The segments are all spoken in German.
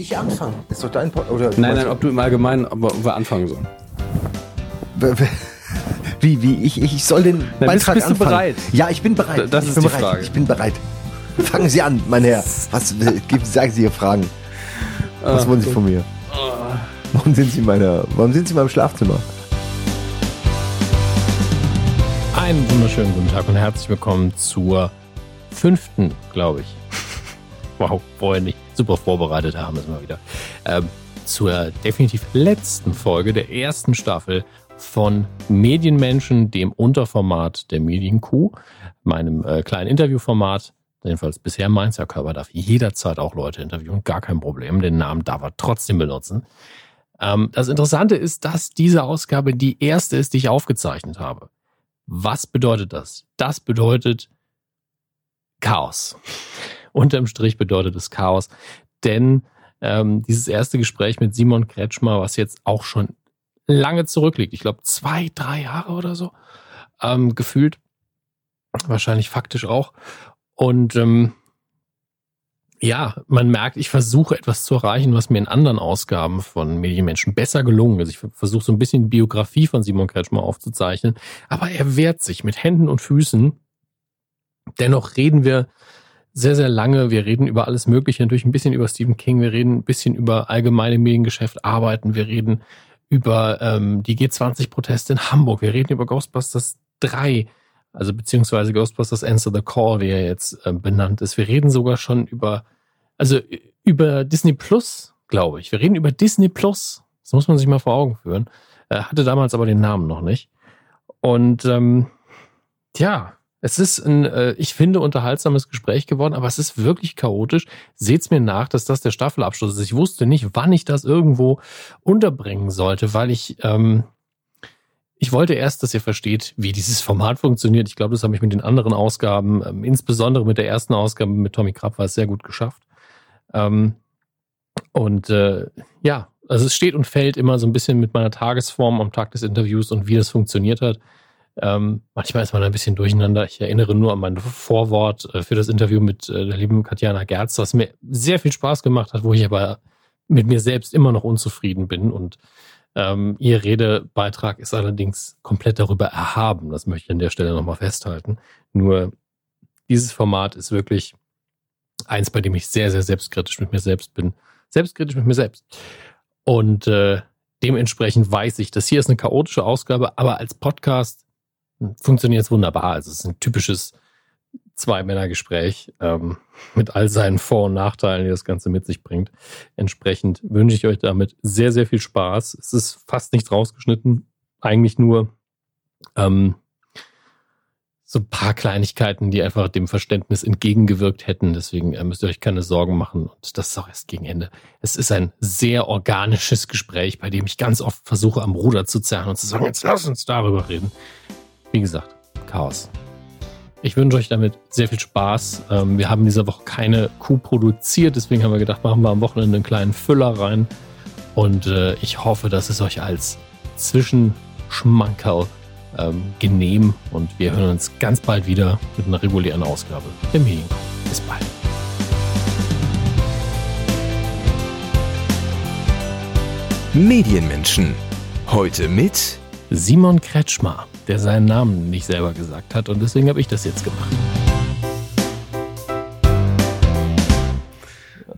ich anfangen? Das ist doch dein Pod oder Nein, nein, ob du im Allgemeinen, ob wir anfangen sollen. Wie, wie, ich, ich soll den Na, Beitrag bist, bist du anfangen. bereit? Ja, ich bin bereit. Das ich ist bin die bereit. Frage. Ich bin bereit. Fangen Sie an, mein Herr. Was gibt, sagen Sie Ihre Fragen? Was Ah, wollen Sie von mir? Warum sind Sie in meiner, warum sind Sie in meinem Schlafzimmer? Einen wunderschönen guten Tag und herzlich willkommen zur fünften, glaube ich. Wow, vorher nicht. Super vorbereitet haben es mal wieder. Ähm, zur definitiv letzten Folge der ersten Staffel von Medienmenschen, dem Unterformat der Medienkuh, meinem äh, kleinen Interviewformat. Jedenfalls bisher meins. Herr Körper darf jederzeit auch Leute interviewen, gar kein Problem. Den Namen darf er trotzdem benutzen. Ähm, das Interessante ist, dass diese Ausgabe die erste ist, die ich aufgezeichnet habe. Was bedeutet das? Das bedeutet Chaos. Unterm Strich bedeutet es Chaos, denn ähm, dieses erste Gespräch mit Simon Kretschmer, was jetzt auch schon lange zurückliegt, ich glaube zwei, drei Jahre oder so, ähm, gefühlt, wahrscheinlich faktisch auch. Und ähm, ja, man merkt, ich versuche etwas zu erreichen, was mir in anderen Ausgaben von Medienmenschen besser gelungen ist. Ich versuche so ein bisschen die Biografie von Simon Kretschmer aufzuzeichnen, aber er wehrt sich mit Händen und Füßen. Dennoch reden wir sehr, sehr lange. Wir reden über alles Mögliche, natürlich ein bisschen über Stephen King, wir reden ein bisschen über allgemeine Mediengeschäft, Arbeiten, wir reden über ähm, die G20-Proteste in Hamburg, wir reden über Ghostbusters 3, also beziehungsweise Ghostbusters Answer the Call, wie er jetzt äh, benannt ist. Wir reden sogar schon über, also über Disney Plus, glaube ich. Wir reden über Disney Plus. Das muss man sich mal vor Augen führen. Er hatte damals aber den Namen noch nicht. Und ähm, ja, es ist ein, äh, ich finde, unterhaltsames Gespräch geworden, aber es ist wirklich chaotisch. Seht's mir nach, dass das der Staffelabschluss ist. Ich wusste nicht, wann ich das irgendwo unterbringen sollte, weil ich, ähm, ich wollte erst, dass ihr versteht, wie dieses Format funktioniert. Ich glaube, das habe ich mit den anderen Ausgaben, ähm, insbesondere mit der ersten Ausgabe mit Tommy Krapp, war es sehr gut geschafft. Ähm, und äh, ja, also es steht und fällt immer so ein bisschen mit meiner Tagesform am Tag des Interviews und wie das funktioniert hat. Ähm, manchmal ist man ein bisschen durcheinander. Ich erinnere nur an mein Vorwort äh, für das Interview mit äh, der lieben Katjana Gerz, was mir sehr viel Spaß gemacht hat, wo ich aber mit mir selbst immer noch unzufrieden bin. Und ähm, ihr Redebeitrag ist allerdings komplett darüber erhaben. Das möchte ich an der Stelle nochmal festhalten. Nur dieses Format ist wirklich eins, bei dem ich sehr, sehr selbstkritisch mit mir selbst bin. Selbstkritisch mit mir selbst. Und äh, dementsprechend weiß ich, das hier ist eine chaotische Ausgabe, aber als Podcast funktioniert es wunderbar. Also es ist ein typisches Zwei-Männer-Gespräch ähm, mit all seinen Vor- und Nachteilen, die das Ganze mit sich bringt. Entsprechend wünsche ich euch damit sehr, sehr viel Spaß. Es ist fast nichts rausgeschnitten. Eigentlich nur ähm, so ein paar Kleinigkeiten, die einfach dem Verständnis entgegengewirkt hätten. Deswegen äh, müsst ihr euch keine Sorgen machen. Und das ist auch erst gegen Ende. Es ist ein sehr organisches Gespräch, bei dem ich ganz oft versuche, am Ruder zu zerren und zu sagen, jetzt lass uns darüber reden. Wie gesagt, Chaos. Ich wünsche euch damit sehr viel Spaß. Ähm, wir haben diese Woche keine Kuh produziert, deswegen haben wir gedacht, machen wir am Wochenende einen kleinen Füller rein. Und äh, ich hoffe, dass es euch als Zwischenschmankerl ähm, genehm und wir hören uns ganz bald wieder mit einer regulären Ausgabe der Medienkuh. Bis bald. Medienmenschen. Heute mit Simon Kretschmer, der seinen Namen nicht selber gesagt hat und deswegen habe ich das jetzt gemacht.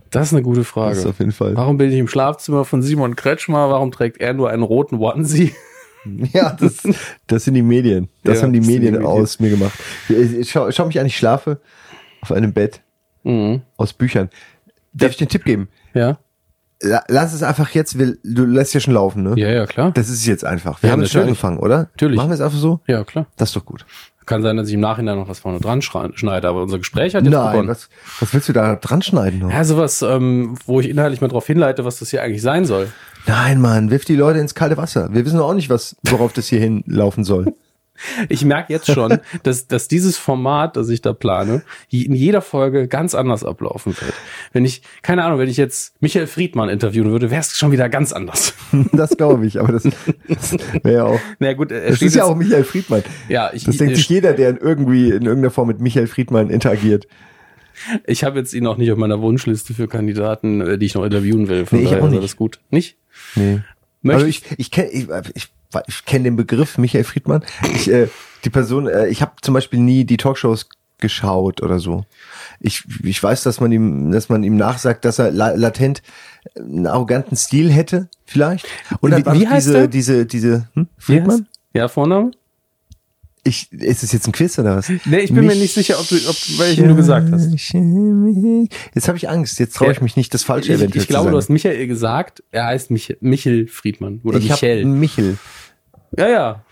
Das ist eine gute Das Frage. ist auf jeden Fall. Warum bin ich im Schlafzimmer von Simon Kretschmer? Warum trägt er nur einen roten Onesie? Ja, das, das sind die Medien. Das Ja, haben die das sind die Medien Medien. aus mir gemacht. Ich schau, schau mich an, ich schlafe auf einem Bett Mhm. aus Büchern. Darf ich dir einen Tipp geben? Ja? La- Lass es einfach jetzt, will, du lässt ja schon laufen, ne? Ja, ja, klar. Das ist jetzt einfach. Wir Ja, haben jetzt schon angefangen, oder? Natürlich. Machen wir es einfach so? Ja, klar. Das ist doch gut. Kann sein, dass ich im Nachhinein noch was vorne dran schneide, aber unser Gespräch hat jetzt Nein, begonnen. was, was willst du da dran schneiden noch? Ja, sowas, ähm, wo ich inhaltlich mal drauf hinleite, was das hier eigentlich sein soll. Nein, Mann, wirf die Leute ins kalte Wasser. Wir wissen auch nicht, was, worauf das hier hinlaufen soll. Ich merke jetzt schon, dass, dass dieses Format, das ich da plane, in jeder Folge ganz anders ablaufen wird. Wenn ich, keine Ahnung, wenn ich jetzt Michael Friedmann interviewen würde, wäre es schon wieder ganz anders. Das glaube ich, aber das, das wäre ja auch. Na gut, Das steht ist ja auch Michael Friedmann. ja, ich, Das denkt ich- sich jeder, der in irgendwie in irgendeiner Form mit Michael Friedmann interagiert. Ich habe jetzt ihn auch nicht auf meiner Wunschliste für Kandidaten, äh, die ich noch interviewen will. Von Nee, ich daher ist alles gut. Nicht? Nee. Möchte Also ich, ich kenne ich, ich, ich kenn den Begriff Michael Friedmann. Ich, äh, die Person, äh, ich habe zum Beispiel nie die Talkshows geschaut oder so. Ich, ich weiß, dass man ihm, dass man ihm nachsagt, dass er la latent einen arroganten Stil hätte, vielleicht. Und Wie- wie heißt diese, er? diese, diese, hm? Friedmann? Ja, Vorname? Ich, ist es jetzt ein Quiz oder was? Nee, ich bin mir nicht sicher, ob du, ob, welchen du gesagt hast. Jetzt habe ich Angst. Jetzt traue ich mich nicht, das Falsche Ich, eventuell ich glaube, du hast. Michael gesagt. Er heißt Mich Michel Friedmann oder ich habe Michel. Michel. Ja, ja.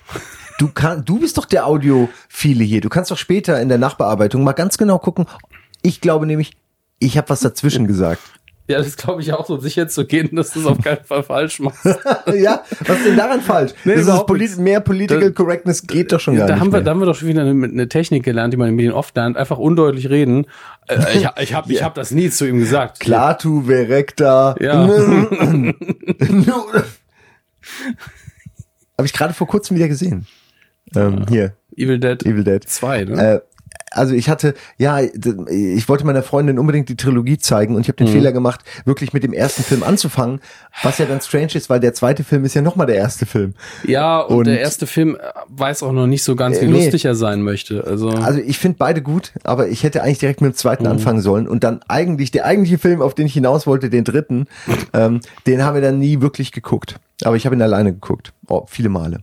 Du kann, du bist doch der Audiophile hier. Du kannst doch später in der Nachbearbeitung mal ganz genau gucken. Ich glaube nämlich, ich habe was dazwischen gesagt. Ja, das glaube ich auch so sicher zu gehen, dass du es auf keinen Fall falsch machst. ja, was ist denn daran falsch? Nee, das ist polit mehr Political Da- Correctness geht doch schon gar da nicht haben wir, mehr. da haben wir doch schon wieder eine, eine Technik gelernt, die man in Medien oft lernt. Einfach undeutlich reden. Äh, ich ich habe ich hab das nie zu ihm gesagt. Klatu, Verekta. Ja. habe ich gerade vor kurzem wieder gesehen. Ähm, hier, Evil Dead Evil Dead. 2, ne? Äh, also ich hatte, ja, ich wollte meiner Freundin unbedingt die Trilogie zeigen und ich habe Mhm. den Fehler gemacht, wirklich mit dem ersten Film anzufangen, was ja dann strange ist, weil der zweite Film ist ja nochmal der erste Film. ja, und, und- der erste Film weiß auch noch nicht so ganz, wie Äh, nee. lustig er sein möchte. Also, Also ich finde beide gut, aber ich hätte eigentlich direkt mit dem zweiten Mhm. anfangen sollen und dann eigentlich, der eigentliche Film, auf den ich hinaus wollte, den dritten, ähm, den haben wir dann nie wirklich geguckt. Aber ich habe ihn alleine geguckt, oh, viele Male.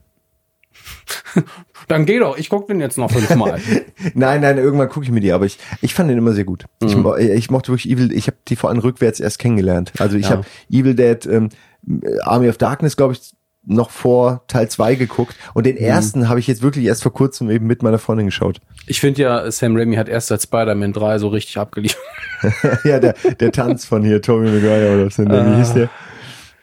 dann geh doch, ich guck den jetzt noch fünfmal. Nein, nein, irgendwann gucke ich mir die, aber ich, ich fand den immer sehr gut. Ich, Mhm. mo- ich mochte wirklich Evil, ich habe die vor allem rückwärts erst kennengelernt. Also ich Ja. habe Evil Dead, ähm, Army of Darkness, glaube ich, noch vor Teil 2 geguckt und Mhm. den ersten habe ich jetzt wirklich erst vor kurzem eben mit meiner Freundin geschaut. Ich finde ja, Sam Raimi hat erst seit Spider-Man 3 so richtig abgeliefert. ja, der, der Tanz von hier, Tobey Maguire oder was denn, wie hieß der?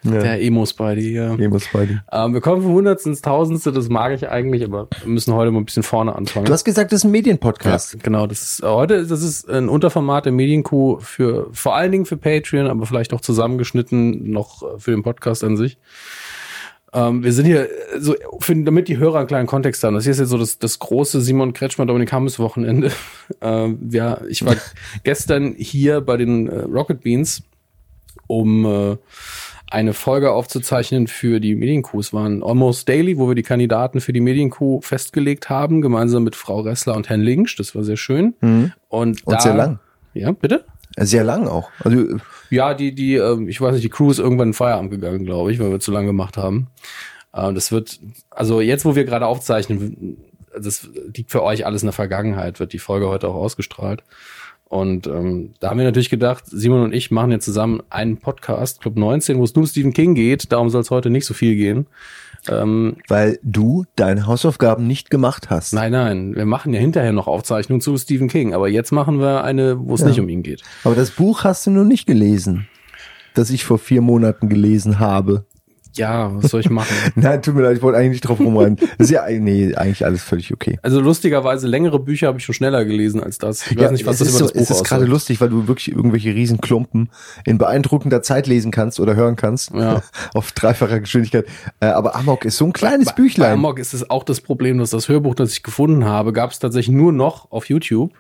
Ja, Der Emo-Spidey, ja. Emo Spidey. Ähm, wir kommen vom Hundertsten ins Tausendste, das mag ich eigentlich, aber wir müssen heute mal ein bisschen vorne anfangen. Du hast gesagt, das ist ein Medienpodcast. Ja, genau, das ist äh, heute, das ist ein Unterformat der Medienkuh für vor allen Dingen für Patreon, aber vielleicht auch zusammengeschnitten noch für den Podcast an sich. Ähm, wir sind hier äh, so, für, damit die Hörer einen kleinen Kontext haben. Das hier ist jetzt so das, das große Simon Kretschmer Dominik Hammes Wochenende. Ähm, ja, ich war gestern hier bei den äh, Rocket Beans, um äh, eine Folge aufzuzeichnen für die Medienkuh. Es waren Almost Daily, wo wir die Kandidaten für die Medienkuh festgelegt haben, gemeinsam mit Frau Ressler und Herrn Linksch. Das war sehr schön. Und, Mhm. Und da, sehr lang. Ja, bitte? Sehr lang auch. Also Ja, die, die, ähm, ich weiß nicht, die Crew ist irgendwann in Feierabend gegangen, glaube ich, weil wir zu lange gemacht haben. Ähm, das wird, also jetzt, wo wir gerade aufzeichnen, das liegt für euch alles in der Vergangenheit, wird die Folge heute auch ausgestrahlt. Und ähm, da haben wir natürlich gedacht, Simon und ich machen jetzt zusammen einen Podcast, Club 19, wo es nur um Stephen King geht. Darum soll es heute nicht so viel gehen. Ähm, weil du deine Hausaufgaben nicht gemacht hast. nein, nein, wir machen ja hinterher noch Aufzeichnungen zu Stephen King, aber jetzt machen wir eine, wo es Ja. nicht um ihn geht. Aber das Buch hast du nur nicht gelesen, das ich vor vier Monaten gelesen habe. Ja, was soll ich machen? Nein, tut mir leid, ich wollte eigentlich nicht drauf rumreiten. Das ist ja nee, eigentlich alles völlig okay. Also lustigerweise längere Bücher habe ich schon schneller gelesen als das. Ich weiß nicht, was es das ist über so, das Buch Es ist gerade lustig, weil du wirklich irgendwelche Riesenklumpen in beeindruckender Zeit lesen kannst oder hören kannst. Ja. Auf dreifacher Geschwindigkeit. Äh, Aber Amok ist so ein kleines Bei Büchlein. Amok ist es auch das Problem, dass das Hörbuch, das ich gefunden habe, gab es tatsächlich nur noch auf YouTube.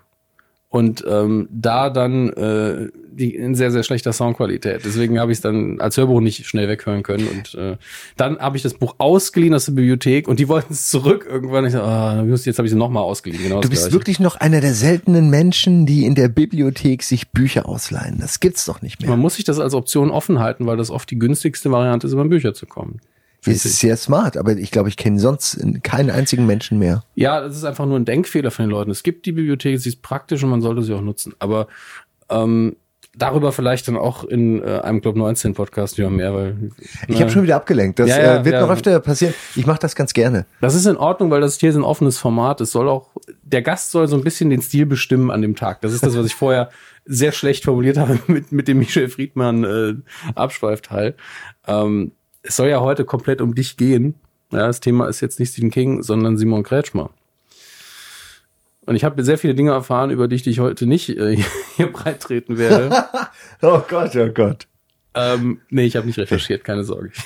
Und ähm, da dann äh, die in sehr, sehr schlechter Soundqualität. Deswegen habe ich es dann als Hörbuch nicht schnell weghören können. Und äh, dann habe ich das Buch ausgeliehen aus der Bibliothek und die wollten es zurück irgendwann. Ich so, ah, jetzt habe ich es nochmal ausgeliehen. Genau Du bist Gleiche. wirklich noch einer der seltenen Menschen, die in der Bibliothek sich Bücher ausleihen. Das gibt's doch nicht mehr. Man muss sich das als Option offen halten, weil das oft die günstigste Variante ist, über Bücher zu kommen. Das ist sehr smart, aber ich glaube, ich kenne sonst keinen einzigen Menschen mehr. Ja, das ist einfach nur ein Denkfehler von den Leuten. Es gibt die Bibliothek, sie ist praktisch und man sollte sie auch nutzen. Aber ähm, darüber vielleicht dann auch in äh, einem Club 19 Podcast wieder mehr, weil Ich habe schon wieder abgelenkt. Das Ja, ja, äh, wird ja. noch öfter passieren. Ich mache das ganz gerne. das ist in Ordnung, weil das hier ist ein offenes Format. Es soll auch der Gast soll so ein bisschen den Stil bestimmen an dem Tag. Das ist das, was ich vorher sehr schlecht formuliert habe mit mit dem Michel Friedmann äh, Abschweifteil. Ähm, es soll ja heute komplett um dich gehen. Ja, das Thema ist jetzt nicht Stephen King, sondern Simon Kretschmer. Und ich habe sehr viele Dinge erfahren, über die ich dich heute nicht äh, hier breit treten werde. Oh Gott, oh Gott. ähm, nee, ich habe nicht recherchiert, keine Sorge.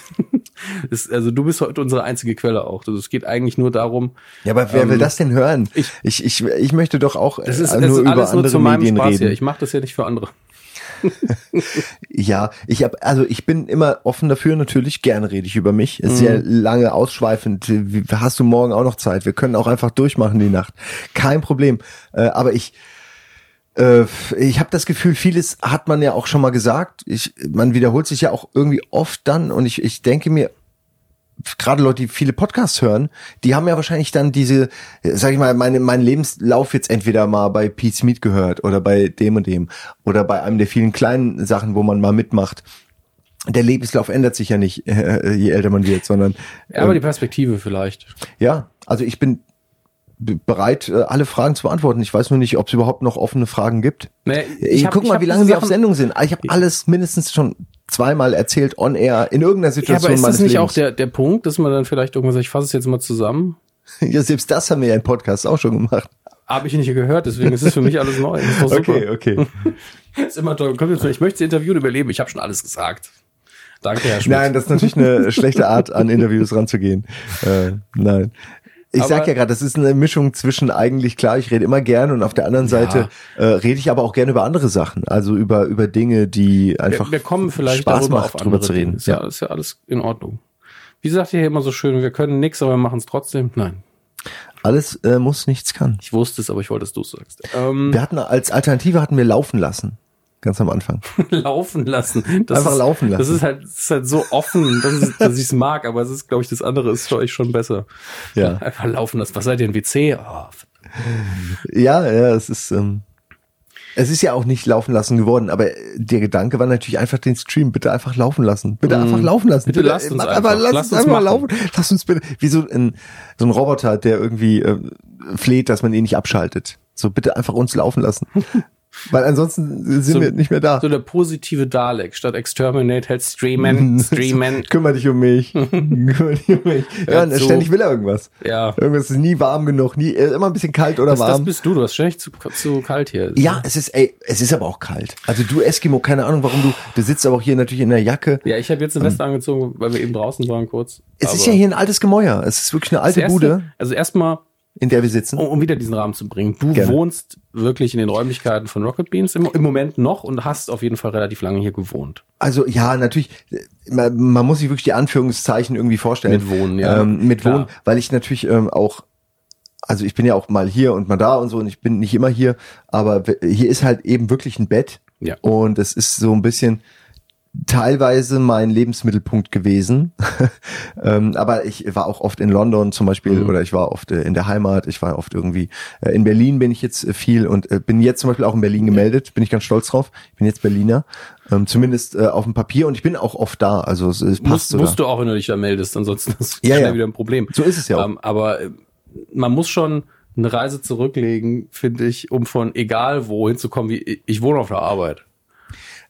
Es, also du bist heute unsere einzige Quelle auch. Also es geht eigentlich nur darum. Ja, aber wer Ähm, will das denn hören? ich- Ich, ich, ich, möchte doch auch Das ist, äh, das nur ist über alles nur andere zu meinem Medien Spaß reden. hier. Ich mache das ja nicht für andere. Ja, ich habe also ich bin immer offen dafür, natürlich gerne rede ich über mich. Mhm. Sehr lange ausschweifend. Wie- Hast du morgen auch noch Zeit? Wir können auch einfach durchmachen die Nacht. Kein Problem. Äh, aber ich äh, ich habe das Gefühl, vieles hat man ja auch schon mal gesagt. Ich, man wiederholt sich ja auch irgendwie oft dann und ich, ich denke mir, gerade Leute, die viele Podcasts hören, die haben ja wahrscheinlich dann diese, äh, sag ich mal, meine, mein Lebenslauf jetzt entweder mal bei Pete Smith gehört oder bei dem und dem oder bei einem der vielen kleinen Sachen, wo man mal mitmacht. Der Lebenslauf ändert sich ja nicht, äh, je älter man wird, sondern Ja, aber ähm, die Perspektive vielleicht. ja, also ich bin bereit, äh, alle Fragen zu beantworten. Ich weiß nur nicht, ob es überhaupt noch offene Fragen gibt. Nee, Ich hab- guck mal, hab wie lange diese wir auf Sachen- Sendung sind. Ah, Ich habe alles mindestens schon zweimal erzählt on air in irgendeiner Ja, Situation aber ist das nicht Lebens. auch der, der Punkt, dass man dann vielleicht irgendwann sagt, ich fasse es jetzt mal zusammen? ja, selbst das haben wir ja im Podcast auch schon gemacht. Habe ich nicht gehört, deswegen ist es für mich alles neu. Super. okay. Ist immer toll. Kommt jetzt, ich möchte das Interview überleben. Ich habe schon alles gesagt. Danke, Herr Schmidt. Nein, das ist natürlich eine schlechte Art, an Interviews ranzugehen. Äh, nein. Ich Aber- sag ja gerade, das ist eine Mischung zwischen eigentlich klar, ich rede immer gerne und auf der anderen Seite äh, rede ich aber auch gerne über andere Sachen, also über über Dinge, die einfach wir, wir kommen vielleicht Spaß darüber macht, auf drüber zu reden. Dinge. Ist ja, ist ja alles in Ordnung. Wie sagt ihr hier immer so schön, wir können nix, aber wir machen es trotzdem? Nein. Alles äh, muss, nichts kann. Ich wusste es, aber ich wollte, dass du es sagst. Ähm, Wir hatten als Alternative hatten wir laufen lassen, ganz am Anfang. laufen lassen. Das Einfach ist, laufen lassen. Das ist halt, das ist halt so offen, dass, es, dass ich es mag, aber es ist, glaube ich, das andere ist für euch schon besser. Ja. Einfach laufen lassen. Was seid ihr, ein WC? Oh, Ja, ja, es ist ähm, es ist ja auch nicht laufen lassen geworden, aber der Gedanke war natürlich einfach den Stream bitte einfach laufen lassen. Bitte Mhm. einfach laufen lassen. Bitte lasst uns mach einfach. lass Lasst uns uns einfach laufen. Lass uns bitte wie so ein so ein Roboter, der irgendwie äh, fleht, dass man ihn nicht abschaltet. So bitte einfach uns laufen lassen. Weil ansonsten sind So- wir nicht mehr da. so der positive Dalek. Statt Exterminate hält Streamen, Streamen. Kümmer dich um mich. Kümmer dich um mich. Ja, so. ständig will er irgendwas. Ja. Irgendwas ist nie warm genug, nie äh, immer ein bisschen kalt oder Das, das warm. bist du, du hast ständig zu, zu kalt hier. Ja, es ist, ey, es ist aber auch kalt. Also du Eskimo, keine Ahnung, warum du, du sitzt aber auch hier natürlich in der Jacke. Ja, ich habe jetzt eine Weste angezogen, weil wir eben draußen waren kurz. Es ist Aber ja hier ein altes Gemäuer. Es ist wirklich eine das alte erste, Bude, Also erstmal, in der wir sitzen. um, um wieder diesen Rahmen zu bringen. Du Gerne. wohnst wirklich in den Räumlichkeiten von Rocket Beans im, im Moment noch und hast auf jeden Fall relativ lange hier gewohnt. Also ja, natürlich, man, man muss sich wirklich die Anführungszeichen irgendwie vorstellen. Mit Wohnen, ja. Ähm, mit Klar. Wohnen, weil ich natürlich ähm, auch, also ich bin ja auch mal hier und mal da und so und ich bin nicht immer hier, aber hier ist halt eben wirklich ein Bett. Ja. Und es ist so ein bisschen teilweise mein Lebensmittelpunkt gewesen. ähm, aber ich war auch oft in London zum Beispiel Mhm. oder ich war oft äh, in der Heimat, ich war oft irgendwie äh, in Berlin bin ich jetzt äh, viel und äh, bin jetzt zum Beispiel auch in Berlin gemeldet, bin ich ganz stolz drauf. Ich bin jetzt Berliner, ähm, zumindest äh, auf dem Papier und ich bin auch oft da, also es, es passt Musst, sogar. musst du auch, wenn du dich da meldest, ansonsten ist Ja, schnell ja. wieder ein Problem. So ist es ja auch. Ähm, aber äh, man muss schon eine Reise zurücklegen, finde ich, um von egal wo hinzukommen, wie ich wohne auf der Arbeit.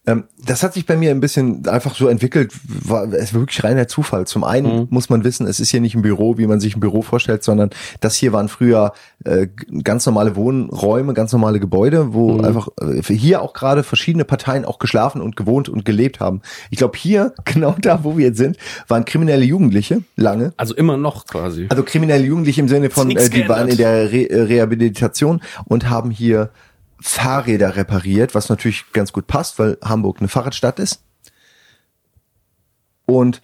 Ähm, das hat sich bei mir ein bisschen einfach so entwickelt, war, es war wirklich reiner Zufall. Zum einen Mhm. muss man wissen, es ist hier nicht ein Büro, wie man sich ein Büro vorstellt, sondern das hier waren früher äh, ganz normale Wohnräume, ganz normale Gebäude, wo Mhm. einfach äh, hier auch gerade verschiedene Parteien auch geschlafen und gewohnt und gelebt haben. Ich glaube, hier, genau da, wo wir jetzt sind, waren kriminelle Jugendliche lange. Also immer noch quasi. Also kriminelle Jugendliche im Sinne von, äh, die waren in geändert. der Re Rehabilitation und haben hier Fahrräder repariert, was natürlich ganz gut passt, weil Hamburg eine Fahrradstadt ist. Und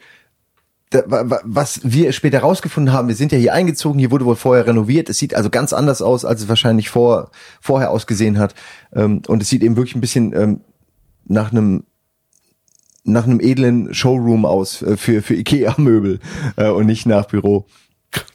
da, wa- wa- was wir später rausgefunden haben, wir sind ja hier eingezogen, hier wurde wohl vorher renoviert. Es sieht also ganz anders aus, als es wahrscheinlich vor, vorher ausgesehen hat. Ähm, und es sieht eben wirklich ein bisschen ähm, nach einem nach einem edlen Showroom aus äh, für für Ikea Möbel äh, und nicht nach Büro.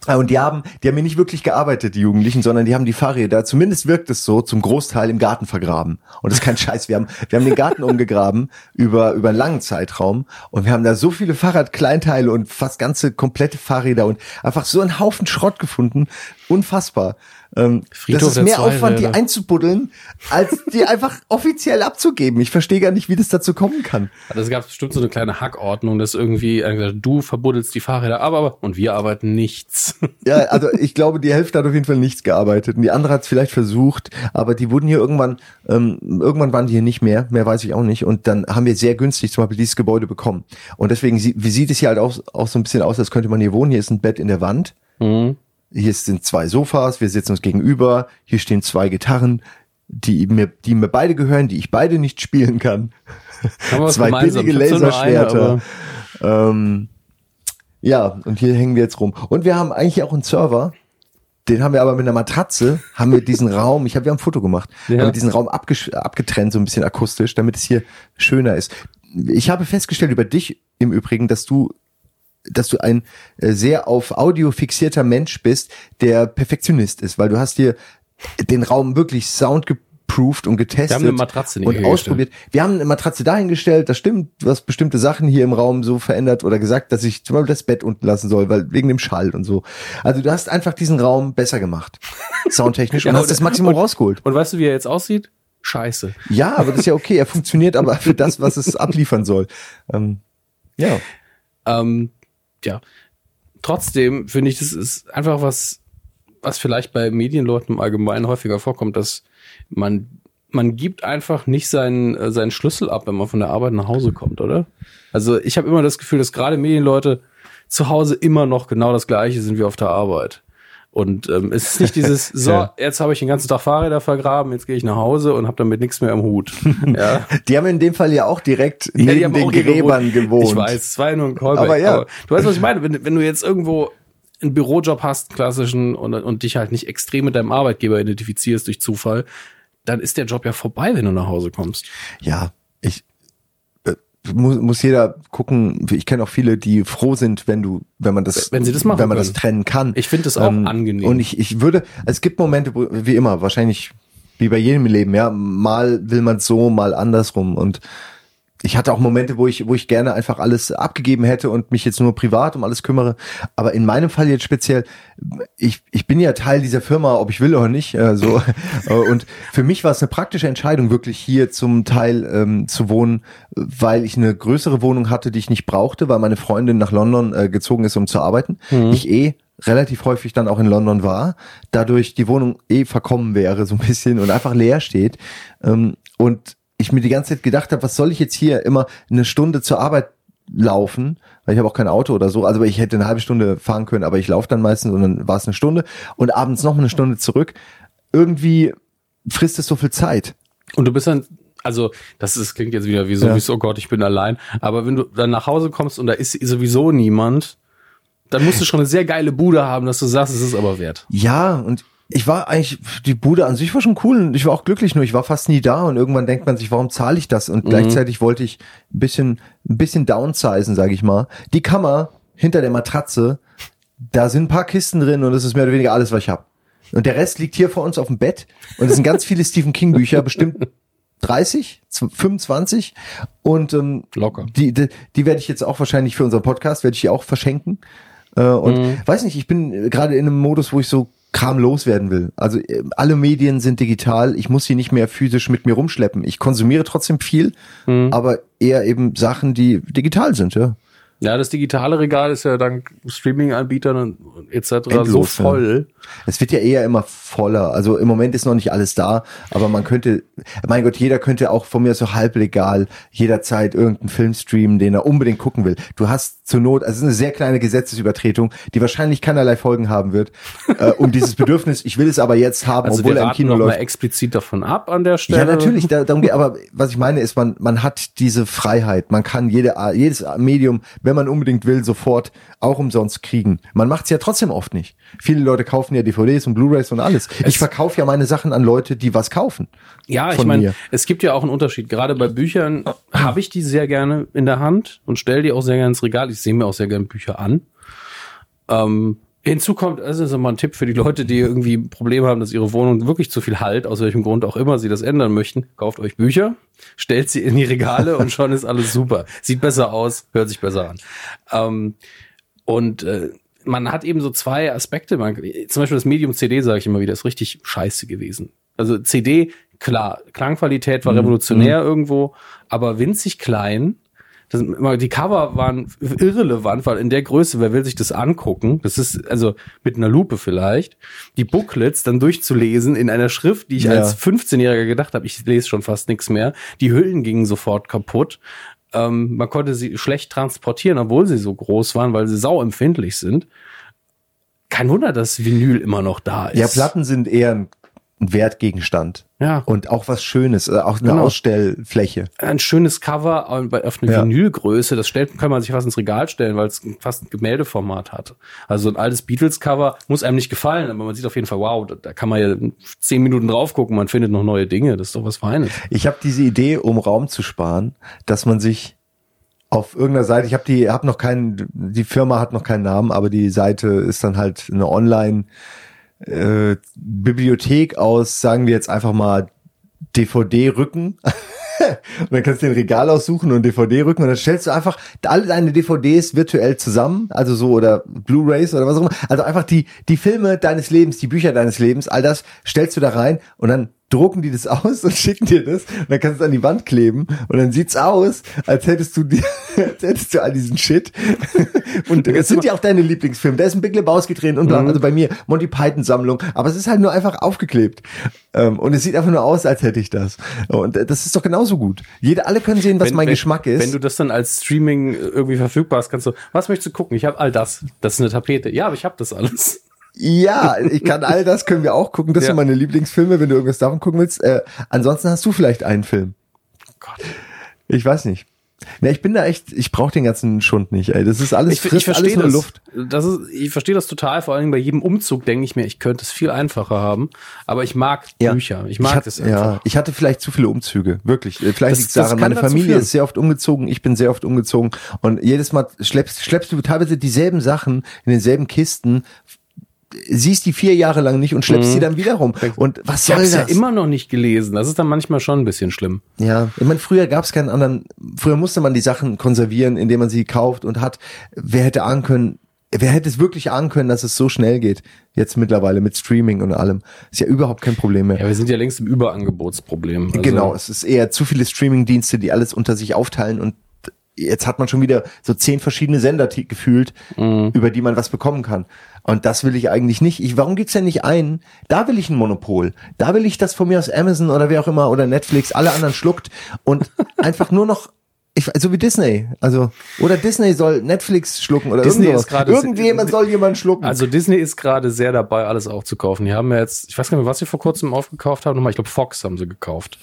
Ah, Und die haben, die haben hier nicht wirklich gearbeitet, die Jugendlichen, sondern die haben die Fahrräder, zumindest wirkt es so, zum Großteil im Garten vergraben. Und das ist kein Scheiß. Wir haben, wir haben den Garten umgegraben über, über einen langen Zeitraum und wir haben da so viele Fahrradkleinteile und fast ganze komplette Fahrräder und einfach so einen Haufen Schrott gefunden. Unfassbar. Ähm, Friedhof das ist mehr Aufwand, die einzubuddeln, als die einfach offiziell abzugeben. Ich verstehe gar nicht, wie das dazu kommen kann. Also es gab bestimmt so eine kleine Hackordnung, dass irgendwie du verbuddelst die Fahrräder ab, aber und wir arbeiten nichts. Ja, also ich glaube, die Hälfte hat auf jeden Fall nichts gearbeitet. Und die andere hat es vielleicht versucht, aber die wurden hier irgendwann, ähm, irgendwann waren die hier nicht mehr, mehr weiß ich auch nicht. Und dann haben wir sehr günstig zum Beispiel dieses Gebäude bekommen. Und deswegen wie sieht es hier halt auch, auch so ein bisschen aus, als könnte man hier wohnen. Hier ist ein Bett in der Wand. Mhm. Hier sind zwei Sofas, wir sitzen uns gegenüber, hier stehen zwei Gitarren, die mir, die mir beide gehören, die ich beide nicht spielen kann. Zwei billige Laserschwerter. Ähm, ja, und hier hängen wir jetzt rum. Und wir haben eigentlich auch einen Server. Den haben wir aber mit einer Matratze, haben wir diesen Raum, ich habe haben ein Foto gemacht, Ja. haben wir diesen Raum abgetrennt, so ein bisschen akustisch, damit es hier schöner ist. Ich habe festgestellt über dich im Übrigen, dass du dass du ein äh, sehr auf Audio fixierter Mensch bist, der Perfektionist ist, weil du hast hier den Raum wirklich soundgeproofed und getestet Wir haben eine Matratze und ausprobiert. Wir haben eine Matratze dahingestellt, das stimmt, du hast bestimmte Sachen hier im Raum so verändert oder gesagt, dass ich zum Beispiel das Bett unten lassen soll, weil wegen dem Schall und so. Also du hast einfach diesen Raum besser gemacht, soundtechnisch, und Ja, hast und- das Maximum rausgeholt. Und weißt du, wie er jetzt aussieht? Scheiße. Ja, aber das ist ja okay, er funktioniert aber für das, was es abliefern soll. Ähm, ja. Ähm, ja. Trotzdem finde ich, das ist einfach was, was vielleicht bei Medienleuten im Allgemeinen häufiger vorkommt, dass man, man gibt einfach nicht seinen, äh, seinen Schlüssel ab, wenn man von der Arbeit nach Hause kommt, oder? Also ich habe immer das Gefühl, dass gerade Medienleute zu Hause immer noch genau das Gleiche sind wie auf der Arbeit. Und ähm, es ist nicht dieses, so, Ja. jetzt habe ich den ganzen Tag Fahrräder vergraben, jetzt gehe ich nach Hause und habe damit nichts mehr am Hut. Ja. Die haben in dem Fall ja auch direkt Ja, neben den Gräbern gewohnt. Ich weiß, es war ja nur ein Callback. Aber ja. du weißt, was ich meine. Wenn, wenn du jetzt irgendwo einen Bürojob hast, klassischen, und, und dich halt nicht extrem mit deinem Arbeitgeber identifizierst durch Zufall, dann ist der Job ja vorbei, wenn du nach Hause kommst. Ja, ich muss, muss jeder gucken. Ich kenne auch viele, die froh sind, wenn du, wenn man das, Wenn sie das machen wenn man das können. trennen kann. Ich finde das auch angenehm. Und ich, ich würde, es gibt Momente, wo, wie immer, wahrscheinlich wie bei jedem im Leben, ja, mal will man so, mal andersrum und ich hatte auch Momente, wo ich, wo ich gerne einfach alles abgegeben hätte und mich jetzt nur privat um alles kümmere. Aber in meinem Fall jetzt speziell, ich, ich bin ja Teil dieser Firma, ob ich will oder nicht. Äh, so. Äh, und für mich war es eine praktische Entscheidung, wirklich hier zum Teil ähm, zu wohnen, weil ich eine größere Wohnung hatte, die ich nicht brauchte, weil meine Freundin nach London äh, gezogen ist, um zu arbeiten. Ich eh relativ häufig dann auch in London war, dadurch die Wohnung eh verkommen wäre so ein bisschen und einfach leer steht. Ähm, und ich mir die ganze Zeit gedacht habe, was soll ich jetzt hier immer eine Stunde zur Arbeit laufen, weil ich habe auch kein Auto oder so, also ich hätte eine halbe Stunde fahren können, aber ich laufe dann meistens und dann war es eine Stunde und abends noch mal eine Stunde zurück. Irgendwie frisst es so viel Zeit. Und du bist dann, also das ist, klingt jetzt wieder wie so, Ja. wie so, oh Gott, ich bin allein. Aber wenn du dann nach Hause kommst und da ist sowieso niemand, dann musst du schon eine sehr geile Bude haben, dass du sagst, es ist aber wert. Ja, und ich war eigentlich, die Bude an sich war schon cool und ich war auch glücklich, nur ich war fast nie da und irgendwann denkt man sich, warum zahle ich das? Und gleichzeitig wollte ich ein bisschen, ein bisschen downsizen, sage ich mal. Die Kammer hinter der Matratze, da sind ein paar Kisten drin und das ist mehr oder weniger alles, was ich habe. Und der Rest liegt hier vor uns auf dem Bett und es sind ganz viele Stephen King Bücher, bestimmt 30, 25 und ähm, Locker. die, die, die werde ich jetzt auch wahrscheinlich für unseren Podcast, werde ich die auch verschenken. Äh, und Mhm. weiß nicht, ich bin äh, gerade in einem Modus, wo ich so Kram loswerden will. Also äh, alle Medien sind digital, ich muss sie nicht mehr physisch mit mir rumschleppen. Ich konsumiere trotzdem viel, Mhm. aber eher eben Sachen, die digital sind, ja. Ja, das digitale Regal ist ja dank Streaming-Anbietern und etc. so Endlos, ja. voll. Es wird ja eher immer voller. Also im Moment ist noch nicht alles da, aber man könnte, mein Gott, jeder könnte auch von mir so halblegal jederzeit irgendeinen Film streamen, den er unbedingt gucken will. Du hast zur Not, also es ist eine sehr kleine Gesetzesübertretung, die wahrscheinlich keinerlei Folgen haben wird, äh, um dieses Bedürfnis, ich will es aber jetzt haben, Also obwohl er im Kino noch mal läuft. explizit davon ab an der Stelle. Ja, natürlich, da, darum geht, aber was ich meine ist, man, man hat diese Freiheit. Man kann jede, jedes Medium, wenn man unbedingt will, sofort auch umsonst kriegen. Man macht es ja trotzdem oft nicht. Viele Leute kaufen ja DVDs und Blu-rays und alles. Ich verkaufe ja meine Sachen an Leute, die was kaufen. Ja, ich meine, es gibt ja auch einen Unterschied. Gerade bei Büchern habe ich die sehr gerne in der Hand und stelle die auch sehr gerne ins Regal. Ich sehe mir auch sehr gerne Bücher an. Ähm, hinzu kommt, das ist mal ein Tipp für die Leute, die irgendwie ein Problem haben, dass ihre Wohnung wirklich zu viel halt, aus welchem Grund auch immer sie das ändern möchten. Kauft euch Bücher, stellt sie in die Regale und schon ist alles super. Sieht besser aus, hört sich besser an. Ähm, und äh, man hat eben so zwei Aspekte. Man, zum Beispiel das Medium CD, sage ich immer wieder, ist richtig scheiße gewesen. Also CD, klar, Klangqualität war revolutionär irgendwo, aber winzig klein. Das, die Cover waren irrelevant, weil in der Größe, wer will sich das angucken? Das ist also mit einer Lupe vielleicht. Die Booklets dann durchzulesen in einer Schrift, die ich Ja. als 15-Jähriger gedacht habe, ich lese schon fast nichts mehr. Die Hüllen gingen sofort kaputt. Ähm, man konnte sie schlecht transportieren, obwohl sie so groß waren, weil sie sauempfindlich sind. Kein Wunder, dass Vinyl immer noch da ist. Ja, Platten sind eher ein ein Wertgegenstand. Ja. Und auch was Schönes, äh, auch eine Genau. Ausstellfläche. ein schönes Cover auf eine Ja. Vinylgröße, das stellt, kann man sich fast ins Regal stellen, weil es fast ein Gemäldeformat hat. Also ein altes Beatles-Cover muss einem nicht gefallen, aber man sieht auf jeden Fall, wow, da, da kann man ja zehn Minuten drauf gucken, man findet noch neue Dinge, das ist doch was Feines. Ich habe diese Idee, um Raum zu sparen, dass man sich auf irgendeiner Seite, ich habe die, habe noch keinen, die Firma hat noch keinen Namen, aber die Seite ist dann halt eine Online äh, Bibliothek aus, sagen wir jetzt einfach mal DVD-Rücken. und dann kannst du den Regal aussuchen und DVD-Rücken und dann stellst du einfach alle deine DVDs virtuell zusammen, also so oder Blu-rays oder was auch immer. Also einfach die die Filme deines Lebens, die Bücher deines Lebens, all das stellst du da rein und dann drucken die das aus und schicken dir das und dann kannst du es an die Wand kleben und dann sieht's aus, als hättest du die, als hättest du all diesen Shit. Und es sind ja auch deine Lieblingsfilme. Da ist ein Big Lebowski drin und bla, also bei mir Monty Python Sammlung, aber es ist halt nur einfach aufgeklebt. Ähm, Und es sieht einfach nur aus, als hätte ich das. Und äh, das ist doch genauso gut. Jeder, alle können sehen, was Wenn- mein wenn, Geschmack ist. Wenn du das dann als Streaming irgendwie verfügbar hast, kannst du, was möchtest du gucken? Ich habe all das. Das ist eine Tapete. Ja, aber ich habe das alles. Ja, ich kann all das können wir auch gucken. Das Ja. sind meine Lieblingsfilme, wenn du irgendwas davon gucken willst. Äh, ansonsten hast du vielleicht einen Film. Gott. Ich weiß nicht. Ne, ich bin da echt, ich brauche den ganzen Schund nicht, ey. Das ist alles, Ich, ich frisst verstehe alles nur das. Luft. das ist, ich verstehe das total. Vor allen Dingen bei jedem Umzug denke ich mir, ich könnte es viel einfacher haben. Aber ich mag Bücher. Ich mag es einfach. Ja, ich hatte vielleicht zu viele Umzüge, wirklich. Äh, Vielleicht Das- liegt es das daran, meine Familie ist sehr oft umgezogen, ich bin sehr oft umgezogen und jedes Mal schleppst, schleppst du teilweise dieselben Sachen in denselben Kisten, siehst die vier Jahre lang nicht und schleppst sie dann wieder rum. Und was Ich soll es das? ja immer noch nicht gelesen. Das ist dann manchmal schon ein bisschen schlimm. Ja, ich meine, früher gab es keinen anderen, früher musste man die Sachen konservieren, indem man sie kauft und hat. Wer hätte ahnen können, wer hätte es wirklich ahnen können, dass es so schnell geht? Jetzt mittlerweile mit Streaming und allem. Ist ja überhaupt kein Problem mehr. Ja, wir sind ja längst im Überangebotsproblem. Also, genau, es ist eher zu viele Streaming-Dienste, die alles unter sich aufteilen und jetzt hat man schon wieder so zehn verschiedene Sender gefühlt, über die man was bekommen kann. Und das will ich eigentlich nicht. Ich, warum gibt's denn nicht einen? Da will ich ein Monopol. Da will ich, dass von mir aus Amazon oder wer auch immer oder Netflix alle anderen schluckt und einfach nur noch ich, so wie Disney, also oder Disney soll Netflix schlucken oder Disney irgendwas. ist gerade- Irgendjemand soll jemanden schlucken. Also Disney ist gerade sehr dabei, alles aufzukaufen. Die haben ja jetzt, ich weiß gar nicht mehr, was sie vor kurzem aufgekauft haben. Nochmal, ich glaube, Fox haben sie gekauft.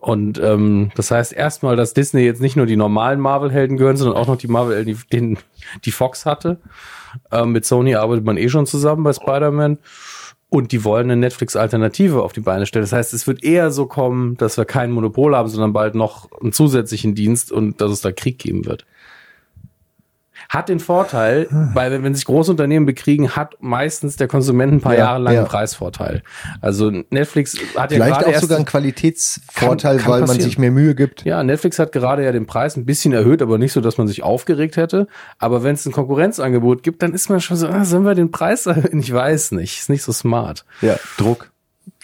Und ähm, das heißt erstmal, dass Disney jetzt nicht nur die normalen Marvel-Helden gehören, sondern auch noch die Marvel-Helden, die, den- die Fox hatte. Ähm, mit Sony arbeitet man eh schon zusammen bei Spider-Man. Und die wollen eine Netflix-Alternative auf die Beine stellen. Das heißt, es wird eher so kommen, dass wir kein Monopol haben, sondern bald noch einen zusätzlichen Dienst und dass es da Krieg geben wird. Hat den Vorteil, weil wenn sich große Unternehmen bekriegen, hat meistens der Konsument ein paar Ja, Jahre lang ja. einen Preisvorteil. Also Netflix hat ja Vielleicht gerade auch sogar einen Qualitätsvorteil, Kann- kann weil man passieren. sich mehr Mühe gibt. ja, Netflix hat gerade ja den Preis ein bisschen erhöht, aber nicht so, dass man sich aufgeregt hätte. Aber wenn es ein Konkurrenzangebot gibt, dann ist man schon so, ah, sollen wir den Preis erhöhen? Ich weiß nicht. Ist nicht so smart. Ja, Druck.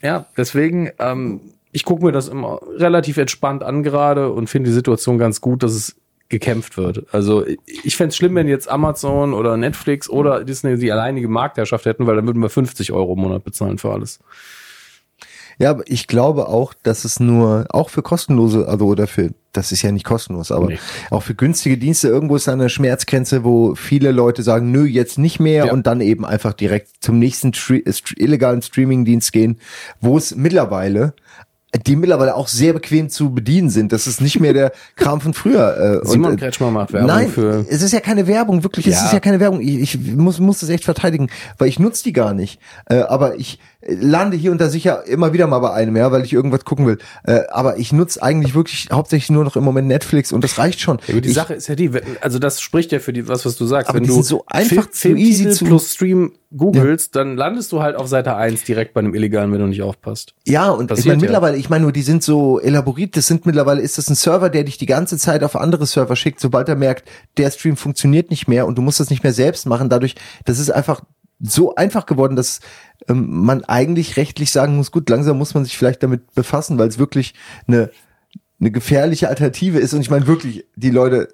Ja, deswegen, ähm, ich gucke mir das immer relativ entspannt an gerade und finde die Situation ganz gut, dass es gekämpft wird. Also ich fänd's schlimm, wenn jetzt Amazon oder Netflix oder Disney die alleinige Marktherrschaft hätten, weil dann würden wir 50 Euro im Monat bezahlen für alles. Ja, aber ich glaube auch, dass es nur, auch für kostenlose, also oder für, das ist ja nicht kostenlos, aber Nee. auch für günstige Dienste, irgendwo ist eine Schmerzgrenze, wo viele Leute sagen, nö, jetzt nicht mehr Ja. und dann eben einfach direkt zum nächsten äh, illegalen Streamingdienst gehen, wo es mittlerweile die mittlerweile auch sehr bequem zu bedienen sind. Das ist nicht mehr der Kram von früher. Äh, Simon und, äh, Kretschmer macht Werbung Nein, für. es ist ja keine Werbung, wirklich, es Ja. ist ja keine Werbung. Ich, ich muss, muss das echt verteidigen, weil ich nutze die gar nicht. Äh, aber ich äh, lande hier und da sicher immer wieder mal bei einem, ja, weil ich irgendwas gucken will. Äh, aber ich nutze eigentlich wirklich hauptsächlich nur noch im Moment Netflix und das reicht schon. Ja, die ich, Sache ist ja die, also das spricht ja für die, was, was du sagst. Wenn du so einfach zu Filmtitel easy zu- plus Stream googelst, dann landest du halt auf Seite 1 direkt bei einem illegalen, wenn du nicht aufpasst. ja, und ich passiert meine, ja. mittlerweile mittlerweile, ich meine nur, die sind so elaboriert, das sind mittlerweile, ist das ein Server, der dich die ganze Zeit auf andere Server schickt, sobald er merkt, der Stream funktioniert nicht mehr und du musst das nicht mehr selbst machen. Dadurch, das ist einfach so einfach geworden, dass ähm, man eigentlich rechtlich sagen muss, gut, langsam muss man sich vielleicht damit befassen, weil es wirklich eine, eine gefährliche Alternative ist. Und ich meine wirklich, die Leute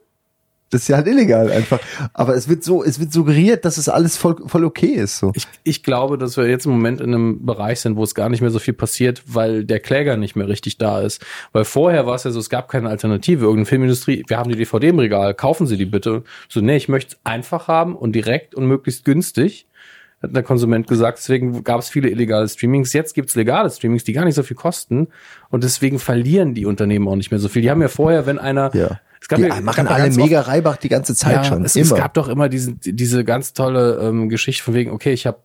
das ist ja halt illegal einfach. Aber es wird so, es wird suggeriert, dass es alles voll, voll okay ist. So. Ich, ich glaube, dass wir jetzt im Moment in einem Bereich sind, wo es gar nicht mehr so viel passiert, weil der Kläger nicht mehr richtig da ist. Weil vorher war es ja so, es gab keine Alternative. Irgendeine Filmindustrie, wir haben die DVD im Regal, kaufen Sie die bitte. So, nee, ich möchte es einfach haben und direkt und möglichst günstig hat der Konsument gesagt. Deswegen gab es viele illegale Streamings. Jetzt gibt es legale Streamings, die gar nicht so viel kosten. Und deswegen verlieren die Unternehmen auch nicht mehr so viel. Die haben ja vorher, wenn einer Ja. Es gab Die ja, machen ja alle mega Reibach die ganze Zeit ja, schon. Es, es gab doch immer diese, diese ganz tolle ähm, Geschichte von wegen, okay, ich habe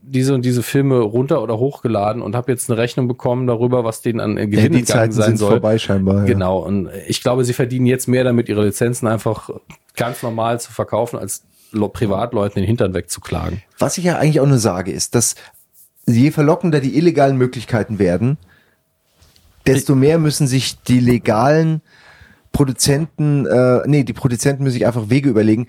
diese und diese Filme runter oder hochgeladen und habe jetzt eine Rechnung bekommen darüber, was denen an äh, ja, Gewinn die entgangen Zeiten sein sind soll. vorbei scheinbar. Ja. Genau, und ich glaube, sie verdienen jetzt mehr damit, ihre Lizenzen einfach ganz normal zu verkaufen, als Privatleuten den Hintern wegzuklagen. Was ich ja eigentlich auch nur sage, ist, dass je verlockender die illegalen Möglichkeiten werden, desto mehr müssen sich die legalen Produzenten, äh, nee, die Produzenten müssen sich einfach Wege überlegen,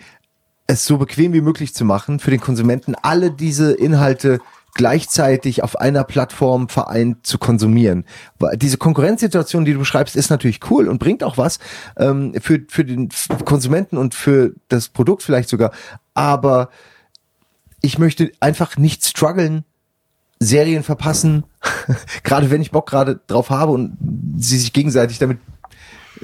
es so bequem wie möglich zu machen, für den Konsumenten alle diese Inhalte gleichzeitig auf einer Plattform vereint zu konsumieren. Weil Diese Konkurrenzsituation, die du beschreibst, ist natürlich cool und bringt auch was ähm, für, für den Konsumenten und für das Produkt vielleicht sogar. Aber ich möchte einfach nicht strugglen, Serien verpassen, gerade wenn ich Bock gerade drauf habe und sie sich gegenseitig damit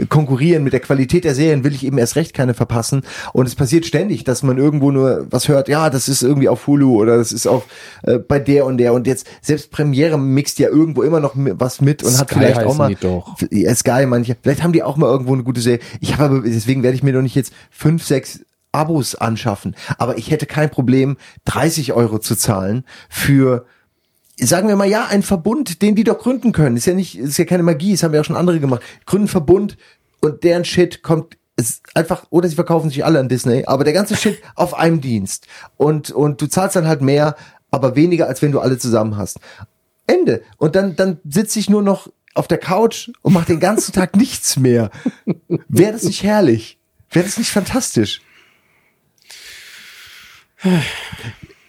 konkurrieren mit der Qualität der Serien, will ich eben erst recht keine verpassen. Und es passiert ständig, dass man irgendwo nur was hört, ja, das ist irgendwie auf Hulu oder das ist auf äh, bei der und der und jetzt selbst Premiere mixt ja irgendwo immer noch was mit und hat Sky vielleicht auch mal die doch. ja, Sky manche, vielleicht haben die auch mal irgendwo eine gute Serie. Ich habe aber deswegen werde ich mir doch nicht jetzt fünf, sechs Abos anschaffen, aber ich hätte kein Problem 30 Euro zu zahlen für sagen wir mal, ja, ein Verbund, den die doch gründen können. Ist ja nicht, ist ja keine Magie, das haben ja auch schon andere gemacht. Gründen Verbund und deren Shit kommt ist einfach, oder sie verkaufen sich alle an Disney, aber der ganze Shit auf einem Dienst. Und, und du zahlst dann halt mehr, aber weniger, als wenn du alle zusammen hast. Ende. Und dann, dann sitze ich nur noch auf der Couch und mache den ganzen Tag nichts mehr. Wäre das nicht herrlich? Wäre das nicht fantastisch?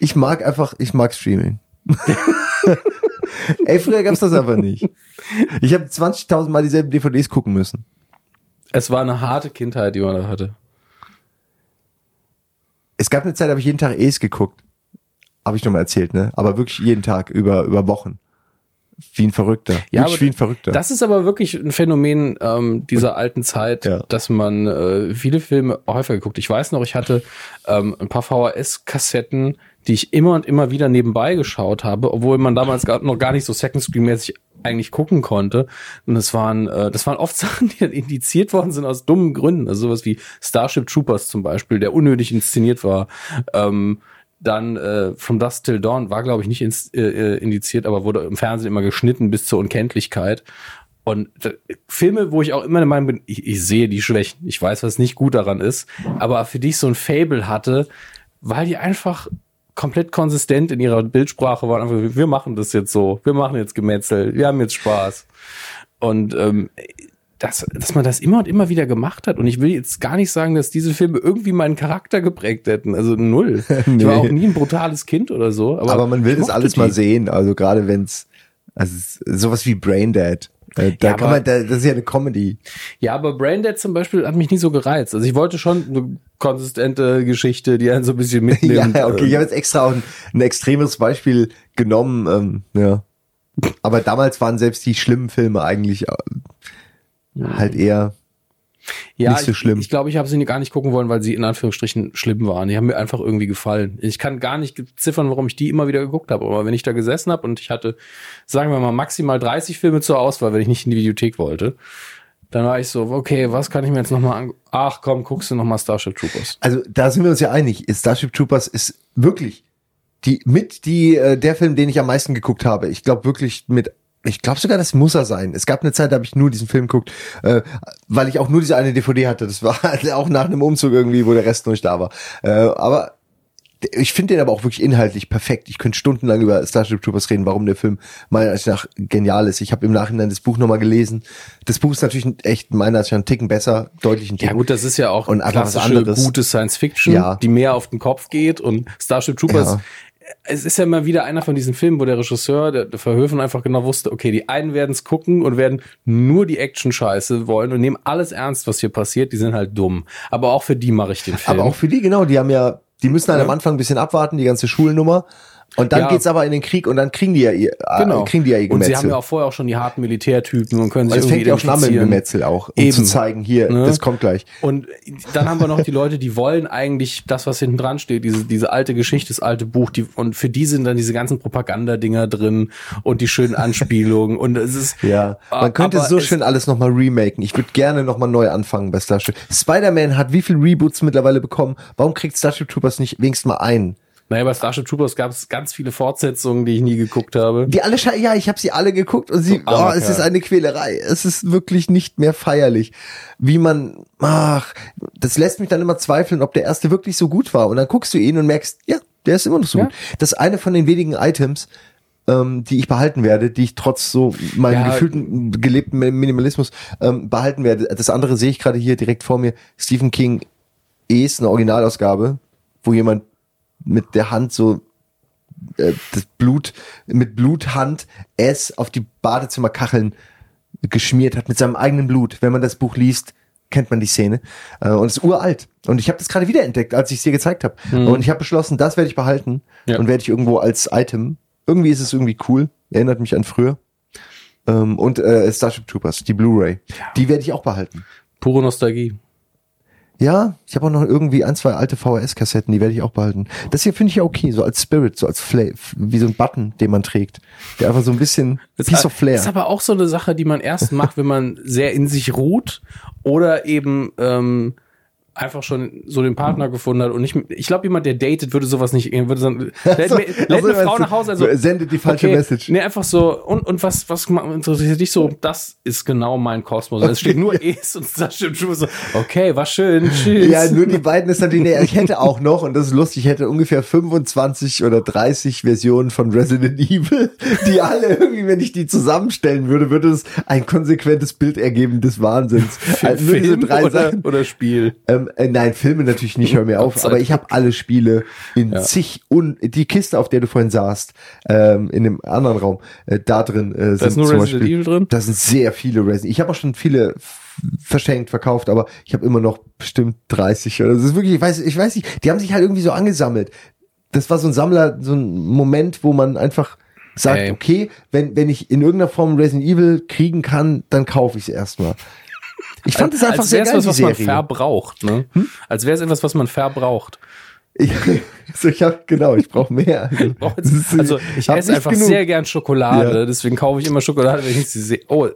Ich mag einfach, ich mag Streaming. Ey, früher gab's das einfach nicht. Ich habe 20.000 Mal dieselben DVDs gucken müssen. Es war eine harte Kindheit, die man da hatte. Es gab eine Zeit, da habe ich jeden Tag Es geguckt. Habe ich noch mal erzählt, ne? Aber wirklich jeden Tag, über, über Wochen. Wie ein Verrückter. Ja, wie ein Verrückter. Das ist aber wirklich ein Phänomen ähm, dieser alten Zeit, Ja. dass man äh, viele Filme häufiger geguckt. Ich weiß noch, ich hatte ähm, ein paar VHS-Kassetten, die ich immer und immer wieder nebenbei geschaut habe, obwohl man damals gar, noch gar nicht so Second Screen-mäßig eigentlich gucken konnte. Und das waren, äh, das waren oft Sachen, die dann indiziert worden sind aus dummen Gründen. Also sowas wie Starship Troopers zum Beispiel, der unnötig inszeniert war. Ähm, dann äh, From Dusk Till Dawn war, glaube ich, nicht ins, äh, äh, indiziert, aber wurde im Fernsehen immer geschnitten bis zur Unkenntlichkeit. Und äh, Filme, wo ich auch immer der Meinung bin, ich, ich sehe die Schwächen, ich weiß, was nicht gut daran ist, aber für die ich so ein Fable hatte, weil die einfach komplett konsistent in ihrer Bildsprache waren. Einfach, wir machen das jetzt so, wir machen jetzt Gemetzel, wir haben jetzt Spaß. Und ähm, dass, dass man das immer und immer wieder gemacht hat. Und ich will jetzt gar nicht sagen, dass diese Filme irgendwie meinen Charakter geprägt hätten. Also null. Ich war Nee. auch nie ein brutales Kind oder so. Aber, aber man will das alles die. mal sehen. Also gerade wenn's, also sowas wie Braindead. Da Ja, kann aber- man, da, das ist ja eine Comedy. Ja, aber Braindead zum Beispiel hat mich nie so gereizt. Also ich wollte schon eine konsistente Geschichte, die einen so ein bisschen mitnimmt. Ja, okay, ich habe jetzt extra auch ein, ein extremes Beispiel genommen. Ähm, ja. Aber damals waren selbst die schlimmen Filme eigentlich äh, halt eher. ja, nicht so ich, schlimm. Ich glaube, ich habe sie gar nicht gucken wollen, weil sie in Anführungsstrichen schlimm waren. Die haben mir einfach irgendwie gefallen. Ich kann gar nicht ziffern, warum ich die immer wieder geguckt habe. Aber wenn ich da gesessen habe und ich hatte, sagen wir mal, maximal 30 Filme zur Auswahl, wenn ich nicht in die Videothek wollte, dann war ich so, okay, was kann ich mir jetzt nochmal an... Ach komm, guckst du nochmal Starship Troopers. Also da sind wir uns ja einig. Starship Troopers ist wirklich die mit die äh, der Film, den ich am meisten geguckt habe. Ich glaube wirklich mit ich glaube sogar, das muss er sein. Es gab eine Zeit, da habe ich nur diesen Film geguckt, äh, weil ich auch nur diese eine DVD hatte. Das war auch nach einem Umzug irgendwie, wo der Rest noch nicht da war. Äh, aber ich finde den aber auch wirklich inhaltlich perfekt. Ich könnte stundenlang über Starship Troopers reden, warum der Film meiner Ansicht nach genial ist. Ich habe im Nachhinein das Buch nochmal gelesen. Das Buch ist natürlich echt meiner Ansicht nach einen Ticken besser, deutlich einen Ja Ticken. gut, das ist ja auch Und klassische, anderes. gute Science Fiction, Ja. die mehr auf den Kopf geht und Starship Troopers. Ja. Es ist ja mal wieder einer von diesen Filmen, wo der Regisseur, der, der Verhöfen einfach genau wusste, okay, die einen werden es gucken und werden nur die Action-Scheiße wollen und nehmen alles ernst, was hier passiert. Die sind halt dumm. Aber auch für die mache ich den Film. Aber auch für die, genau, die haben ja, die müssen halt Ja. am Anfang ein bisschen abwarten, die ganze Schulnummer. Und dann Ja. geht's aber in den Krieg und dann kriegen die ja ihr, genau. äh, kriegen die ja ihr und sie Gemetzel. haben ja auch vorher auch schon die harten Militärtypen und können sich und es irgendwie fängt ja auch schon an mit. Gemetzel auch, um Eben. zu zeigen, hier, Ne? das kommt gleich. Und dann haben wir noch die Leute, die wollen eigentlich das, was hinten dran steht, diese, diese alte Geschichte, das alte Buch, die, und für die sind dann diese ganzen Propagandadinger drin und die schönen Anspielungen und es ist, Ja, man könnte so schön alles nochmal remaken. Ich würde gerne nochmal neu anfangen bei Starship. Spider-Man hat wie viel Reboots mittlerweile bekommen? Warum kriegt Starship Troopers nicht wenigstens mal einen? Naja, bei Starship Troopers gab es ganz viele Fortsetzungen, die ich nie geguckt habe. Die alle, ja, ich habe sie alle geguckt und sie, oh, es ist eine Quälerei. Es ist wirklich nicht mehr feierlich. Wie man, ach, das lässt mich dann immer zweifeln, ob der erste wirklich so gut war. Und dann guckst du ihn und merkst, ja, der ist immer noch so Ja. gut. Das ist eine von den wenigen Items, ähm, die ich behalten werde, die ich trotz so meinem Ja. gefühlten, gelebten Minimalismus ähm, behalten werde. Das andere sehe ich gerade hier direkt vor mir. Stephen King ist eine Originalausgabe, wo jemand mit der Hand so äh, das Blut mit Bluthand es auf die Badezimmerkacheln geschmiert hat mit seinem eigenen Blut. Wenn man das Buch liest, kennt man die Szene äh, und es ist uralt. Und ich habe das gerade wiederentdeckt, als ich es dir gezeigt habe. Und ich habe beschlossen, das werde ich behalten Ja. und werde ich irgendwo als Item. Irgendwie ist es irgendwie cool, erinnert mich an früher. Ähm, und äh, Starship Troopers, die Blu-ray, die werde ich auch behalten. Pure Nostalgie. Ja, ich habe auch noch irgendwie ein, zwei alte VHS-Kassetten, die werde ich auch behalten. Das hier finde ich ja okay, so als Spirit, so als Flav, wie so ein Button, den man trägt. Der einfach so ein bisschen Piece of Flair. ist aber auch so eine Sache, die man erst macht, wenn man sehr in sich ruht oder eben ähm, einfach schon so den Partner gefunden hat und nicht, ich glaube, jemand, der datet, würde sowas nicht, würde sagen, lädt, So, mir- lädt also eine Frau nach Hause, also, so, sendet die falsche Message. Nee, einfach so, und, und was, was interessiert dich so? Das ist genau mein Kosmos. Es steht nur Es und das stimmt schon so, okay, war schön, tschüss. Ja, nur die beiden ist natürlich, nee, ich hätte auch noch, und das ist lustig, ich hätte ungefähr 25 oder 30 Versionen von Resident Evil, die alle irgendwie, wenn ich die zusammenstellen würde, würde es ein konsequentes Bild ergeben des Wahnsinns. Also nur diese drei oder, Sachen. oder Spiel. Ähm, äh, nein, Filme natürlich nicht, hör mir auf. Aber ich habe alle Spiele in zig und die Kiste, auf der du vorhin saßt, ähm, in dem anderen Raum, äh, da drin äh, sind ist nur zum Resident Beispiel, Evil drin? Da sind sehr viele Resident. Ich habe auch schon viele verschenkt, verkauft, aber ich habe immer noch bestimmt 30 oder das ist wirklich, ich weiß, ich weiß nicht, die haben sich halt irgendwie so angesammelt. Das war so ein Sammler, so ein Moment, wo man einfach sagt, Ey. okay, wenn wenn ich in irgendeiner Form Resident Evil kriegen kann, dann kaufe ich es erstmal. Ich fand es einfach Als sehr geil, was, was man verbraucht, ne? Als wäre es etwas, was man verbraucht. Ich, so, ich hab, genau, ich brauche mehr. Jetzt- Also ich esse nicht einfach genug. sehr gern Schokolade, Ja. deswegen kaufe ich immer Schokolade, wenn ich sie sehe. Oh,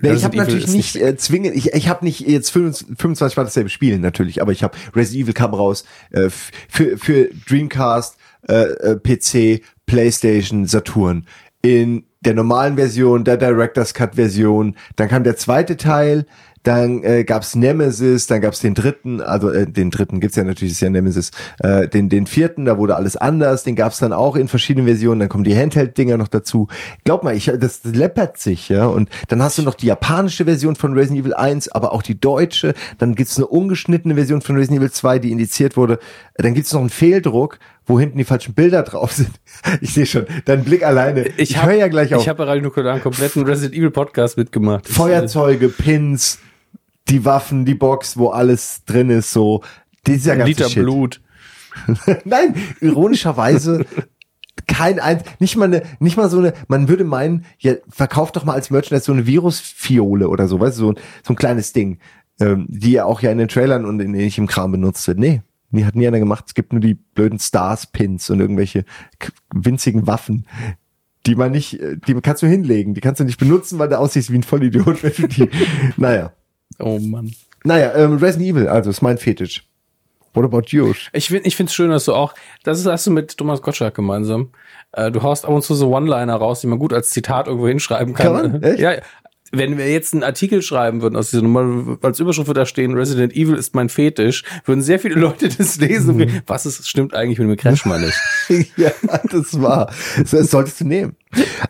Nee, ich habe natürlich ist nicht äh, zwingend, ich, ich habe nicht jetzt 25 25 Mal dasselbe Spielen natürlich, aber ich habe Resident Evil kam raus äh, für, für Dreamcast, äh, äh, PC, PlayStation, Saturn. In der normalen Version, der Director's Cut Version, dann kam der zweite Teil, dann äh, gab's Nemesis, dann gab's den dritten, also äh, den dritten gibt's ja natürlich, ist ja Nemesis, äh, den den vierten, da wurde alles anders, den gab's dann auch in verschiedenen Versionen, dann kommen die Handheld-Dinger noch dazu. Glaub mal, ich das läppert sich, ja, und dann hast du noch die japanische Version von Resident Evil 1, aber auch die deutsche, dann gibt's eine ungeschnittene Version von Resident Evil 2, die indiziert wurde, dann gibt's noch einen Fehldruck, wo hinten die falschen Bilder drauf sind. Ich sehe schon, dein Blick alleine. Ich, hab- höre ja gleich auf. Ich habe Radio Nukular einen kompletten Resident Evil Podcast mitgemacht. Feuerzeuge, Pins, die Waffen, die Box, wo alles drin ist, so dieser Ein ganze Liter Shit. Blut. Nein, ironischerweise kein ein, nicht mal eine, nicht mal so eine, man würde meinen, ja, verkauft doch mal als Merchandise so eine Virusfiole oder so, weißt du, so ein, so ein kleines Ding, ähm, die ja auch ja in den Trailern und in ähnlichem Kram benutzt wird. Nee, die hat nie einer gemacht. Es gibt nur die blöden Stars-Pins und irgendwelche winzigen Waffen. Die man nicht, äh, die kannst du hinlegen, die kannst du nicht benutzen, weil du aussiehst wie ein Vollidiot, wenn du die, naja. Oh Mann. Naja, ähm, Resident Evil, also ist mein Fetisch. What about yours? Ich finde ich find's schön, dass du auch, das ist, hast du mit Thomas Gottschalk gemeinsam. Äh, du haust ab und zu so One-Liner raus, die man gut als Zitat irgendwo hinschreiben kann. Kann man? Echt? Ja, wenn wir jetzt einen Artikel schreiben würden aus dieser Nummer, als Überschrift würde da stehen, Resident Evil ist mein Fetisch, würden sehr viele Leute das lesen und gehen, was ist, stimmt eigentlich mit dem Crash mal nicht. ja, das war. Das solltest du nehmen.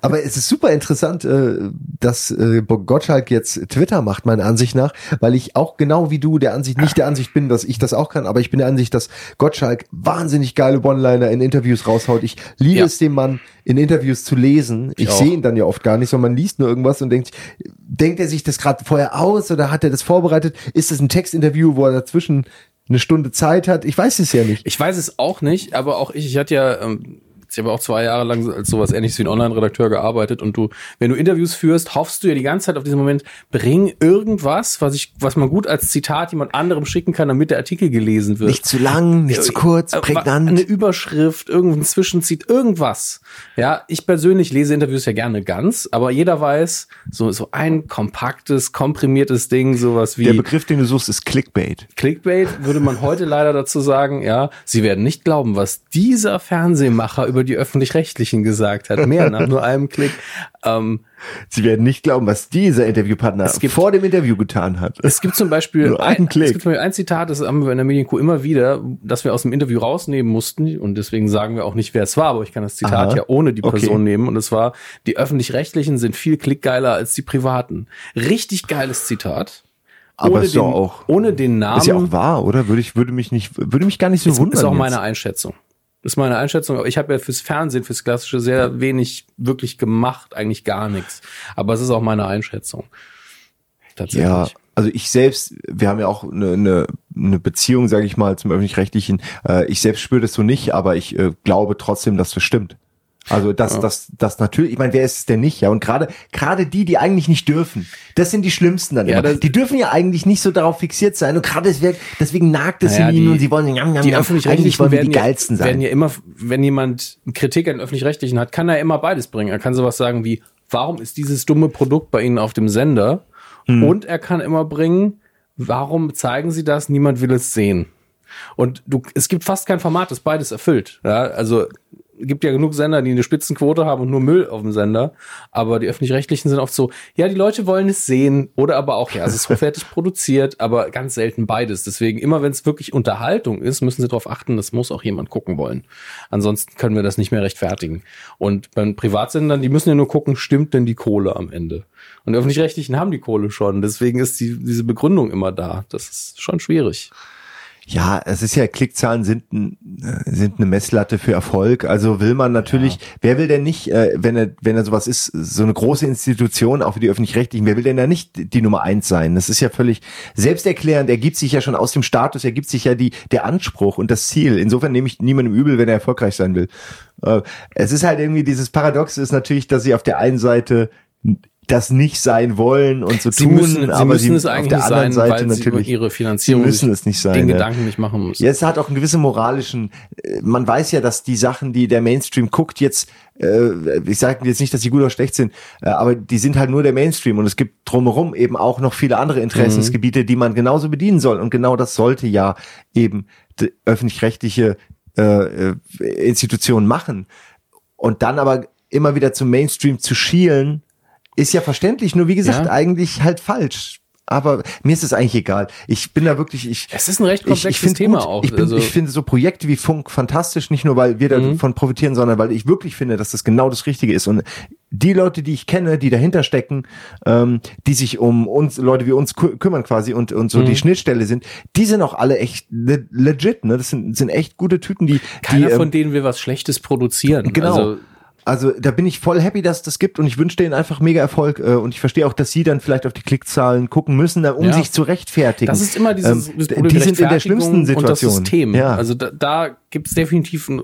Aber es ist super interessant, äh, dass äh, Gottschalk jetzt Twitter macht, meiner Ansicht nach, weil ich auch genau wie du der Ansicht, nicht der Ansicht bin, dass ich das auch kann, aber ich bin der Ansicht, dass Gottschalk wahnsinnig geile One-Liner in Interviews raushaut. Ich liebe Ja. es, dem Mann in Interviews zu lesen. Ich, Ich sehe ihn dann ja oft gar nicht, sondern man liest nur irgendwas und denkt, denkt er sich das gerade vorher aus oder hat er das vorbereitet? Ist es ein Textinterview, wo er dazwischen eine Stunde Zeit hat? Ich weiß es ja nicht. Ich weiß es auch nicht, aber auch ich, ich hatte ja, ähm, ich habe auch zwei Jahre lang als sowas ähnliches wie ein Online-Redakteur gearbeitet und du, wenn du Interviews führst, hoffst du ja die ganze Zeit auf diesen Moment, bring irgendwas, was ich, was man gut als Zitat jemand anderem schicken kann, damit der Artikel gelesen wird. Nicht zu lang, nicht zu kurz, Äh, prägnant. Eine Überschrift, irgendein Zwischenzieht, irgendwas. Ja, ich persönlich lese Interviews ja gerne ganz, aber jeder weiß, so, so ein kompaktes, komprimiertes Ding, sowas wie. Der Begriff, den du suchst, ist Clickbait. Clickbait würde man heute leider dazu sagen, ja, Sie werden nicht glauben, was dieser Fernsehmacher über die öffentlich-rechtlichen gesagt hat. Mehr nach nur einem Klick. Ähm, Sie werden nicht glauben, was dieser Interviewpartner gibt- vor dem Interview getan hat. es gibt zum Beispiel Nur ein, Klick. es gibt zum Beispiel ein Zitat, das haben wir in der Medienkuh immer wieder, das wir aus dem Interview rausnehmen mussten und deswegen sagen wir auch nicht, wer es war, aber ich kann das Zitat Aha. ja ohne die Okay. Person nehmen und es war, die öffentlich-rechtlichen sind viel klickgeiler als die privaten. Richtig geiles Zitat. Aber ohne den, auch- ohne den Namen. Ist ja auch wahr, oder? Würde ich, würde mich nicht, würde mich gar nicht so ist, wundern. ist auch jetzt. meine Einschätzung. Das ist meine Einschätzung. Ich habe ja fürs Fernsehen, fürs Klassische sehr wenig wirklich gemacht, eigentlich gar nichts. Aber es ist auch meine Einschätzung. Tatsächlich. Ja, also ich selbst, wir haben ja auch eine, eine, eine Beziehung, sage ich mal, zum öffentlich-rechtlichen. Äh, ich selbst spüre das so nicht, aber ich äh, glaube trotzdem, dass das stimmt. Also das, das, das natürlich, ich meine, wer ist es denn nicht? Ja, und gerade gerade die, die eigentlich nicht dürfen, das sind die Schlimmsten dann Ja, immer. Die dürfen ja eigentlich nicht so darauf fixiert sein und gerade deswegen, deswegen nagt es Naja, in ihnen und sie wollen jam, jam, die öffentlich-rechtlichen wollen wir die werden, geilsten ja, werden sein. ja immer, wenn jemand Kritik an öffentlich-rechtlichen hat, kann er immer beides bringen. Er kann sowas sagen wie, warum ist dieses dumme Produkt bei Ihnen auf dem Sender? Hm. Und er kann immer bringen, warum zeigen Sie das? Niemand will es sehen. Und du, es gibt fast kein Format, das beides erfüllt. Ja, also gibt ja genug Sender, die eine Spitzenquote haben und nur Müll auf dem Sender. Aber die öffentlich-rechtlichen sind oft so, ja, die Leute wollen es sehen oder aber auch, ja, es ist hochwertig produziert, aber ganz selten beides. Deswegen immer, wenn es wirklich Unterhaltung ist, müssen sie darauf achten, das muss auch jemand gucken wollen. Ansonsten können wir das nicht mehr rechtfertigen. Und bei Privatsendern, die müssen ja nur gucken, stimmt denn die Kohle am Ende? Und die öffentlich-rechtlichen haben die Kohle schon. Deswegen ist die, diese Begründung immer da. Das ist schon schwierig. Ja, es ist ja, Klickzahlen sind, ein, äh, sind eine Messlatte für Erfolg. Also will man natürlich, wer will denn nicht, äh, wenn er, wenn er sowas ist, so eine große Institution, auch für die Öffentlich-Rechtlichen, wer will denn da nicht die Nummer eins sein? Das ist ja völlig selbsterklärend, ergibt sich ja schon aus dem Status, ergibt sich ja die, der Anspruch und das Ziel. Insofern nehme ich niemandem übel, wenn er erfolgreich sein will. Äh, es ist halt irgendwie, dieses Paradox ist natürlich, dass sie auf der einen Seite das nicht sein wollen und so Sie tun, müssen, sie aber müssen sie es auf eigentlich der nicht anderen sein, Seite weil sie über natürlich ihre Finanzierung sie müssen es nicht sein. den ja. Gedanken nicht machen müssen. Ja, es hat auch einen gewissen moralischen, äh, man weiß ja, dass die Sachen, die der Mainstream guckt, jetzt, äh, ich sage jetzt nicht, dass sie gut oder schlecht sind, äh, aber die sind halt nur der Mainstream und es gibt drumherum eben auch noch viele andere Interessensgebiete, die man genauso bedienen soll und genau das sollte ja eben die öffentlich-rechtliche äh, äh, Institution machen und dann aber immer wieder zum Mainstream zu schielen, ist ja verständlich, nur wie gesagt, Ja. eigentlich halt falsch. Aber mir ist es eigentlich egal. Ich bin da wirklich, ich, Es ist ein recht ich, ich komplexes finde Thema gut, auch. Ich, bin, also, ich finde so Projekte wie Funk fantastisch, nicht nur weil wir Mhm. davon profitieren, sondern weil ich wirklich finde, dass das genau das Richtige ist. Und die Leute, die ich kenne, die dahinter stecken, ähm, die sich um uns, Leute wie uns kü kümmern quasi und, und so Mhm. die Schnittstelle sind, die sind auch alle echt le legit, ne? Das sind, sind echt gute Typen, die, keiner die, ähm, von denen will was Schlechtes produzieren. Genau. Also, Also da bin ich voll happy, dass das gibt und ich wünsche denen einfach mega Erfolg äh, und ich verstehe auch, dass sie dann vielleicht auf die Klickzahlen gucken müssen, um Ja. sich zu rechtfertigen. das ist immer dieses Ähm, das die sind in der schlimmsten Situation. Und das System. Ja. Also da, da gibt es definitiv ein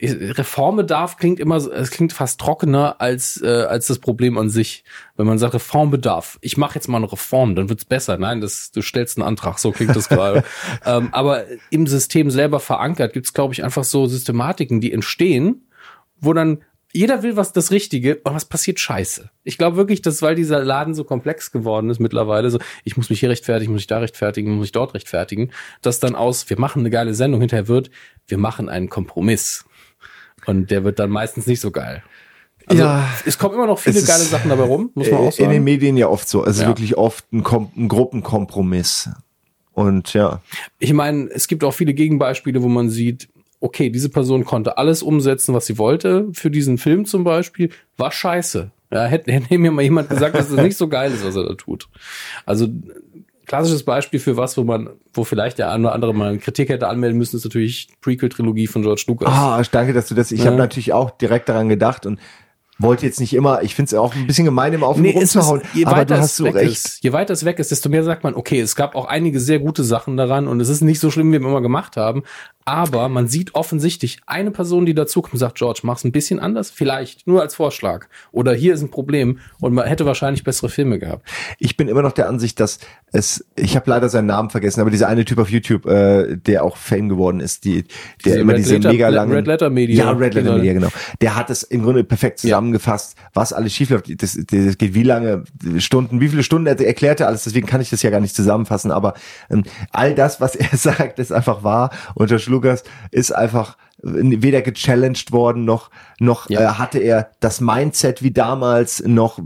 Reformbedarf klingt immer, es klingt fast trockener als äh, als das Problem an sich. Wenn man sagt Reformbedarf, ich mache jetzt mal eine Reform, dann wird's besser. Nein, das, du stellst einen Antrag, so klingt das gerade. ähm, aber im System selber verankert gibt's glaube ich einfach so Systematiken, die entstehen, wo dann jeder will was das Richtige, aber was passiert Scheiße. Ich glaube wirklich, dass weil dieser Laden so komplex geworden ist mittlerweile, so ich muss mich hier rechtfertigen, muss ich da rechtfertigen, muss ich dort rechtfertigen, dass dann aus, wir machen eine geile Sendung hinterher wird, wir machen einen Kompromiss. Und der wird dann meistens nicht so geil. Also Ja. es kommen immer noch viele ist, geile Sachen dabei rum, muss man auch Äh, In sagen. den Medien ja oft so. Also Ja. wirklich oft ein, Kom ein Gruppenkompromiss. Und ja, Ich meine, es gibt auch viele Gegenbeispiele, wo man sieht, okay, diese Person konnte alles umsetzen, was sie wollte, für diesen Film zum Beispiel, war scheiße. Ja, hätte, hätte mir mal jemand gesagt, dass das nicht so geil ist, was er da tut. Also klassisches Beispiel für was, wo man, wo vielleicht der eine oder andere mal eine Kritik hätte anmelden müssen, ist natürlich Prequel-Trilogie von George Lucas. ah, danke, dass du das. Ich Ja. habe natürlich auch direkt daran gedacht und wollte jetzt nicht immer. Ich finde es auch ein bisschen gemein, immer auf den Nee, es rumzuhauen. ist, je aber du es hast so recht. ist, je weiter es weg ist, desto mehr sagt man, okay, es gab auch einige sehr gute Sachen daran und es ist nicht so schlimm, wie wir immer gemacht haben. Aber man sieht offensichtlich eine Person, die dazukommt und sagt, George, mach's ein bisschen anders, vielleicht, nur als Vorschlag. Oder hier ist ein Problem und man hätte wahrscheinlich bessere Filme gehabt. Ich bin immer noch der Ansicht, dass es, ich habe leider seinen Namen vergessen, aber dieser eine Typ auf YouTube, äh, der auch Fame geworden ist, die, der Diese immer Red diese Letter- mega langen, Red Letter Media. ja Red Letter Genau. Media, genau, der hat es im Grunde perfekt zusammengefasst, was alles schiefläuft. Das, das geht wie lange Stunden, wie viele Stunden er erklärte alles, deswegen kann ich das ja gar nicht zusammenfassen, aber ähm, all das, was er sagt, ist einfach wahr und George Lucas ist einfach weder gechallenged worden noch noch Ja. äh, hatte er das Mindset wie damals noch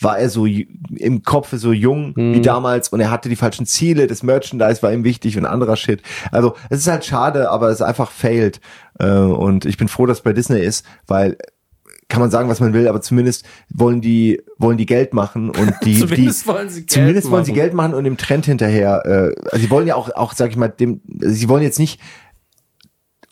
war er so im Kopf so jung wie damals und er hatte die falschen Ziele das Merchandise war ihm wichtig und anderer Shit also es ist halt schade aber es ist einfach failed äh, und ich bin froh dass es bei Disney ist weil kann man sagen was man will aber zumindest wollen die wollen die Geld machen und die Zumindest die, wollen sie Geld zumindest wollen sie machen. Geld machen und dem Trend hinterher äh, also sie wollen ja auch auch sag ich mal dem sie wollen jetzt nicht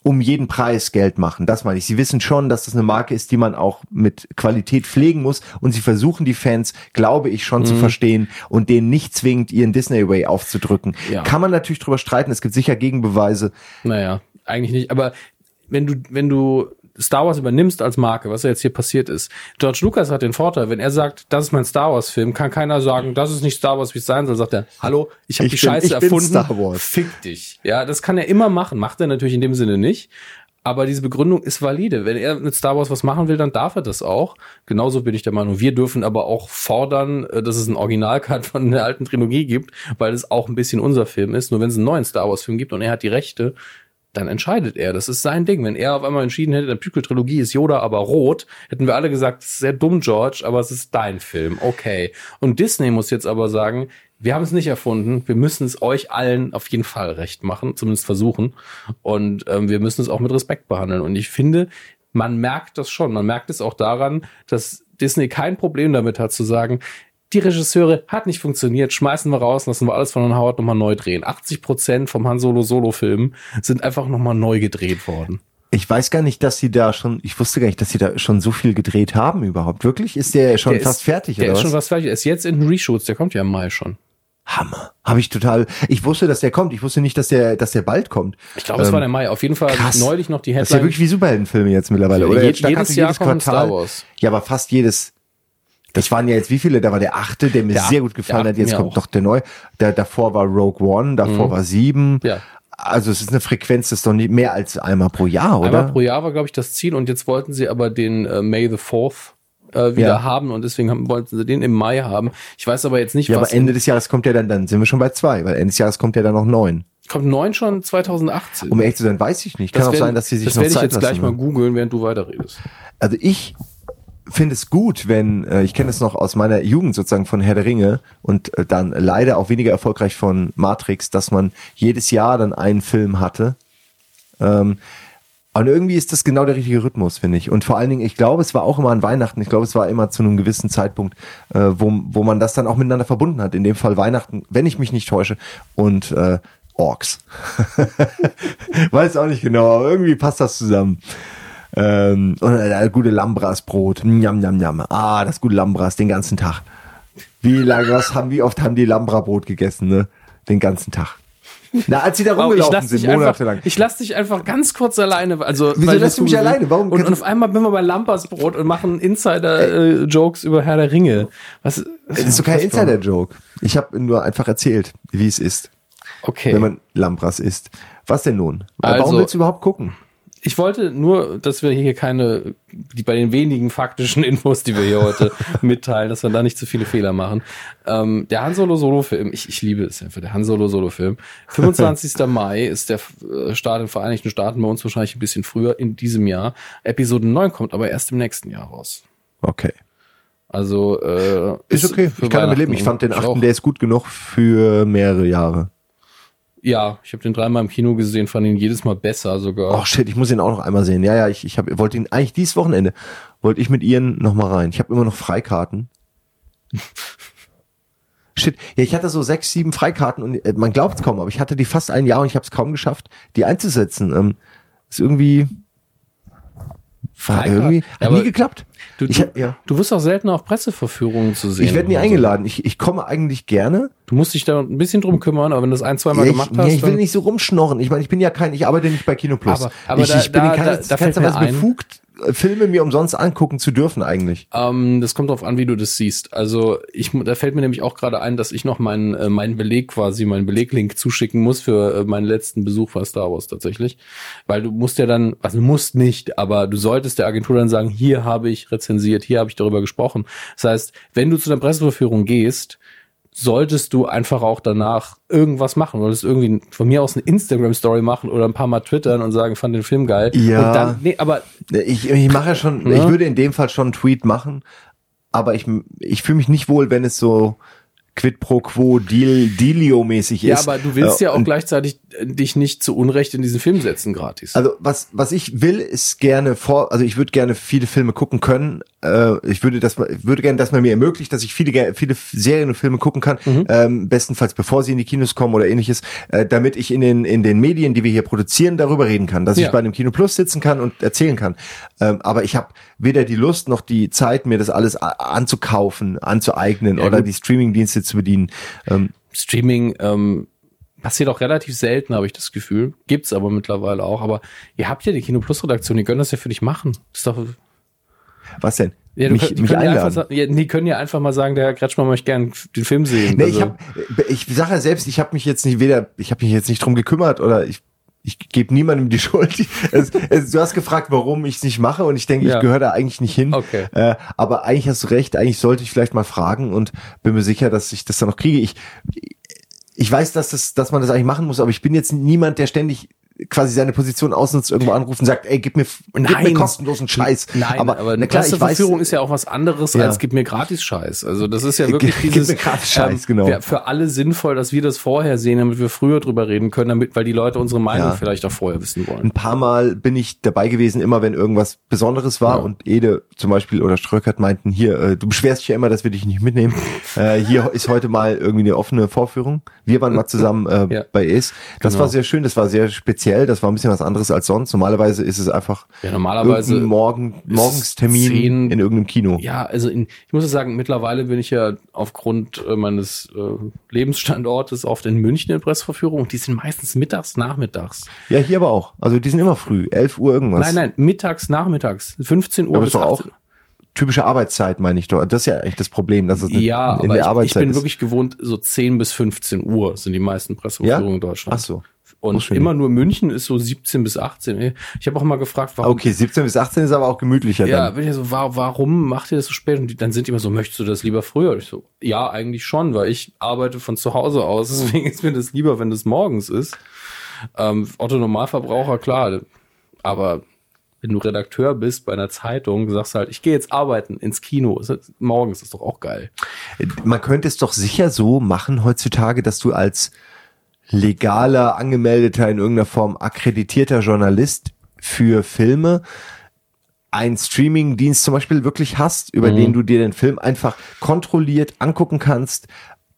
um jeden Preis Geld machen. Das meine ich. Sie wissen schon, dass das eine Marke ist, die man auch mit Qualität pflegen muss. Und sie versuchen die Fans, glaube ich, schon Mhm. zu verstehen und denen nicht zwingend ihren Disney Way aufzudrücken. Ja. Kann man natürlich drüber streiten. Es gibt sicher Gegenbeweise. Naja, eigentlich nicht. Aber wenn du, wenn du Star Wars übernimmst als Marke, was ja jetzt hier passiert ist, George Lucas hat den Vorteil, wenn er sagt, das ist mein Star Wars Film, kann keiner sagen, das ist nicht Star Wars, wie es sein soll. Sagt er, hallo, ich habe die bin- Scheiße erfunden. Star Wars. Fick dich. Ja, das kann er immer machen. Macht er natürlich in dem Sinne nicht. Aber diese Begründung ist valide. Wenn er mit Star Wars was machen will, dann darf er das auch. Genauso bin ich der Meinung. Wir dürfen aber auch fordern, äh, dass es einen Originalcut von der alten Trilogie gibt, weil es auch ein bisschen unser Film ist. Nur wenn es einen neuen Star Wars Film gibt und er hat die Rechte, dann entscheidet er. Das ist sein Ding. Wenn er auf einmal entschieden hätte, der Prequel-Trilogie ist Yoda aber rot, hätten wir alle gesagt, das ist sehr dumm, George, aber es ist dein Film. Okay. Und Disney muss jetzt aber sagen, wir haben es nicht erfunden. Wir müssen es euch allen auf jeden Fall recht machen, zumindest versuchen. Und ähm, wir müssen es auch mit Respekt behandeln. Und ich finde, man merkt das schon. Man merkt es auch daran, dass Disney kein Problem damit hat zu sagen, die Regisseure hat nicht funktioniert, schmeißen wir raus, lassen wir alles von Ron Howard nochmal neu drehen. 80 Prozent vom Han Solo Solo-Film sind einfach nochmal neu gedreht worden. Ich weiß gar nicht, dass sie da schon, ich wusste gar nicht, dass sie da schon so viel gedreht haben überhaupt. Wirklich? Ist der schon Der fast ist, fertig Der oder ist was? schon was fertig. Er ist jetzt in den Reshoots, der kommt ja im Mai schon. Hammer. Habe ich total, ich wusste, dass der kommt. Ich wusste nicht, dass der, dass der bald kommt. Ich glaube, es Ähm, war der Mai. Auf jeden Fall krass. neulich noch die Das ist ja Headline. wirklich wie Superheldenfilme jetzt mittlerweile, Ja, oder? je- jedes Jahr kommt Star Wars. Ja, aber fast jedes. Das waren ja jetzt wie viele? Da war der achte, der mir Der sehr gut gefallen hat. Jetzt kommt auch. noch der neu. Der, davor war Rogue One, davor war sieben. Ja. Also es ist eine Frequenz, das ist doch nicht mehr als einmal pro Jahr, oder? Einmal pro Jahr war, glaube ich, das Ziel. Und jetzt wollten sie aber den äh, May the 4th äh, wieder Ja. haben. Und deswegen haben, wollten sie den im Mai haben. Ich weiß aber jetzt nicht, ja, was. aber Ende des Jahres kommt ja dann, dann sind wir schon bei zwei, weil Ende des Jahres kommt ja dann noch neun. kommt neun schon 2018. Um ehrlich zu sein, weiß ich nicht. Kann auch werd- sein, dass sie sich das noch werde ich Zeit jetzt gleich mal googeln, während du weiterredest. also ich finde es gut, wenn, äh, ich kenne es noch aus meiner Jugend sozusagen von Herr der Ringe und äh, dann leider auch weniger erfolgreich von Matrix, dass man jedes Jahr dann einen Film hatte. Ähm, und irgendwie ist das genau der richtige Rhythmus, finde ich. Und vor allen Dingen, ich glaube, es war auch immer an Weihnachten. Ich glaube, es war immer zu einem gewissen Zeitpunkt, äh, wo, wo man das dann auch miteinander verbunden hat. In dem Fall Weihnachten, wenn ich mich nicht täusche. Und äh, Orks. Weiß auch nicht genau, aber irgendwie passt das zusammen. Ähm, und äh, gute Lambras-Brot. Njam, njam, njam. Ah, das gute Lambras den ganzen Tag. Wie lange, was haben, wie oft haben die Lambra-Brot gegessen, ne? Den ganzen Tag. Na, als sie da Wow, rumgelaufen lass sind, monatelang. ich lass dich einfach ganz kurz alleine. Also, Wieso lässt du mich alleine? Warum Und, und auf einmal bin wir bei Lampersbrot und machen Insider-Jokes über Herr der Ringe. Was? Das ist so kein Insider-Joke. Ich habe nur einfach erzählt, wie es ist, Okay. wenn man Lambras isst. Was denn nun? Also- Warum willst du überhaupt gucken? Ich wollte nur, dass wir hier keine, die bei den wenigen faktischen Infos, die wir hier heute mitteilen, dass wir da nicht zu viele Fehler machen. Ähm, der Han Solo Solo Film, ich, ich liebe es einfach, der Han Solo Solo Film. 25. Mai ist der äh, Start in den Vereinigten Staaten, bei uns wahrscheinlich ein bisschen früher in diesem Jahr. Episode 9 kommt aber erst im nächsten Jahr raus. Okay. Also äh, Ist okay, für ich kann damit leben. Ich fand den achten, der ist gut genug für mehrere Jahre. Ja, ich habe den dreimal im Kino gesehen, fand ihn jedes Mal besser sogar. Oh shit, ich muss ihn auch noch einmal sehen. Ja, ja, ich, ich hab, wollte ihn eigentlich dieses Wochenende, wollte ich mit Ian noch mal rein. Ich habe immer noch Freikarten. Shit, ja, ich hatte so sechs, sieben Freikarten und äh, man glaubt es kaum, aber ich hatte die fast ein Jahr und ich habe es kaum geschafft, die einzusetzen. Ähm, ist irgendwie, war irgendwie Ja, hat aber nie geklappt. du, ich ja. du wirst auch selten auf Presseverführungen zu sehen. Ich werde nie eingeladen. Ich, ich komme eigentlich gerne. Du musst dich da ein bisschen drum kümmern, aber wenn du das ein, zwei Mal Ja, gemacht ich, hast, nee, ich will nicht so rumschnorren. Ich meine, ich bin ja kein, ich arbeite nicht bei Kino Plus. Aber- aber ich, da- ich bin da- in keiner, da- da mir Weise ein- befugt, Filme mir umsonst angucken zu dürfen eigentlich. Ähm, das kommt darauf an, wie du das siehst. Also ich, da fällt mir nämlich auch gerade ein, dass ich noch meinen äh, meinen Beleg quasi, meinen Beleglink zuschicken muss für äh, meinen letzten Besuch bei Star Wars tatsächlich, weil du musst ja dann, also musst nicht, aber du solltest der Agentur dann sagen, hier habe ich rezensiert, hier habe ich darüber gesprochen. Das heißt, wenn du zu der Presseverführung gehst, solltest du einfach auch danach irgendwas machen. Du solltest irgendwie von mir aus eine Instagram-Story machen oder ein paar Mal twittern und sagen, fand den Film geil. Ja. Und dann, nee, aber Ich, ich mache ja schon, Ja. ich würde in dem Fall schon einen Tweet machen, aber ich, ich fühle mich nicht wohl, wenn es so quid pro quo Deal, Dealio-mäßig Ja, ist. aber du willst Äh, ja auch und- gleichzeitig äh, dich nicht zu Unrecht in diesen Film setzen gratis. Also was was ich will ist gerne vor also ich würde gerne viele Filme gucken können. Äh, ich würde das ich würde gerne, dass man mir ermöglicht, dass ich viele viele Serien und Filme gucken kann, Mhm. ähm, bestenfalls bevor sie in die Kinos kommen oder ähnliches, äh, damit ich in den in den Medien, die wir hier produzieren, darüber reden kann, dass Ja. ich bei einem Kino Plus sitzen kann und erzählen kann. Ähm, aber ich habe weder die Lust noch die Zeit, mir das alles anzukaufen, anzueignen Ja, oder gut. die Streaming-Dienste zu bedienen. Ähm, Streaming ähm, passiert auch relativ selten, habe ich das Gefühl. Gibt's aber mittlerweile auch. Aber ihr habt ja die Kino Plus Redaktion, die können das ja für dich machen. Das ist doch, was denn? ja, mich mich können ja einladen. einfach, ja, die können ja einfach mal sagen, der Herr Kretschmann möchte gern den Film sehen. Nee, Also, ich hab, ich sage ja selbst, ich habe mich jetzt nicht weder, ich habe mich jetzt nicht drum gekümmert oder ich ich gebe niemandem die Schuld. Es, es, du hast gefragt, warum ich es nicht mache und ich denke, Ja. ich gehöre da eigentlich nicht hin. Okay. Äh, aber eigentlich hast du recht, eigentlich sollte ich vielleicht mal fragen und bin mir sicher, dass ich das dann noch kriege. Ich, ich weiß, dass, das, dass man das eigentlich machen muss, aber ich bin jetzt niemand, der ständig quasi seine Position ausnutzt, irgendwo anruft und sagt, ey, gib mir, gib mir Nein. kostenlosen Scheiß. Nein, aber, aber eine klar, Presseverführung ist ja auch was anderes Ja. als gib mir gratis Scheiß. Also das ist ja wirklich Gib- gib dieses mir gratis Scheiß, genau. wär für alle sinnvoll, dass wir das vorher sehen, damit wir früher drüber reden können, damit weil die Leute unsere Meinung Ja. vielleicht auch vorher wissen wollen. ein paar Mal bin ich dabei gewesen, immer wenn irgendwas Besonderes war Ja. und Ede zum Beispiel oder Ströckert meinten, hier, äh, du beschwerst dich ja immer, dass wir dich nicht mitnehmen. äh, hier ist heute mal irgendwie eine offene Vorführung. Wir waren mal zusammen äh, bei Es. Das Genau. war sehr schön, das war sehr speziell, das war ein bisschen was anderes als sonst. Normalerweise ist es einfach Ja, normalerweise Morgen, ist Morgenstermin zehn- in irgendeinem Kino. Ja, also in, ich muss sagen, mittlerweile bin ich ja aufgrund äh, meines äh, Lebensstandortes oft in München in Presseverführungen. Die sind meistens mittags, nachmittags. Ja, hier aber auch. Also die sind immer früh, 11 Uhr irgendwas. Nein, nein, mittags, nachmittags, 15 Uhr Aber bis ist auch 18. typische Arbeitszeit, meine ich doch. Das ist ja echt das Problem, dass es Ja, in aber der ich, ich Arbeitszeit bin ist. wirklich gewohnt, so 10 bis 15 Uhr sind die meisten Presseverführungen in Deutschland. Ach so. Und schön. immer nur München ist so 17 bis 18. Ich habe auch mal gefragt, warum. Okay, 17 bis 18 ist aber auch gemütlicher Ja, dann. bin ich so, wa warum macht ihr das so spät? Und dann sind die immer so, möchtest du das lieber früher? Ich so, ja, eigentlich schon, weil ich arbeite von zu Hause aus. Deswegen ist mir das lieber, wenn das morgens ist. Ähm, Otto Normalverbraucher, klar. Aber wenn du Redakteur bist bei einer Zeitung, sagst du halt, ich gehe jetzt arbeiten ins Kino. Ist das- Morgens ist doch auch geil. Man könnte es doch sicher so machen heutzutage, dass du als legaler, angemeldeter, in irgendeiner Form akkreditierter Journalist für Filme einen Streaming-Dienst zum Beispiel wirklich hast, über Mhm. den du dir den Film einfach kontrolliert angucken kannst,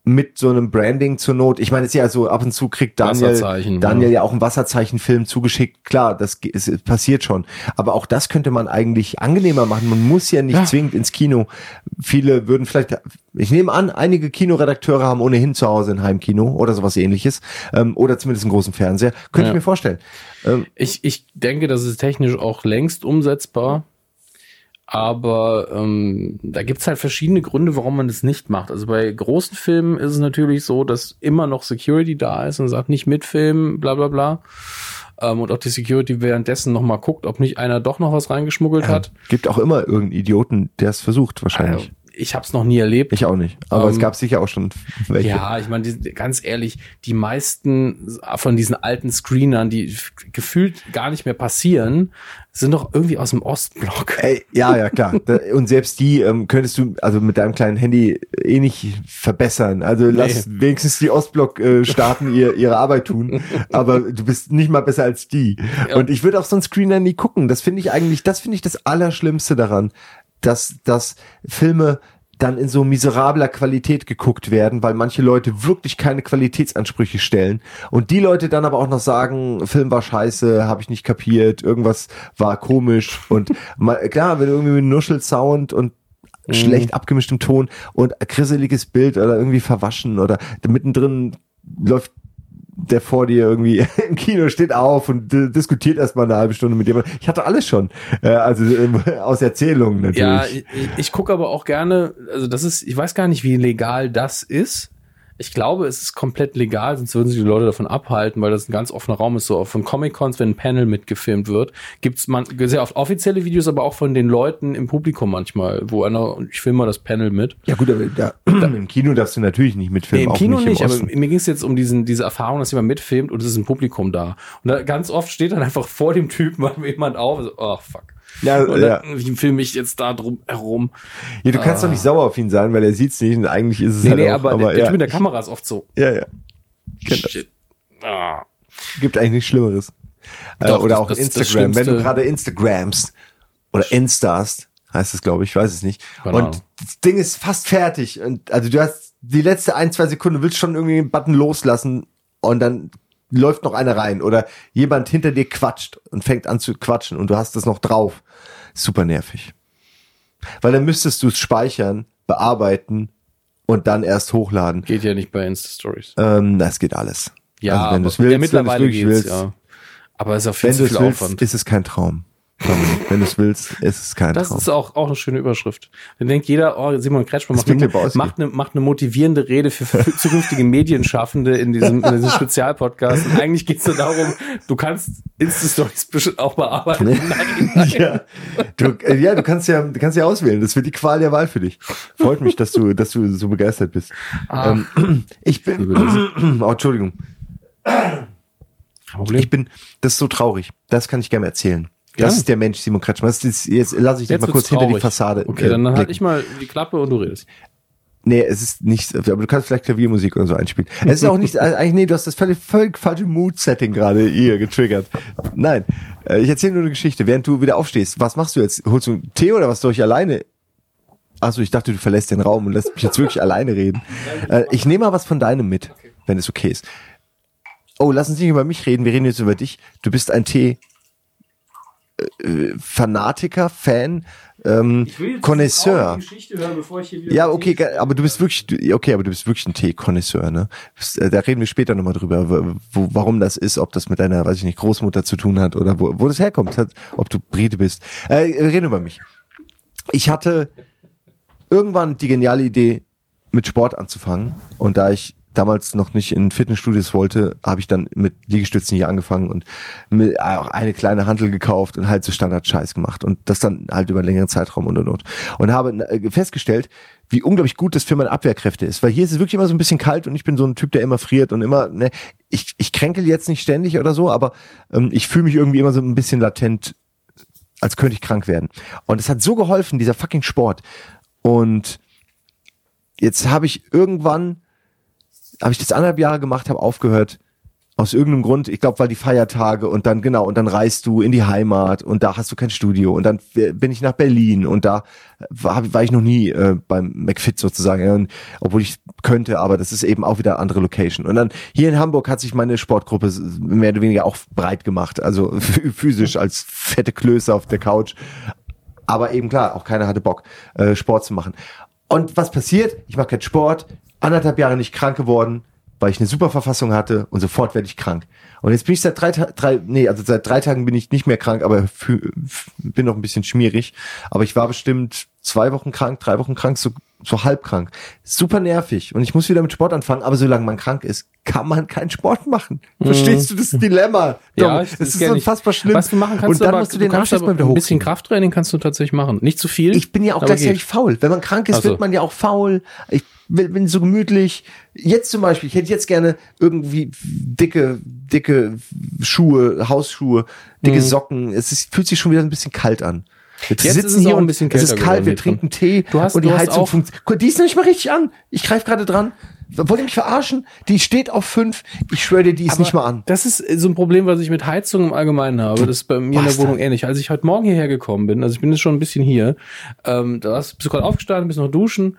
mit so einem Branding zur Not. Ich meine, es ist ja so, ab und zu kriegt Daniel, Wasserzeichen, Daniel ja. ja auch ein Wasserzeichenfilm zugeschickt. Klar, das es passiert schon. Aber auch das könnte man eigentlich angenehmer machen. Man muss ja nicht Ja. zwingend ins Kino. Viele würden vielleicht, ich nehme an, einige Kinoredakteure haben ohnehin zu Hause ein Heimkino oder sowas ähnliches. Ähm, oder zumindest einen großen Fernseher. Könnte Ja. ich mir vorstellen. Ähm, Ich, ich denke, das ist technisch auch längst umsetzbar. Aber ähm, da gibt's halt verschiedene Gründe, warum man das nicht macht. Also bei großen Filmen ist es natürlich so, dass immer noch Security da ist und sagt, nicht mitfilmen, bla bla bla. Ähm, und auch die Security währenddessen nochmal guckt, ob nicht einer doch noch was reingeschmuggelt hat. gibt auch immer irgendeinen Idioten, der es versucht, wahrscheinlich. Also, ich habe es noch nie erlebt. Ich auch nicht. Aber Ähm, es gab sicher auch schon welche. Ja, ich meine, ganz ehrlich, die meisten von diesen alten Screenern, die gefühlt gar nicht mehr passieren, sind doch irgendwie aus dem Ostblock. Ey, ja, ja, klar. Und selbst die ähm, könntest du also mit deinem kleinen Handy eh nicht verbessern. Also lass wenigstens die Ostblock-Staaten ihr, ihre Arbeit tun. Aber du bist nicht mal besser als die. Und ich würde auf so einen Screener nie gucken. Das finde ich eigentlich, das finde ich das Allerschlimmste daran, dass, dass Filme dann in so miserabler Qualität geguckt werden, weil manche Leute wirklich keine Qualitätsansprüche stellen und die Leute dann aber auch noch sagen, Film war scheiße, habe ich nicht kapiert, irgendwas war komisch und mal, klar, wenn du irgendwie mit Nuschel-Sound und schlecht abgemischtem Ton und grisseliges Bild oder irgendwie verwaschen oder mittendrin läuft der vor dir irgendwie im Kino steht auf und diskutiert erstmal eine halbe Stunde mit jemandem. Ich hatte alles schon. Äh, also äh, aus Erzählungen natürlich. Ja, ich, ich gucke aber auch gerne, also das ist, ich weiß gar nicht, wie legal das ist. Ich glaube, es ist komplett legal, sonst würden sich die Leute davon abhalten, weil das ein ganz offener Raum ist. So auch von Comic-Cons, wenn ein Panel mitgefilmt wird, gibt's man sehr oft offizielle Videos, aber auch von den Leuten im Publikum manchmal, wo einer, ich filme mal das Panel mit. Ja gut, aber da, im Kino darfst du natürlich nicht Nee, mitfilmen. im auch Kino nicht, nicht, im aber mir ging es jetzt um diesen, diese Erfahrung, dass jemand mitfilmt und es ist ein Publikum da. Und da ganz oft steht dann einfach vor dem Typen jemand auf, so, oh fuck. Ja, Und ja. dann filme ich jetzt da drum herum. ja, du kannst doch nicht sauer auf ihn sein, weil er sieht's nicht und eigentlich ist es Nee, halt nee, auch, aber, aber der, der ja, Typ mit der Kamera ist oft so. ja, ja. Das. Shit. Ah. Gibt eigentlich nichts Schlimmeres. Äh, Doch, oder das- auch das- das Instagram, wenn du gerade Instagrams oder Instast, heißt es glaube ich, ich weiß es nicht. Keine und das Ding ist fast fertig und also du hast die letzte ein, zwei Sekunden, willst schon irgendwie den Button loslassen und dann läuft noch einer rein oder jemand hinter dir quatscht und fängt an zu quatschen und du hast das noch drauf. Super nervig. Weil dann müsstest du es speichern, bearbeiten und dann erst hochladen. Geht ja nicht bei Insta-Stories. Ähm, das geht alles. Ja, also wenn du es willst, ja, mittlerweile wenn willst, ja. Aber es ist zu du viel es willst, Aufwand. ist es kein Traum. Dominik. wenn du es willst, ist es kein Das Traum. ist auch, auch eine schöne Überschrift. Dann denkt jeder, oh, Simon Kretschmann macht eine, macht, eine, macht eine motivierende Rede für, für zukünftige Medienschaffende in diesem, in diesem Spezialpodcast. Und eigentlich geht's nur darum, du kannst Insta-Stories bestimmt auch bearbeiten. Nein, nein. ja, du, äh, ja, du kannst ja, du kannst ja auswählen. Das wird die Qual der Wahl für dich. Freut mich, dass du, dass du so begeistert bist. Ähm, ich bin, oh, Entschuldigung. Ich bin, das ist so traurig. Das kann ich gerne erzählen. Das Ja. ist der Mensch Simon Kretschmann. Das ist, jetzt lasse ich dich mal kurz hinter die traurig. Fassade. Okay, äh, dann halt blicken. ich mal die Klappe und du redest. Nee, es ist nicht, aber du kannst vielleicht Klaviermusik oder so einspielen. Es ist auch nicht, also eigentlich, nee, du hast das völlig, völlig falsche Mood-Setting gerade hier getriggert. Nein, äh, ich erzähle nur eine Geschichte. Während du wieder aufstehst, was machst du jetzt? Holst du einen Tee oder was soll ich alleine? Achso, ich dachte, du verlässt den Raum und lässt mich jetzt wirklich alleine reden. Äh, ich nehme mal was von deinem mit, wenn es okay ist. Oh, lass uns nicht über mich reden, wir reden jetzt über dich. Du bist ein Tee. Äh, Fanatiker, Fan, ähm, Connoisseur. Ja, okay, ge- aber du bist wirklich, okay, aber du bist wirklich ein Tee-Konnoisseur, ne? Äh, Da reden wir später nochmal drüber, wo, warum das ist, ob das mit deiner, weiß ich nicht, Großmutter zu tun hat oder wo, wo das herkommt, hat, ob du Brite bist. Äh, reden über mich. Ich hatte irgendwann die geniale Idee, mit Sport anzufangen und da ich damals noch nicht in Fitnessstudios wollte, habe ich dann mit Liegestützen hier angefangen und mir auch eine kleine Handel gekauft und halt so Standard-Scheiß gemacht und das dann halt über einen längeren Zeitraum und und. Und habe äh, festgestellt, wie unglaublich gut das für meine Abwehrkräfte ist, weil hier ist es wirklich immer so ein bisschen kalt und ich bin so ein Typ, der immer friert und immer, ne, ich, ich kränkel jetzt nicht ständig oder so, aber ähm, ich fühle mich irgendwie immer so ein bisschen latent, als könnte ich krank werden. Und es hat so geholfen, dieser fucking Sport. Und jetzt habe ich irgendwann, habe ich das anderthalb Jahre gemacht, habe aufgehört. Aus irgendeinem Grund, ich glaube, weil die Feiertage und dann, genau, und dann reist du in die Heimat und da hast du kein Studio und dann bin ich nach Berlin und da war, war ich noch nie äh, beim McFit sozusagen, und, obwohl ich könnte, aber das ist eben auch wieder andere Location. Und dann hier in Hamburg hat sich meine Sportgruppe mehr oder weniger auch breit gemacht, also physisch als fette Klöße auf der Couch. Aber eben klar, auch keiner hatte Bock, äh, Sport zu machen. Und was passiert? Ich mache keinen Sport, anderthalb Jahre nicht krank geworden, weil ich eine super Verfassung hatte und sofort werde ich krank. Und jetzt bin ich seit drei, drei nee, also seit drei Tagen bin ich nicht mehr krank, aber bin noch ein bisschen schmierig. Aber ich war bestimmt zwei Wochen krank, drei Wochen krank, so so halb krank. Super nervig und ich muss wieder mit Sport anfangen, aber solange man krank ist, kann man keinen Sport machen. Verstehst du das Dilemma? Ja, es ist unfassbar schlimm. Was du machen kannst, und dann aber, musst du den kannst Arsch aber erstmal wieder ein bisschen. Krafttraining kannst du tatsächlich machen. Nicht zu viel. Ich bin ja auch gleichzeitig geht. faul. Wenn man krank ist, Ach so. wird man ja auch faul. Ich bin so gemütlich. Jetzt zum Beispiel, ich hätte jetzt gerne irgendwie dicke, dicke Schuhe, Hausschuhe, dicke Socken. Es ist, fühlt sich schon wieder ein bisschen kalt an. Wir Mhm. Jetzt ist es auch ein bisschen Es ist kalt, wir hier trinken Tee Du hast- und die Heizung funktioniert. Die ist noch nicht mal richtig an. Ich greife gerade dran. Wollt ihr mich verarschen? Die steht auf fünf. Ich schwöre dir, die ist nicht mal an. Das ist so ein Problem, was ich mit Heizung im Allgemeinen habe. Das ist bei mir in der. Wohnung ähnlich. Als ich heute Morgen hierher gekommen bin, also ich bin jetzt schon ein bisschen hier, ähm, da hast, bist du gerade aufgestanden, bist noch duschen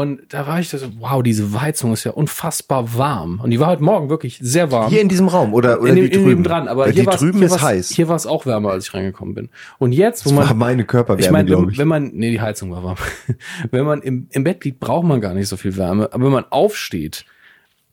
und da war ich so, wow, diese Heizung ist ja unfassbar warm. Und die war heute Morgen wirklich sehr warm. Hier in diesem Raum oder, oder in, die dem- in drüben. dem dran, aber Weil hier die drüben hier ist heiß. Hier war es auch wärmer, als ich reingekommen bin. Und jetzt, wo das war man, meine Körperwärme, ich meine, wenn, wenn man, nee, die Heizung war warm. wenn man im, im Bett liegt, braucht man gar nicht so viel Wärme. Aber wenn man aufsteht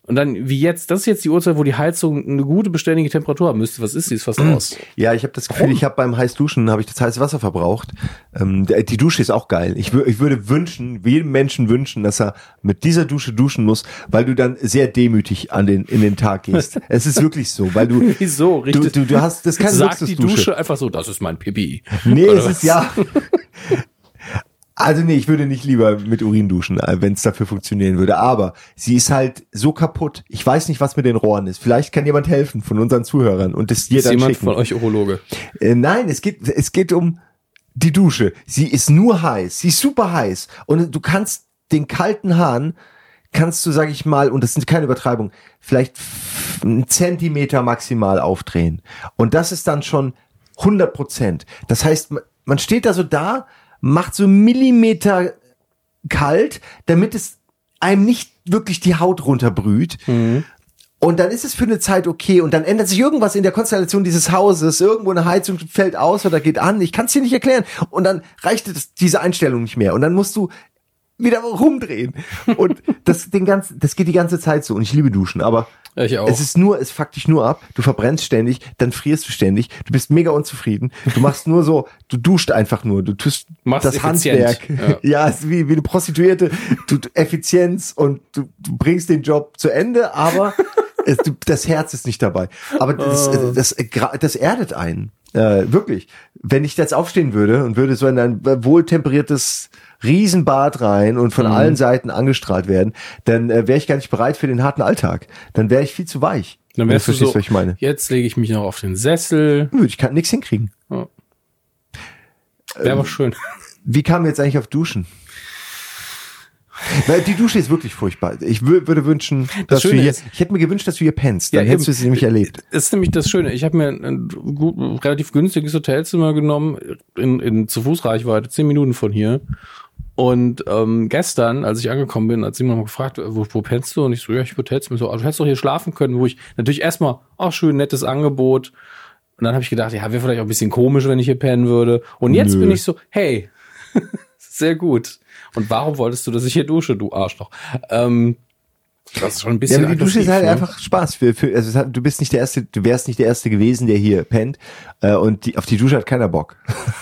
und dann, wie jetzt, das ist jetzt die Uhrzeit, wo die Heizung eine gute, beständige Temperatur haben müsste. Was ist die? Ist fast aus. Ja, ich habe das Gefühl, ich habe beim Heißduschen habe ich das heiße Wasser verbraucht. Ähm, die Dusche ist auch geil. Ich, ich würde wünschen, jedem Menschen wünschen, dass er mit dieser Dusche duschen muss, weil du dann sehr demütig an den in den Tag gehst. es ist wirklich so, weil du Wieso? du, Richtig. du, du hast das ist keine Sagt die. Dusche einfach so, das ist mein Pipi. Nee, Oder es was? ist ja. Also nee, ich würde nicht lieber mit Urin duschen, wenn es dafür funktionieren würde. Aber sie ist halt so kaputt. Ich weiß nicht, was mit den Rohren ist. Vielleicht kann jemand helfen von unseren Zuhörern und es dir Ist dann jemand schicken. von euch Urologe? Äh, nein, es geht, es geht um die Dusche. Sie ist nur heiß. Sie ist super heiß. Und du kannst den kalten Hahn, kannst du, sag ich mal, und das sind keine Übertreibung, vielleicht einen Zentimeter maximal aufdrehen. Und das ist dann schon 100 Prozent. Das heißt, man- man steht da so da, macht so Millimeter kalt, damit es einem nicht wirklich die Haut runterbrüht. Und dann ist es für eine Zeit okay. Und dann ändert sich irgendwas in der Konstellation dieses Hauses, irgendwo eine Heizung fällt aus oder geht an, ich kann es dir nicht erklären. Und dann reicht es, diese Einstellung nicht mehr. Und dann musst du wieder rumdrehen und das den ganzen das geht die ganze Zeit so und ich liebe duschen, aber Ja, ich auch. es ist nur es fuckt dich nur ab, du verbrennst ständig, dann frierst du ständig, du bist mega unzufrieden, du machst nur so, du duscht einfach nur, du tust Machst das effizient, Handwerk. Ja, es ist wie, wie eine Prostituierte, du, Effizienz und du, du bringst den Job zu Ende, aber es, du, das Herz ist nicht dabei. Aber das, das, das, das erdet einen. Äh, wirklich. Wenn ich jetzt aufstehen würde und würde so in ein wohltemperiertes Riesenbad rein und Mhm. von allen Seiten angestrahlt werden, dann äh, wäre ich gar nicht bereit für den harten Alltag. Dann wäre ich viel zu weich. Dann wärst du so, was ich meine. jetzt lege ich mich noch auf den Sessel. Ich kann nichts hinkriegen. Wäre Ähm, aber schön. Wie kam jetzt eigentlich auf Duschen? Weil die Dusche ist wirklich furchtbar. Ich wü- würde wünschen, dass du Schöne hier, ist- ich hätte mir gewünscht, dass du hier pennst. Dann Ja, hättest eben. du sie nämlich erlebt. Das ist nämlich das Schöne. Ich habe mir ein gut, relativ günstiges Hotelzimmer genommen, in, in zu Fußreichweite, zehn Minuten von hier. Und ähm, gestern, als ich angekommen bin, hat Simon mal gefragt, wo, wo pennst du? Und ich so, ja, ich Hotelzimmer. So, ah, du hättest doch hier schlafen können, wo ich natürlich erstmal, ach schön, nettes Angebot. Und dann habe ich gedacht, ja, wäre vielleicht auch ein bisschen komisch, wenn ich hier pennen würde. Und jetzt Nö. bin ich so, hey, sehr gut. Und warum wolltest du, dass ich hier dusche, du Arschloch? Ähm, das ist schon ein Ja, bisschen aber die Dusche ist halt ne? einfach Spaß für, für also hat, du bist nicht der erste, du wärst nicht der erste gewesen, der hier pennt äh, und die, auf die Dusche hat keiner Bock.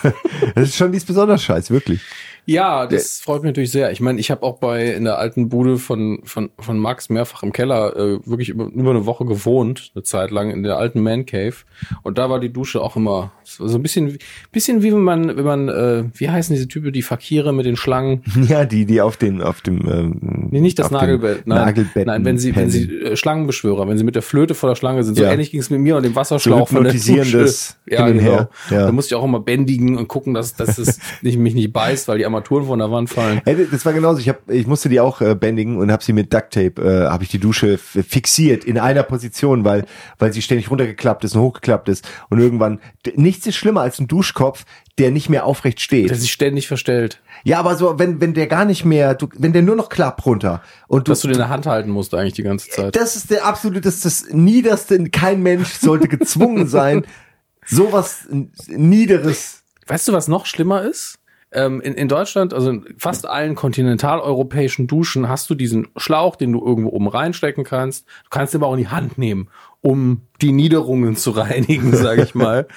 das ist schon nichts besonders Scheiß, wirklich. Ja, das freut mich natürlich sehr. Ich meine, ich habe auch bei in der alten Bude von von von Max mehrfach im Keller äh, wirklich über, über eine Woche gewohnt, eine Zeit lang in der alten Man Cave und da war die Dusche auch immer so ein bisschen bisschen wie wenn man wenn man äh, wie heißen diese Typen die Fakire mit den Schlangen Ja, die, die auf den, auf dem ähm, Nee, nicht das Nagelbett. Nein, Nagelbett nein wenn sie, wenn sie äh, Schlangenbeschwörer, wenn sie mit der Flöte vor der Schlange sind. So Ja. ähnlich ging es mit mir und dem Wasserschlauch So von der Dusche. Ja, hin und genau. her. Ja. Da musste ich auch immer bändigen und gucken, dass, dass es nicht, mich nicht beißt, weil die Armaturen von der Wand fallen. Ey, das war genauso. Ich hab, ich musste die auch äh, bändigen und habe sie mit Duct Tape, äh, habe ich die Dusche fixiert in einer Position, weil weil sie ständig runtergeklappt ist und hochgeklappt ist und irgendwann nichts ist schlimmer als ein Duschkopf, der nicht mehr aufrecht steht. Der sich ständig verstellt. Ja, aber so wenn wenn der gar nicht mehr, du, wenn der nur noch klappt runter und du, Dass du den in der Hand halten musst eigentlich die ganze Zeit. das ist der absolute, das ist das niederste. Kein Mensch sollte gezwungen sein, sowas niederes. Weißt du, was noch schlimmer ist? Ähm, in, in Deutschland, also in fast allen kontinentaleuropäischen Duschen, hast du diesen Schlauch, den du irgendwo oben reinstecken kannst. Du kannst ihn aber auch in die Hand nehmen, um die Niederungen zu reinigen, sage ich mal.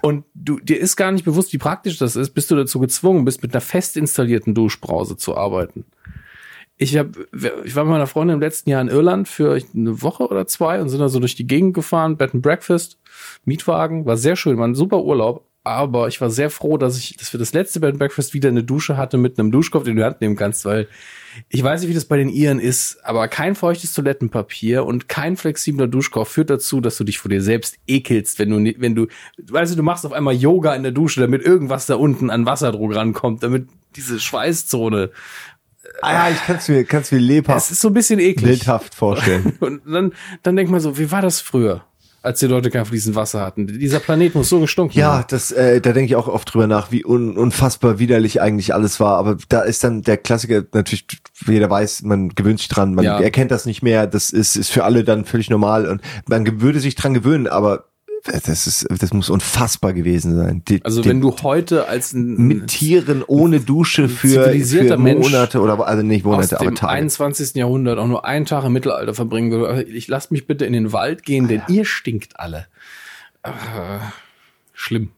Und du, dir ist gar nicht bewusst, wie praktisch das ist, bis du dazu gezwungen bist, mit einer fest installierten Duschbrause zu arbeiten. ich hab, ich war mit meiner Freundin im letzten Jahr in Irland für eine Woche oder zwei und sind da so durch die Gegend gefahren, Bed and Breakfast, Mietwagen, war sehr schön, war ein super Urlaub. Aber ich war sehr froh, dass ich, dass wir das letzte Bed Breakfast wieder eine Dusche hatte mit einem Duschkopf, den du in die Hand nehmen kannst, weil ich weiß nicht, wie das bei den Iren ist, aber kein feuchtes Toilettenpapier und kein flexibler Duschkopf führt dazu, dass du dich vor dir selbst ekelst, wenn du, wenn du, weißt du, du machst auf einmal Yoga in der Dusche, damit irgendwas da unten an Wasserdruck rankommt, damit diese Schweißzone, Ah ja, ich kann es mir, kann's mir es lebhaft, ist so ein bisschen eklig. bildhaft vorstellen. Und dann, dann denkt man so, wie war das früher, als die Leute kein fließendes Wasser hatten? Dieser Planet muss so gestunken Ja, haben. das, äh, da denke ich auch oft drüber nach, wie un, unfassbar widerlich eigentlich alles war. Aber da ist dann der Klassiker natürlich, jeder weiß, man gewöhnt sich dran, man Ja. erkennt das nicht mehr. Das ist, ist für alle dann völlig normal und man würde sich dran gewöhnen, aber das ist, das muss unfassbar gewesen sein. Die, Also die, wenn du heute als ein mit Tieren ohne Dusche für, für Monate oder also nicht aus Monate, aber dem Tage. 21. Jahrhundert auch nur einen Tag im Mittelalter verbringen würde, ich lasst mich bitte in den Wald gehen, denn ihr stinkt alle. Äh, schlimm.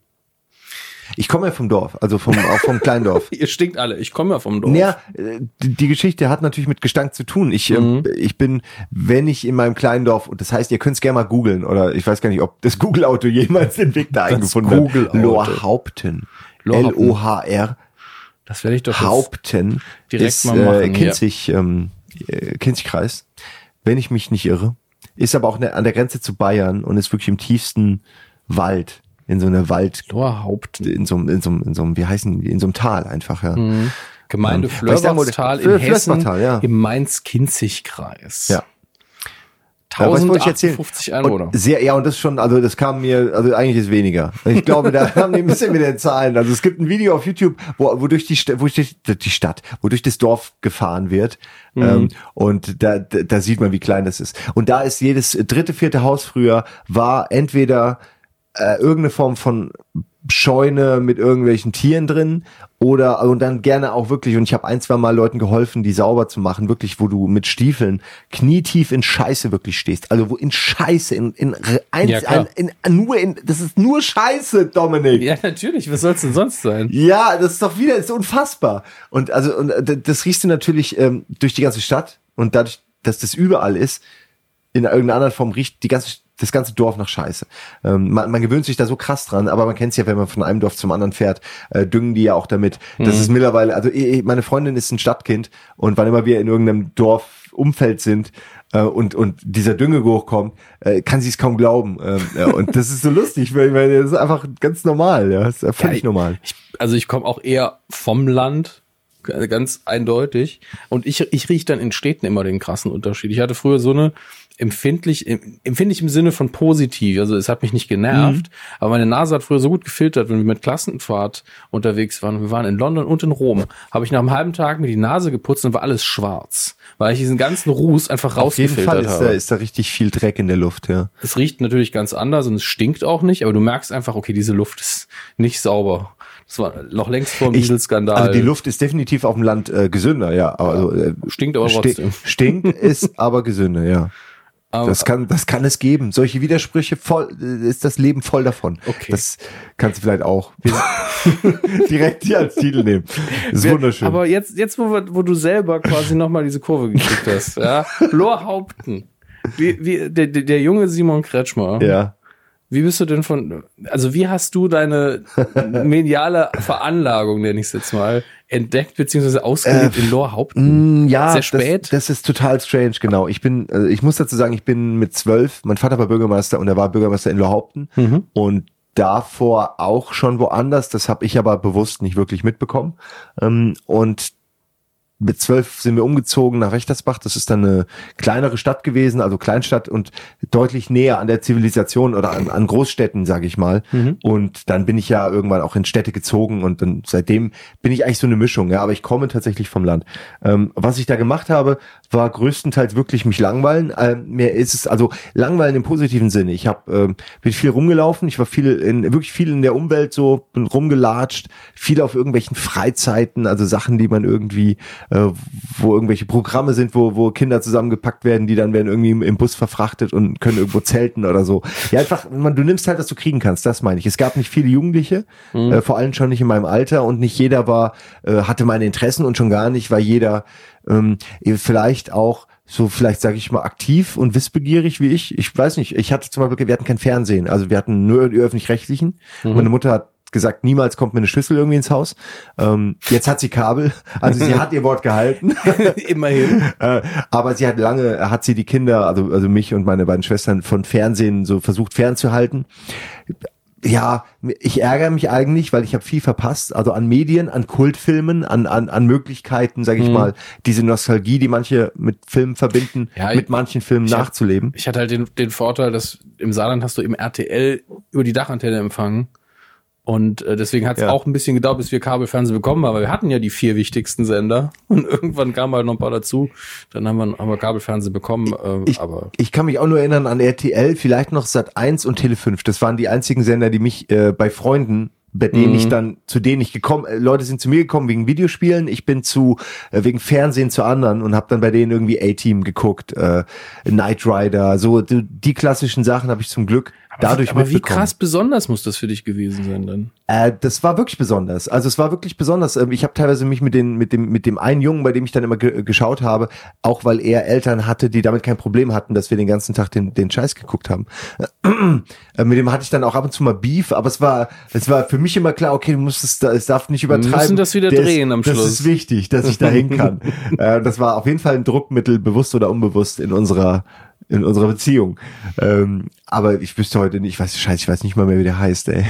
Ich komme ja vom Dorf, also vom, auch vom Kleindorf. Ihr stinkt alle. Ich komme ja vom Dorf. Ja, äh, die, Geschichte hat natürlich mit Gestank zu tun. Ich, ähm, ich bin, wenn ich in meinem kleinen Dorf, und das heißt, ihr könnt es gerne mal googeln, oder ich weiß gar nicht, ob das Google-Auto jemals den Weg da eingefunden hat. Lohrhaupten. Lohrhaupten. L-O-H-R. Das werde ich doch Haupten direkt ist mal machen, äh, ja. Kinzig, ähm, äh, Kinzigkreis, wenn ich mich nicht irre. Ist aber auch ne, an der Grenze zu Bayern und ist wirklich im tiefsten Wald, in so einer Wald, Lohrhaupten. in so einem, in so einem, in so wie heißen die, in so einem Tal einfach, ja. Gemeinde Ähm, in Hessen ja. im Mainz-Kinzig-Kreis. Ja. Ja, was wollte ich erzählen? 1058 Einwohner. Und sehr, ja, und das schon, also das kam mir, also eigentlich ist weniger. Ich glaube, da haben die ein bisschen mit den Zahlen. Also es gibt ein Video auf YouTube, wo, wo durch die, wo durch die Stadt, wo durch das Dorf gefahren wird. Mhm. Ähm, und da, da, da sieht man, wie klein das ist. Und da ist jedes dritte, vierte Haus früher war entweder äh, irgendeine Form von Scheune mit irgendwelchen Tieren drin oder und dann gerne auch wirklich und ich habe ein zwei Mal Leuten geholfen die sauber zu machen wirklich wo du mit Stiefeln knietief in Scheiße wirklich stehst also wo in Scheiße in in, eins, Ja, ein, in nur in das ist nur Scheiße Dominik Ja, natürlich. Was soll's denn sonst sein? ja, das ist doch wieder, das ist unfassbar. Und also und äh, das riechst du natürlich ähm, durch die ganze Stadt und dadurch, dass das überall ist, in irgendeiner anderen Form riecht die ganze das ganze Dorf nach Scheiße. Ähm, man, man gewöhnt sich da so krass dran, aber man kennt es ja, wenn man von einem Dorf zum anderen fährt, äh, düngen die ja auch damit. Das ist mittlerweile, also eh, eh, meine Freundin ist ein Stadtkind und wann immer wir in irgendeinem Dorfumfeld sind äh, und und dieser Düngegeruch kommt, äh, kann sie es kaum glauben. Ähm, und das ist so lustig, weil, weil das ist einfach ganz normal, ja, das ist ja völlig Ja, normal. Ich, also ich komme auch eher vom Land, g- ganz eindeutig. Und ich, ich rieche dann in Städten immer den krassen Unterschied. Ich hatte früher so eine empfindlich, em- empfindlich im Sinne von positiv. Also es hat mich nicht genervt, aber meine Nase hat früher so gut gefiltert, wenn wir mit Klassenfahrt unterwegs waren. Wir waren in London und in Rom. Habe ich nach einem halben Tag mir die Nase geputzt und war alles schwarz, weil ich diesen ganzen Ruß einfach Auf jeden Fall rausgefiltert ist da, habe. ist da richtig viel Dreck in der Luft, ja. Es riecht natürlich ganz anders und es stinkt auch nicht, aber du merkst einfach, okay, diese Luft ist nicht sauber. Das war noch längst vor dem Dieselskandal. Also die Luft ist definitiv auf dem Land äh, gesünder, ja. Also, äh, Stinkt aber trotzdem. Stinkt ist aber gesünder, ja. Das kann, das kann es geben. Solche Widersprüche voll, äh, ist das Leben voll davon. Okay. Das kannst du vielleicht auch direkt hier als Titel nehmen. Das ist wunderschön. Aber jetzt, jetzt wo, wo du selber quasi nochmal diese Kurve gekriegt hast, ja, Lorhaupten. Wie, wie, der, der der junge Simon Kretschmer, ja. wie bist du denn von, also wie hast du deine mediale Veranlagung, nenne ich es jetzt mal, entdeckt beziehungsweise ausgelebt in Lorhaupten? Mm, Ja, Sehr spät? Das, das ist total strange, genau. Ich bin, also ich muss dazu sagen, ich bin mit zwölf, mein Vater war Bürgermeister und er war Bürgermeister in Lohaupten Mhm. und davor auch schon woanders. Das habe ich aber bewusst nicht wirklich mitbekommen. Ähm, Und mit zwölf sind wir umgezogen nach Wächtersbach. Das ist dann eine kleinere Stadt gewesen, also Kleinstadt und deutlich näher an der Zivilisation oder an, an Großstädten, sage ich mal. Und dann bin ich ja irgendwann auch in Städte gezogen und dann seitdem bin ich eigentlich so eine Mischung. Ja, aber ich komme tatsächlich vom Land. Ähm, was ich da gemacht habe, war größtenteils wirklich mich langweilen. Ähm, mir ist es also langweilen im positiven Sinne. Ich habe ähm, bin viel rumgelaufen. Ich war viel in wirklich viel in der Umwelt so, bin rumgelatscht, viel auf irgendwelchen Freizeiten, also Sachen, die man irgendwie äh, wo irgendwelche Programme sind, wo, wo Kinder zusammengepackt werden, die dann werden irgendwie im, im Bus verfrachtet und können irgendwo zelten oder so. Ja, einfach, man, du nimmst halt, was du kriegen kannst, das meine ich. Es gab nicht viele Jugendliche, äh, vor allem schon nicht in meinem Alter und nicht jeder war, äh, hatte meine Interessen und schon gar nicht, weil jeder ähm, vielleicht auch so vielleicht sage ich mal aktiv und wissbegierig wie ich. Ich weiß nicht, ich hatte zum Beispiel, wir hatten kein Fernsehen, also wir hatten nur die öffentlich-rechtlichen. Meine Mutter hat gesagt, niemals kommt mir eine Schüssel irgendwie ins Haus. Ähm, jetzt hat sie Kabel, also sie hat ihr Wort gehalten. Immerhin. Äh, aber sie hat lange, hat sie die Kinder, also, also mich und meine beiden Schwestern von Fernsehen so versucht fernzuhalten. Ja, ich ärgere mich eigentlich, weil ich habe viel verpasst, also an Medien, an Kultfilmen, an, an, an Möglichkeiten, sage ich mal, diese Nostalgie, die manche mit Filmen verbinden, Ja, ich- mit manchen Filmen ich nachzuleben. Ich hatte halt den, den Vorteil, dass im Saarland hast du im RTL über die Dachantenne empfangen. Und äh, deswegen hat es Ja. auch ein bisschen gedauert, bis wir Kabelfernsehen bekommen haben, weil wir hatten ja die vier wichtigsten Sender. Und irgendwann kamen halt noch ein paar dazu. Dann haben wir, haben wir Kabelfernsehen bekommen. Äh, Ich, aber ich kann mich auch nur erinnern an RTL, vielleicht noch Sat 1 und Tele 5. Das waren die einzigen Sender, die mich äh, bei Freunden, bei denen ich dann, zu denen ich gekommen, äh, Leute sind zu mir gekommen wegen Videospielen, ich bin zu, äh, wegen Fernsehen zu anderen und habe dann bei denen irgendwie A-Team geguckt, äh, Knight Rider, so die, die klassischen Sachen habe ich zum Glück dadurch aber wie mitbekommen. krass besonders muss das für dich gewesen sein dann? Äh, das war wirklich besonders. Also es war wirklich besonders. Ähm, Ich habe teilweise mich mit, den, mit, dem, mit dem einen Jungen, bei dem ich dann immer ge geschaut habe, auch weil er Eltern hatte, die damit kein Problem hatten, dass wir den ganzen Tag den, den Scheiß geguckt haben. Äh, mit dem hatte ich dann auch ab und zu mal Beef, aber es war, es war für mich immer klar, okay, du musst es, da- es darf nicht übertreiben. müssen das wieder Der drehen ist, am Das Schluss. ist wichtig, dass ich da hin kann. äh, das war auf jeden Fall ein Druckmittel, bewusst oder unbewusst in unserer in unserer Beziehung. Ähm, aber ich wüsste heute nicht, ich weiß, scheiße, ich weiß nicht mal mehr, wie der heißt, ey.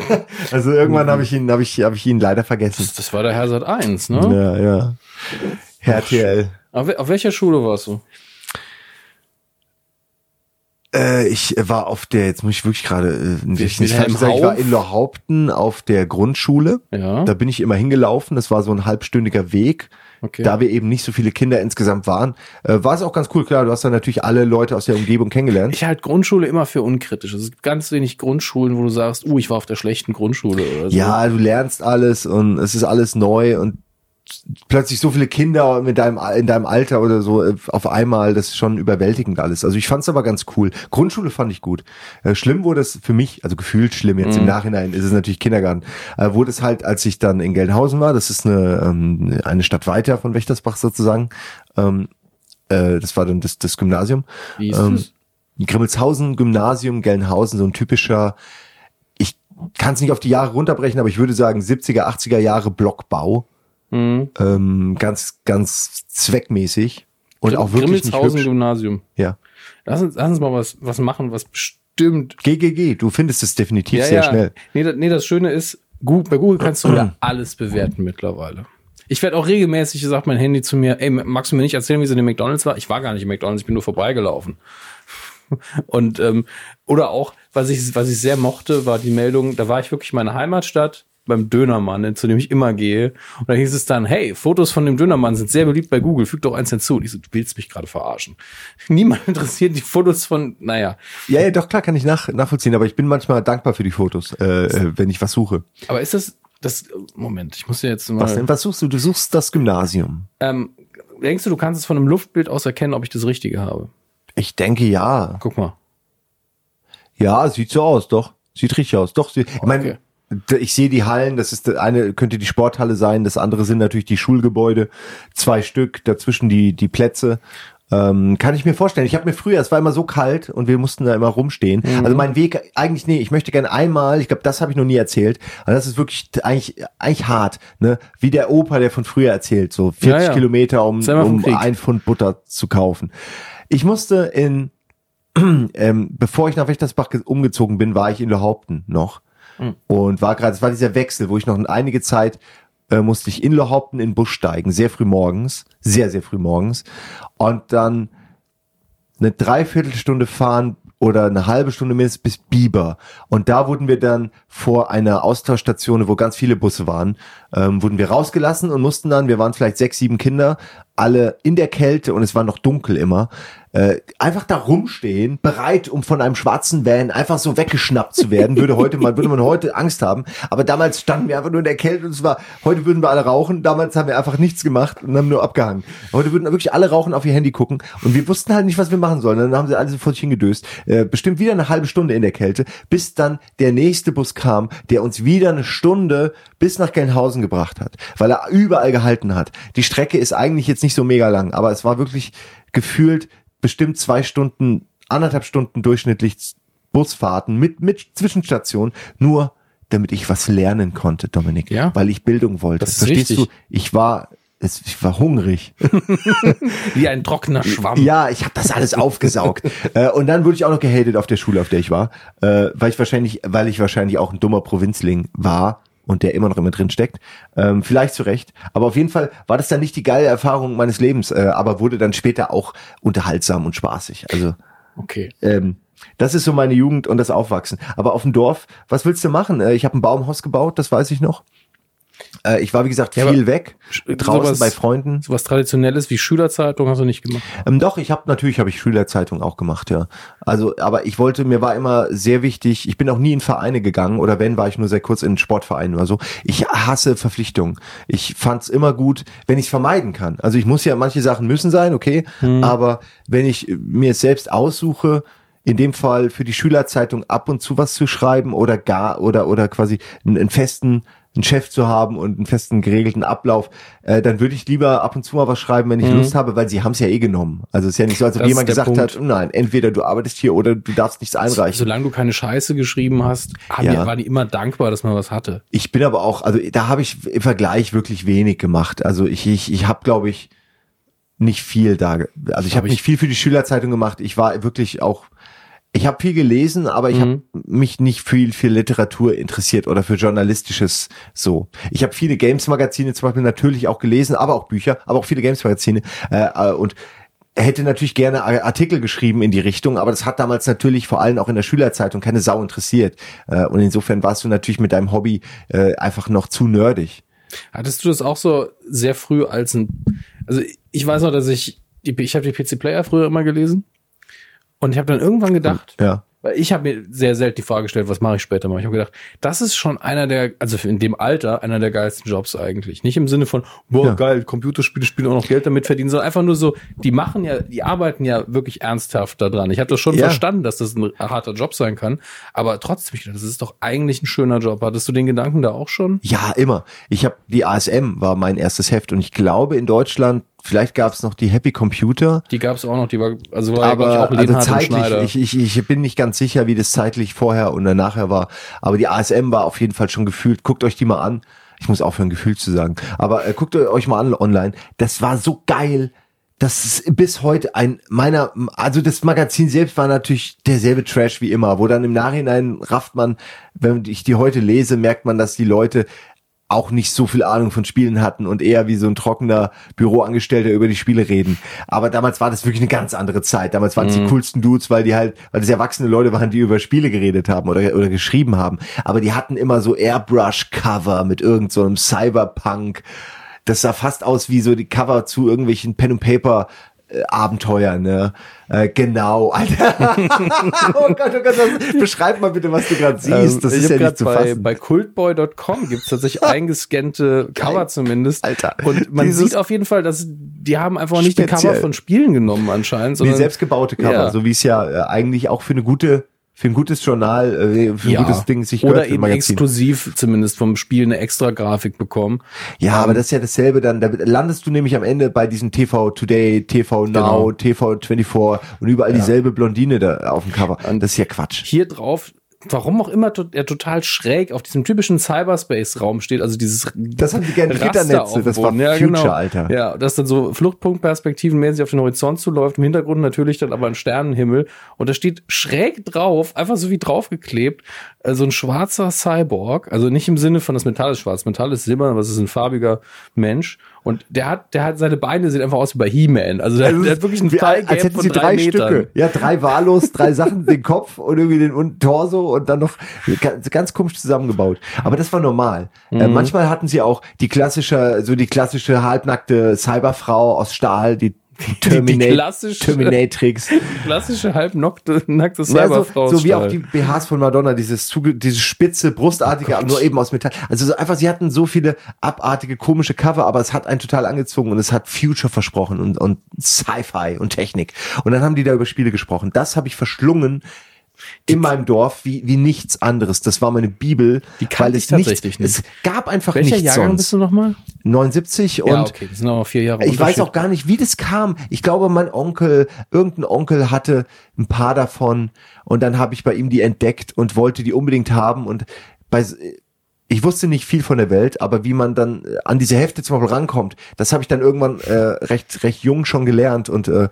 also irgendwann habe ich ihn, habe ich, habe ich ihn leider vergessen. Das, das war der Herr Sat 1, ne? Ja, ja. RTL. Auf, auf welcher Schule warst du? Äh, ich war auf der, jetzt muss ich wirklich gerade äh, nicht, sagen, ich war in Lohaupten auf der Grundschule. Ja. Da bin ich immer hingelaufen. Das war so ein halbstündiger Weg. Okay. Da wir eben nicht so viele Kinder insgesamt waren, äh, war es auch ganz cool. Klar, du hast dann natürlich alle Leute aus der Umgebung kennengelernt. Ich halte Grundschule immer für unkritisch. Es gibt ganz wenig Grundschulen, wo du sagst, uh, ich war auf der schlechten Grundschule oder so. Ja, du lernst alles und es ist alles neu und plötzlich so viele Kinder mit deinem, in deinem Alter oder so äh, auf einmal, das ist schon überwältigend alles. Also ich fand's aber ganz cool. Grundschule fand ich gut. Äh, Schlimm wurde es für mich, also gefühlt schlimm, jetzt im Nachhinein ist es natürlich Kindergarten, äh, wurde es halt, als ich dann in Gelnhausen war, das ist eine, ähm, eine Stadt weiter von Wächtersbach sozusagen, ähm, äh, das war dann das, das Gymnasium. Wie ist Ähm? Grimmelshausen Gymnasium, Gelnhausen, so ein typischer, ich kann es nicht auf die Jahre runterbrechen, aber ich würde sagen 70er, 80er Jahre Blockbau. Mhm. Ähm, ganz, ganz zweckmäßig und auch wirklich nicht hübsch. Gymnasium. Ja. Lass uns, lass uns mal was, was machen, was bestimmt. GGG, du findest es definitiv sehr schnell. Nee, da- nee, das Schöne ist, gut, bei Google kannst du ja alles bewerten mittlerweile. Ich werde auch regelmäßig, sagt mein Handy zu mir, ey, magst du mir nicht erzählen, wie es in dem McDonalds war? Ich war gar nicht im McDonalds, ich bin nur vorbeigelaufen. Und ähm, oder auch, was ich, was ich sehr mochte, war die Meldung, da war ich wirklich in meiner Heimatstadt beim Dönermann, zu dem ich immer gehe. Und da hieß es dann, hey, Fotos von dem Dönermann sind sehr beliebt bei Google, füg doch eins hinzu. Und ich so, du willst mich gerade verarschen. Niemand interessiert die Fotos von, naja. Ja, ja, doch klar, kann ich nach, nachvollziehen, aber ich bin manchmal dankbar für die Fotos, äh, äh, wenn ich was suche. Aber ist das, das, Moment, ich muss ja jetzt mal. Was denn? Was suchst du? Du suchst das Gymnasium. Ähm, denkst du, du kannst es von einem Luftbild aus erkennen, ob ich das Richtige habe? Ich denke ja. Guck mal. Ja, sieht so aus, doch. Sieht richtig aus. Doch, sie- ich meine, Okay. d- ich sehe die Hallen, das ist das eine könnte die Sporthalle sein, das andere sind natürlich die Schulgebäude, zwei Stück, dazwischen die die Plätze. Ähm, kann ich mir vorstellen. Ich habe mir früher, es war immer so kalt und wir mussten da immer rumstehen. Also mein Weg, eigentlich, nee, ich möchte gerne einmal, ich glaube, das habe ich noch nie erzählt, aber das ist wirklich eigentlich, eigentlich hart, ne? Wie der Opa, der von früher erzählt, so 40 Ja, ja. Kilometer, um, um ein Pfund Butter zu kaufen. Ich musste in ähm, bevor ich nach Wächtersbach ge- umgezogen bin, war ich in Lohaupten noch und war gerade, es war dieser Wechsel, wo ich noch einige Zeit äh, musste ich in Lohaupten in Bus steigen, sehr früh morgens, sehr, sehr früh morgens und dann eine Dreiviertelstunde fahren oder eine halbe Stunde mindestens bis Biber. Und da wurden wir dann vor einer Austauschstation, wo ganz viele Busse waren, ähm, wurden wir rausgelassen und mussten dann, wir waren vielleicht sechs, sieben Kinder, alle in der Kälte und es war noch dunkel immer, äh, einfach da rumstehen, bereit, um von einem schwarzen Van einfach so weggeschnappt zu werden, würde heute man würde man heute Angst haben. Aber damals standen wir einfach nur in der Kälte und es war, heute würden wir alle rauchen. Damals haben wir einfach nichts gemacht und haben nur abgehangen. Heute würden wirklich alle rauchen, auf ihr Handy gucken und wir wussten halt nicht, was wir machen sollen. Dann haben sie alle so vor sich hingedöst. Äh, bestimmt wieder eine halbe Stunde in der Kälte, bis dann der nächste Bus kam, der uns wieder eine Stunde bis nach Gelnhausen gebracht hat, weil er überall gehalten hat. Die Strecke ist eigentlich jetzt nicht so mega lang, aber es war wirklich gefühlt bestimmt zwei Stunden, anderthalb Stunden durchschnittlich Busfahrten mit, mit Zwischenstation, nur damit ich was lernen konnte, Dominik. Ja. Weil ich Bildung wollte. Das ist Verstehst richtig. du? Ich war, es, ich war hungrig. Wie ein trockener Schwamm. Ja, ich habe das alles aufgesaugt. äh, und dann wurde ich auch noch gehatet auf der Schule, auf der ich war, äh, weil ich wahrscheinlich, weil ich wahrscheinlich auch ein dummer Provinzling war und der immer noch immer drin steckt. Ähm, vielleicht zu Recht. Aber auf jeden Fall war das dann nicht die geile Erfahrung meines Lebens, äh, aber wurde dann später auch unterhaltsam und spaßig. Also Okay. ähm, das ist so meine Jugend und das Aufwachsen. Aber auf dem Dorf, was willst du machen? Äh, ich habe ein Baumhaus gebaut, das weiß ich noch. Äh, ich war, wie gesagt, Ja, viel aber weg, draußen sowas- bei Freunden. So was Traditionelles wie Schülerzeitung hast du nicht gemacht. Ähm, doch, ich habe natürlich habe ich Schülerzeitung auch gemacht, ja. Also, aber ich wollte, mir war immer sehr wichtig. Ich bin auch nie in Vereine gegangen oder wenn war ich nur sehr kurz in Sportvereinen oder so. Ich hasse Verpflichtungen. Ich fand's immer gut, wenn ich vermeiden kann. Also ich muss ja manche Sachen müssen sein, okay, aber wenn ich mir es selbst aussuche, in dem Fall für die Schülerzeitung ab und zu was zu schreiben oder gar oder oder quasi einen, einen festen einen Chef zu haben und einen festen geregelten Ablauf, äh, dann würde ich lieber ab und zu mal was schreiben, wenn ich Lust habe, weil sie haben es ja eh genommen. Also es ist ja nicht so, als ob Das jemand gesagt Punkt. hat, nein, entweder du arbeitest hier oder du darfst nichts einreichen. Solange du keine Scheiße geschrieben hast, haben Ja. die, waren die immer dankbar, dass man was hatte. Ich bin aber auch, also da habe ich im Vergleich wirklich wenig gemacht. Also ich, ich, ich habe, glaube ich, nicht viel da. Also ich Hab habe ich- nicht viel für die Schülerzeitung gemacht. Ich war wirklich auch, ich habe viel gelesen, aber ich Mhm. habe mich nicht viel für Literatur interessiert oder für journalistisches so. Ich habe viele Games-Magazine zum Beispiel natürlich auch gelesen, aber auch Bücher, aber auch viele Games-Magazine äh, und hätte natürlich gerne Artikel geschrieben in die Richtung, aber das hat damals natürlich vor allem auch in der Schülerzeitung keine Sau interessiert. Äh, Und insofern warst du natürlich mit deinem Hobby äh, einfach noch zu nerdig. Hattest du das auch so sehr früh als ein, also ich weiß noch, dass ich, die, ich habe die PC Player früher immer gelesen und ich habe dann irgendwann gedacht, Ja. weil ich habe mir sehr selten die Frage gestellt, was mache ich später mal. Ich habe gedacht, das ist schon einer der, also in dem Alter einer der geilsten Jobs eigentlich. Nicht im Sinne von, boah Ja. geil, Computerspiele spielen auch noch Geld damit verdienen, sondern einfach nur so, die machen ja, die arbeiten ja wirklich ernsthaft daran. Ich habe das schon Ja. verstanden, dass das ein harter Job sein kann, aber trotzdem, das ist doch eigentlich ein schöner Job. Hattest du den Gedanken da auch schon? Ja, immer. Ich habe die ASM war mein erstes Heft und ich glaube in Deutschland, vielleicht gab es noch die Happy Computer, Die gab es auch noch, die war, also war ja, aber ich, auch also zeitlich, ich, ich, ich bin nicht ganz sicher, wie das zeitlich vorher und nachher war, aber die ASM war auf jeden Fall schon gefühlt, guckt euch die mal an. Ich muss aufhören, gefühlt zu sagen. Aber äh, guckt euch mal an online. Das war so geil. Das ist bis heute ein meiner, also das Magazin selbst war natürlich derselbe Trash wie immer, wo dann im Nachhinein rafft man, wenn ich die heute lese, merkt man, dass die Leute auch nicht so viel Ahnung von Spielen hatten und eher wie so ein trockener Büroangestellter über die Spiele reden. Aber damals war das wirklich eine ganz andere Zeit. Damals waren es die coolsten Dudes, weil die halt, weil das erwachsene Leute waren, die über Spiele geredet haben oder, oder geschrieben haben. Aber die hatten immer so Airbrush-Cover mit irgend so einem Cyberpunk. Das sah fast aus wie so die Cover zu irgendwelchen Pen and Paper Abenteuer, ne? Äh, genau, Alter. oh Gott, oh Gott, das, beschreib mal bitte, was du gerade siehst. das Ähm, ist ja nicht zu bei, fassen. bei cultboy.com gibt's tatsächlich eingescannte Cover zumindest. Alter. Und man sieht auf jeden Fall, dass die haben einfach nicht die Speziell. Cover von Spielen genommen anscheinend, sondern selbstgebaute Cover, Ja. so wie es ja äh, eigentlich auch für eine gute, für ein gutes Journal, äh, für ein ja. gutes Ding sich oder eben exklusiv zumindest vom Spiel eine extra Grafik bekommen. Ja, aber das ist ja dasselbe dann, da landest du nämlich am Ende bei diesen TV Today, TV Now, Genau. TV 24 und überall dieselbe Blondine da auf dem Cover. das ist ja Quatsch. Hier drauf, warum auch immer to- er total schräg auf diesem typischen Cyberspace-Raum steht, also dieses Das haben die gerne Gitternetze, dem das war ja, Future, genau. Alter. Ja, dass dann so Fluchtpunktperspektiven mäßig auf den Horizont zuläuft, im Hintergrund natürlich dann aber ein Sternenhimmel und da steht schräg drauf, einfach so wie draufgeklebt, äh, so ein schwarzer Cyborg, also nicht im Sinne von das Metall ist schwarz, Metall ist silber, aber es ist ein farbiger Mensch und der hat, der hat, seine Beine sehen einfach aus wie bei He-Man, also der, der hat wirklich ein Wie, Fallgap als hätten sie drei, drei. Stücke. Ja, drei wahllos, drei Sachen, den Kopf und irgendwie den unten Torso und dann noch ganz, ganz komisch zusammengebaut. Aber das war normal. Mhm. Äh, manchmal hatten sie auch die klassische, so die klassische halbnackte Cyberfrau aus Stahl, die Terminate, klassische- Terminatrix. Klassische halbnackte nackte Ja, so, Cyberfrau. so wie auch die BHs von Madonna, dieses zuge, diese spitze, brustartige, aber nur eben aus Metall. Also so einfach, sie hatten so viele abartige, komische Cover, aber es hat einen total angezogen und es hat Future versprochen und, und Sci-Fi und Technik. Und dann haben die da über Spiele gesprochen. Das habe ich verschlungen in meinem Dorf wie, wie nichts anderes. Das war meine Bibel, Die ich es nichts, tatsächlich nicht. es gab einfach Welcher nichts Jahrgang sonst. bist du nochmal? 79 und Ja, okay, das sind aber vier Jahre ich weiß auch gar nicht, wie das kam. Ich glaube, mein Onkel, irgendein Onkel hatte ein paar davon und dann habe ich bei ihm die entdeckt und wollte die unbedingt haben und bei ich wusste nicht viel von der Welt, aber wie man dann äh, an diese Hefte zum Beispiel rankommt, das habe ich dann irgendwann äh, recht recht jung schon gelernt und äh,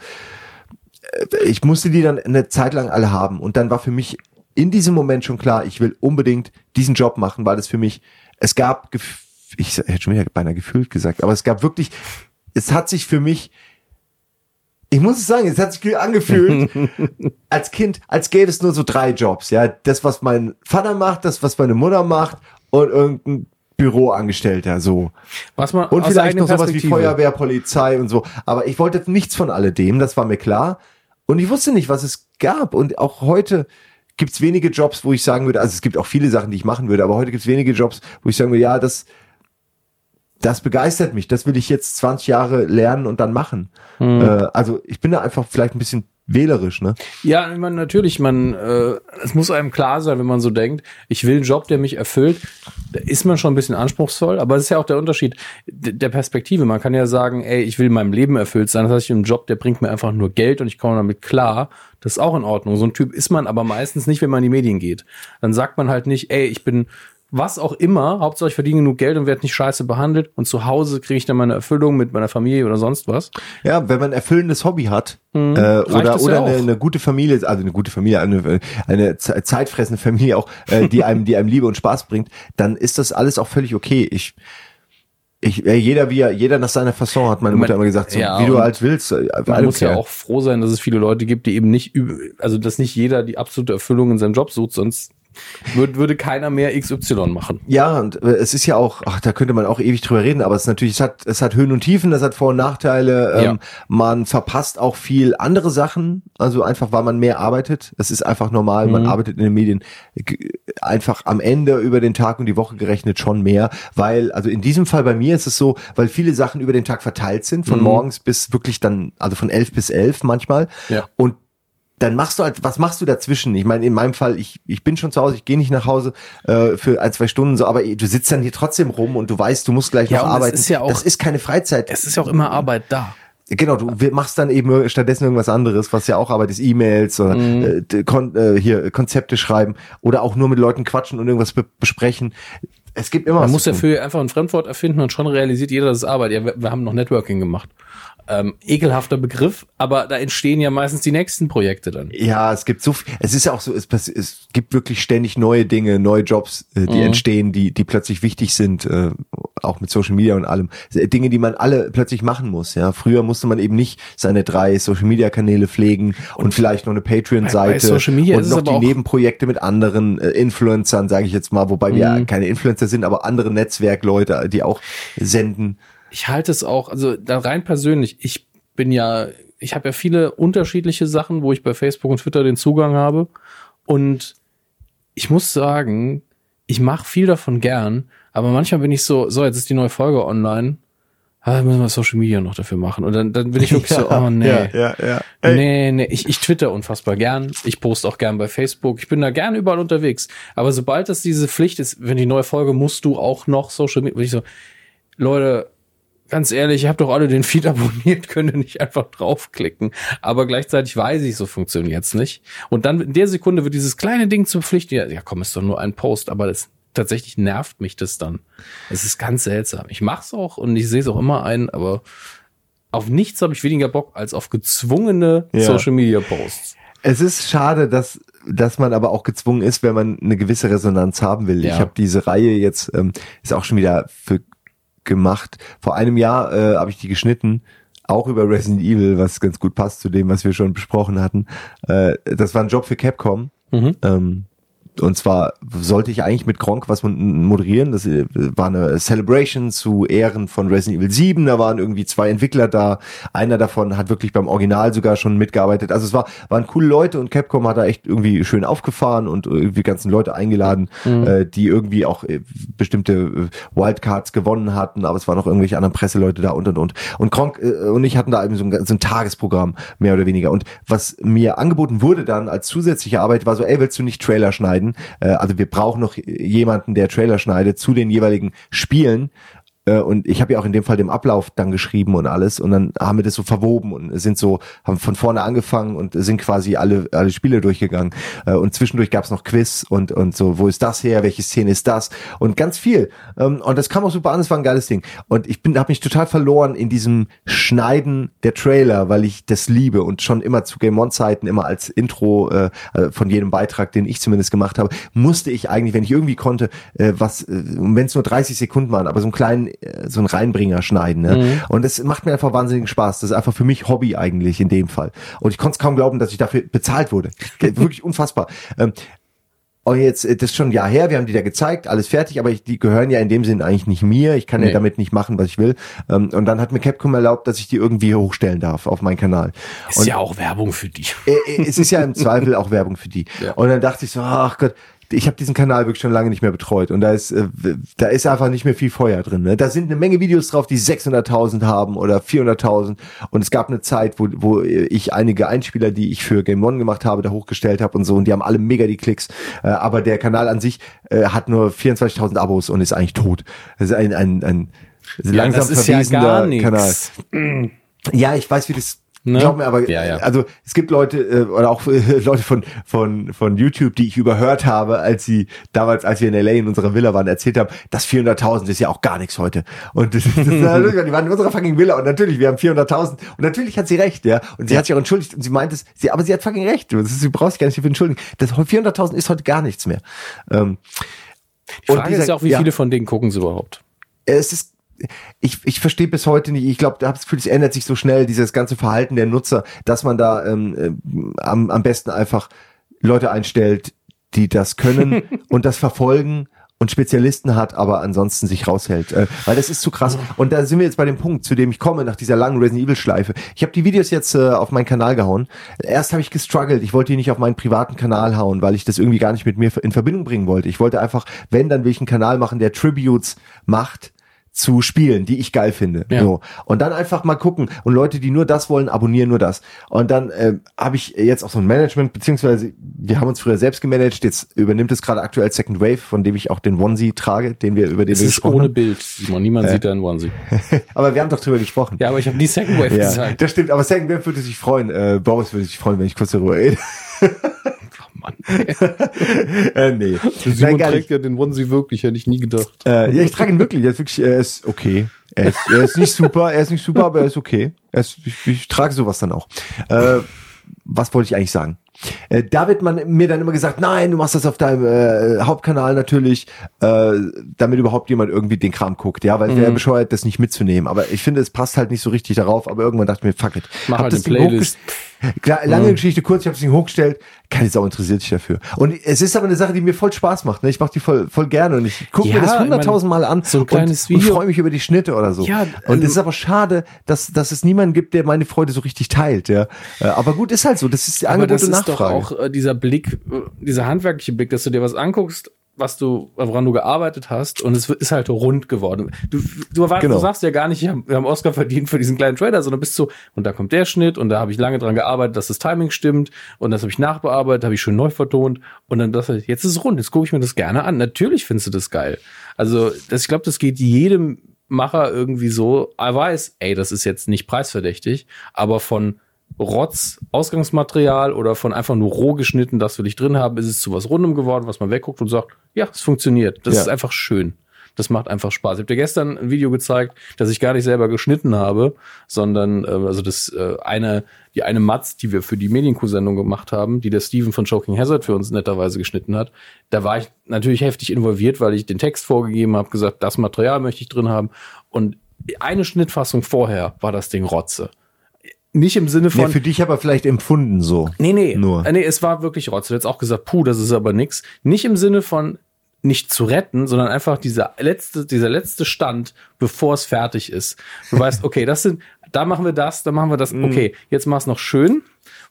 ich musste die dann eine Zeit lang alle haben und dann war für mich in diesem Moment schon klar, ich will unbedingt diesen Job machen, weil es für mich es gab ich hätte schon wieder beinahe gefühlt gesagt, aber es gab wirklich es hat sich für mich ich muss es sagen, es hat sich angefühlt als Kind, als gäbe es nur so drei Jobs, ja, das was mein Vater macht, das was meine Mutter macht und irgendein Büroangestellter so. Was man Und vielleicht noch sowas wie Feuerwehr, Polizei und so. Aber ich wollte nichts von alledem, das war mir klar. Und ich wusste nicht, was es gab. Und auch heute gibt's wenige Jobs, wo ich sagen würde, also es gibt auch viele Sachen, die ich machen würde, aber heute gibt's wenige Jobs, wo ich sagen würde, ja, das, das begeistert mich. Das will ich jetzt 20 Jahre lernen und dann machen. Mhm. Äh, also ich bin da einfach vielleicht ein bisschen wählerisch, ne? Ja, ich meine, natürlich, man, äh, es muss einem klar sein, wenn man so denkt, ich will einen Job, der mich erfüllt, da ist man schon ein bisschen anspruchsvoll, aber es ist ja auch der Unterschied der Perspektive. Man kann ja sagen, ey, ich will in meinem Leben erfüllt sein, das heißt, ich einen Job, der bringt mir einfach nur Geld und ich komme damit klar. Das ist auch in Ordnung. So ein Typ ist man aber meistens nicht, wenn man in die Medien geht. Dann sagt man halt nicht, ey, ich bin was auch immer, Hauptsache ich verdiene genug Geld und werde nicht scheiße behandelt und zu Hause kriege ich dann meine Erfüllung mit meiner Familie oder sonst was. Ja, wenn man ein erfüllendes Hobby hat äh, Mhm. Reicht oder, oder ja eine, eine gute Familie, also eine gute Familie, eine, eine ze- zeitfressende Familie auch, äh, die einem, die einem Liebe und Spaß bringt, dann ist das alles auch völlig okay. Ich, ich, äh, jeder wie er, jeder nach seiner Fasson hat meine Man- Mutter immer gesagt, so, ja, wie du halt willst. äh, Man muss ja care. auch froh sein, dass es viele Leute gibt, die eben nicht, also dass nicht jeder die absolute Erfüllung in seinem Job sucht, sonst würde, würde keiner mehr XY machen. Ja, und äh, es ist ja auch, ach, da könnte man auch ewig drüber reden, aber es ist natürlich, es hat, es hat Höhen und Tiefen, es hat Vor- und Nachteile. Ähm, Ja. Man verpasst auch viel andere Sachen, also einfach, weil man mehr arbeitet. Es ist einfach normal, man Mhm. arbeitet in den Medien einfach am Ende über den Tag und die Woche gerechnet schon mehr, weil, also in diesem Fall bei mir ist es so, weil viele Sachen über den Tag verteilt sind, von Mhm. morgens bis wirklich dann, also von elf bis elf manchmal. Ja. Und dann machst du halt, was machst du dazwischen? Ich meine, in meinem Fall, ich, ich bin schon zu Hause, ich gehe nicht nach Hause äh, für ein, zwei Stunden so, aber du sitzt dann hier trotzdem rum und du weißt, du musst gleich Ja, noch arbeiten. ist ja auch- das ist keine Freizeit. Es ist ja auch immer Arbeit da. Genau, du machst dann eben stattdessen irgendwas anderes, was ja auch Arbeit ist, E-Mails oder Mhm. äh, kon äh, hier Konzepte schreiben oder auch nur mit Leuten quatschen und irgendwas be besprechen. Es gibt immer Man muss dafür einfach ein Fremdwort erfinden und schon realisiert jeder, das ist Arbeit. Ja, wir, wir haben noch Networking gemacht. Ähm, ekelhafter Begriff, aber da entstehen ja meistens die nächsten Projekte dann. Ja, es gibt so viel, es ist ja auch so, es, es gibt wirklich ständig neue Dinge, neue Jobs, äh, die Mhm. entstehen, die, die plötzlich wichtig sind, äh, auch mit Social Media und allem. Äh, Dinge, die man alle plötzlich machen muss, ja. Früher musste man eben nicht seine drei Social Media Kanäle pflegen und, vielleicht noch eine Patreon-Seite und noch die Nebenprojekte mit anderen äh, Influencern, sage ich jetzt mal, wobei wir Mhm. keine Influencer sind, aber andere Netzwerkleute, die auch senden. Ich halte es auch, also da rein persönlich, ich bin ja, ich habe ja viele unterschiedliche Sachen, wo ich bei Facebook und Twitter den Zugang habe. Und ich muss sagen, ich mache viel davon gern, aber manchmal bin ich so, so, jetzt ist die neue Folge online. Ah, müssen wir Social Media noch dafür machen. Und dann, dann bin ich wirklich so, oh nee. Ja, ja, ja. Ey. Nee, nee, ich, ich twitter unfassbar gern. Ich poste auch gern bei Facebook. Ich bin da gern überall unterwegs. Aber sobald das diese Pflicht ist, wenn die neue Folge, musst du auch noch Social Media, bin ich so, Leute, ganz ehrlich, ihr habt doch alle den Feed abonniert, könnt ihr nicht einfach draufklicken. Aber gleichzeitig weiß ich, so funktioniert's nicht. Und dann in der Sekunde wird dieses kleine Ding zur Pflicht. Ja, ja komm, ist doch nur ein Post, aber das tatsächlich nervt mich das dann. Es ist ganz seltsam. Ich mach's auch und ich sehe es auch immer ein, aber auf nichts habe ich weniger Bock als auf gezwungene Ja. Social Media Posts. Es ist schade, dass, dass man aber auch gezwungen ist, wenn man eine gewisse Resonanz haben will. Ja. Ich habe diese Reihe jetzt, ähm, ist auch schon wieder für gemacht. Vor einem Jahr äh, habe ich die geschnitten, auch über Resident Evil, was ganz gut passt zu dem, was wir schon besprochen hatten. Äh, das war ein Job für Capcom. Mhm. Ähm, und zwar sollte ich eigentlich mit Gronk was moderieren. Das äh, war eine Celebration zu Ehren von Resident Evil 7. Da waren irgendwie zwei Entwickler da. Einer davon hat wirklich beim Original sogar schon mitgearbeitet. Also es war, waren coole Leute und Capcom hat da echt irgendwie schön aufgefahren und irgendwie ganzen Leute eingeladen, mhm. äh, die irgendwie auch äh, bestimmte äh, Wildcards gewonnen hatten. Aber es waren noch irgendwelche anderen Presseleute da und und und. Und Gronk äh, und ich hatten da eben so ein, so ein Tagesprogramm, mehr oder weniger. Und was mir angeboten wurde dann als zusätzliche Arbeit war so, ey, willst du nicht Trailer schneiden? Schneiden. Äh, also wir brauchen noch jemanden, der Trailer schneidet zu den jeweiligen Spielen und ich habe ja auch in dem Fall dem Ablauf dann geschrieben und alles. Und dann haben wir das so verwoben und sind so haben von vorne angefangen und sind quasi alle alle Spiele durchgegangen. Äh, und zwischendurch gab es noch Quiz und und so wo ist das her? Welche Szene ist das? Und ganz viel. Ähm, und das kam auch super an. Es war ein geiles Ding. Und ich bin habe mich total verloren in diesem Schneiden der Trailer weil ich das liebe und schon immer zu Game On Zeiten immer als Intro äh, äh, von jedem Beitrag den ich zumindest gemacht habe musste ich eigentlich wenn ich irgendwie konnte äh, was äh, wenn es nur 30 Sekunden waren aber so einen kleinen äh, so ein Reinbringer schneiden. Ne? Mhm. Und es macht mir einfach wahnsinnigen Spaß. Das ist einfach für mich Hobby eigentlich in dem Fall. Und ich konnte es kaum glauben, dass ich dafür bezahlt wurde. Wirklich unfassbar. Ähm, und jetzt, äh, das ist schon ein Jahr her, wir haben die da gezeigt, alles fertig, aber ich, die gehören ja in dem Sinn eigentlich nicht mir. Ich kann nee. ja damit nicht machen, was ich will. Ähm, und dann hat mir Capcom erlaubt, dass ich die irgendwie hochstellen darf auf meinen Kanal. Ist und, ja auch Werbung für die. Äh, es ist ja im Zweifel auch Werbung für die. Ja. Und dann dachte ich so, ach Gott, ich habe diesen Kanal wirklich schon lange nicht mehr betreut und da ist äh, da ist einfach nicht mehr viel Feuer drin. Ne? Da sind eine Menge Videos drauf, die 600.000 haben oder 400.000 und es gab eine Zeit, wo, wo ich einige Einspieler, die ich für Game One gemacht habe, da hochgestellt habe und so und die haben alle mega die Klicks, äh, aber der Kanal an sich äh, hat nur 24.000 Abos und ist eigentlich tot. Das ist ein ein, ein langsam ja, verwesender ja Kanal. Ja, ich weiß, wie das Ne? Glaub mir aber, ja, ja. also es gibt Leute äh, oder auch Leute von von von YouTube, die ich überhört habe, als sie damals, als wir in LA in unserer Villa waren, erzählt haben, das 400.000 ist ja auch gar nichts heute. Und das, das, das, die waren in unserer fucking Villa und natürlich, wir haben 400.000 und natürlich hat sie recht, ja. Und sie ja. hat sich auch entschuldigt und sie meint es, sie, aber sie hat fucking recht. Das ist, sie braucht sich gar nicht dafür entschuldigen. Das 400.000 ist heute gar nichts mehr. Ähm, die Frage dieser, ist ja auch, wie ja, viele von denen gucken sie überhaupt? Es ist ich, ich verstehe bis heute nicht, ich glaube, da habe das Gefühl, es ändert sich so schnell, dieses ganze Verhalten der Nutzer, dass man da ähm, äh, am, am besten einfach Leute einstellt, die das können und das verfolgen und Spezialisten hat, aber ansonsten sich raushält. Äh, weil das ist zu krass. Und da sind wir jetzt bei dem Punkt, zu dem ich komme, nach dieser langen Resident Evil Schleife. Ich habe die Videos jetzt äh, auf meinen Kanal gehauen. Erst habe ich gestruggelt. Ich wollte die nicht auf meinen privaten Kanal hauen, weil ich das irgendwie gar nicht mit mir in Verbindung bringen wollte. Ich wollte einfach, wenn, dann will ich einen Kanal machen, der Tributes macht zu spielen, die ich geil finde. Ja. So. Und dann einfach mal gucken. Und Leute, die nur das wollen, abonnieren nur das. Und dann äh, habe ich jetzt auch so ein Management, beziehungsweise wir haben uns früher selbst gemanagt, jetzt übernimmt es gerade aktuell Second Wave, von dem ich auch den Onesie trage, den wir über den es wir ist ohne haben. Bild, Simon. Niemand äh. sieht da einen Onesie. aber wir haben doch drüber gesprochen. Ja, aber ich habe nie Second Wave ja, gesagt. Das stimmt, aber Second Wave würde sich freuen. Äh, Boris würde sich freuen, wenn ich kurz darüber rede. Mann. äh, nee. Simon Nein, trägt ja den Onesie wirklich, hätte ich nie gedacht. Äh, ja, ich trage ihn wirklich. Er ist wirklich, er ist okay. Er ist, er ist nicht super, er ist nicht super, aber er ist okay. Er ist, ich, ich trage sowas dann auch. Äh, was wollte ich eigentlich sagen? Äh, da wird man mir dann immer gesagt, nein, du machst das auf deinem äh, Hauptkanal natürlich, äh, damit überhaupt jemand irgendwie den Kram guckt, ja, weil mhm. wäre bescheuert, das nicht mitzunehmen. Aber ich finde, es passt halt nicht so richtig darauf, aber irgendwann dachte ich mir, fuck it. Mach Hab halt das eine Playlist. Klar, lange mhm. Geschichte kurz, ich habe es nicht hochgestellt, keine Sau interessiert sich dafür. Und es ist aber eine Sache, die mir voll Spaß macht. Ne? Ich mache die voll, voll gerne und ich gucke ja, mir das hunderttausend Mal an so ein kleines und, und freue mich über die Schnitte oder so. Ja, und es ist aber schade, dass, dass es niemanden gibt, der meine Freude so richtig teilt. Ja, äh, Aber gut, ist halt so. Das ist die Angebot und Nachfrage. Das ist doch auch äh, dieser Blick, äh, dieser handwerkliche Blick, dass du dir was anguckst was du, woran du gearbeitet hast und es ist halt rund geworden. Du, du, erwartest, genau. du sagst ja gar nicht, wir haben Oscar verdient für diesen kleinen Trailer, sondern bist so, und da kommt der Schnitt und da habe ich lange dran gearbeitet, dass das Timing stimmt und das habe ich nachbearbeitet, habe ich schön neu vertont und dann das, jetzt ist es rund, jetzt gucke ich mir das gerne an. Natürlich findest du das geil. Also das, ich glaube, das geht jedem Macher irgendwie so, er weiß, ey, das ist jetzt nicht preisverdächtig, aber von Rotz Ausgangsmaterial oder von einfach nur roh geschnitten, das will ich drin haben, ist es zu was Rundem geworden, was man wegguckt und sagt, ja, es funktioniert. Das ja. ist einfach schön. Das macht einfach Spaß. Ich habe dir gestern ein Video gezeigt, das ich gar nicht selber geschnitten habe, sondern äh, also das äh, eine die eine Matz, die wir für die Medienkursendung gemacht haben, die der Steven von Choking Hazard für uns netterweise geschnitten hat. Da war ich natürlich heftig involviert, weil ich den Text vorgegeben habe, gesagt, das Material möchte ich drin haben und eine Schnittfassung vorher war das Ding Rotze nicht im Sinne Nee, von, für dich aber vielleicht empfunden so. Nee, nee. Nur. Äh, Nee, es war wirklich Rotz. Du hast auch gesagt, puh, das ist aber nix. Nicht im Sinne von nicht zu retten, sondern einfach dieser letzte, dieser letzte Stand, bevor es fertig ist. Du weißt, okay, das sind, da machen wir das, da machen wir das, Mhm. okay, jetzt mach's noch schön,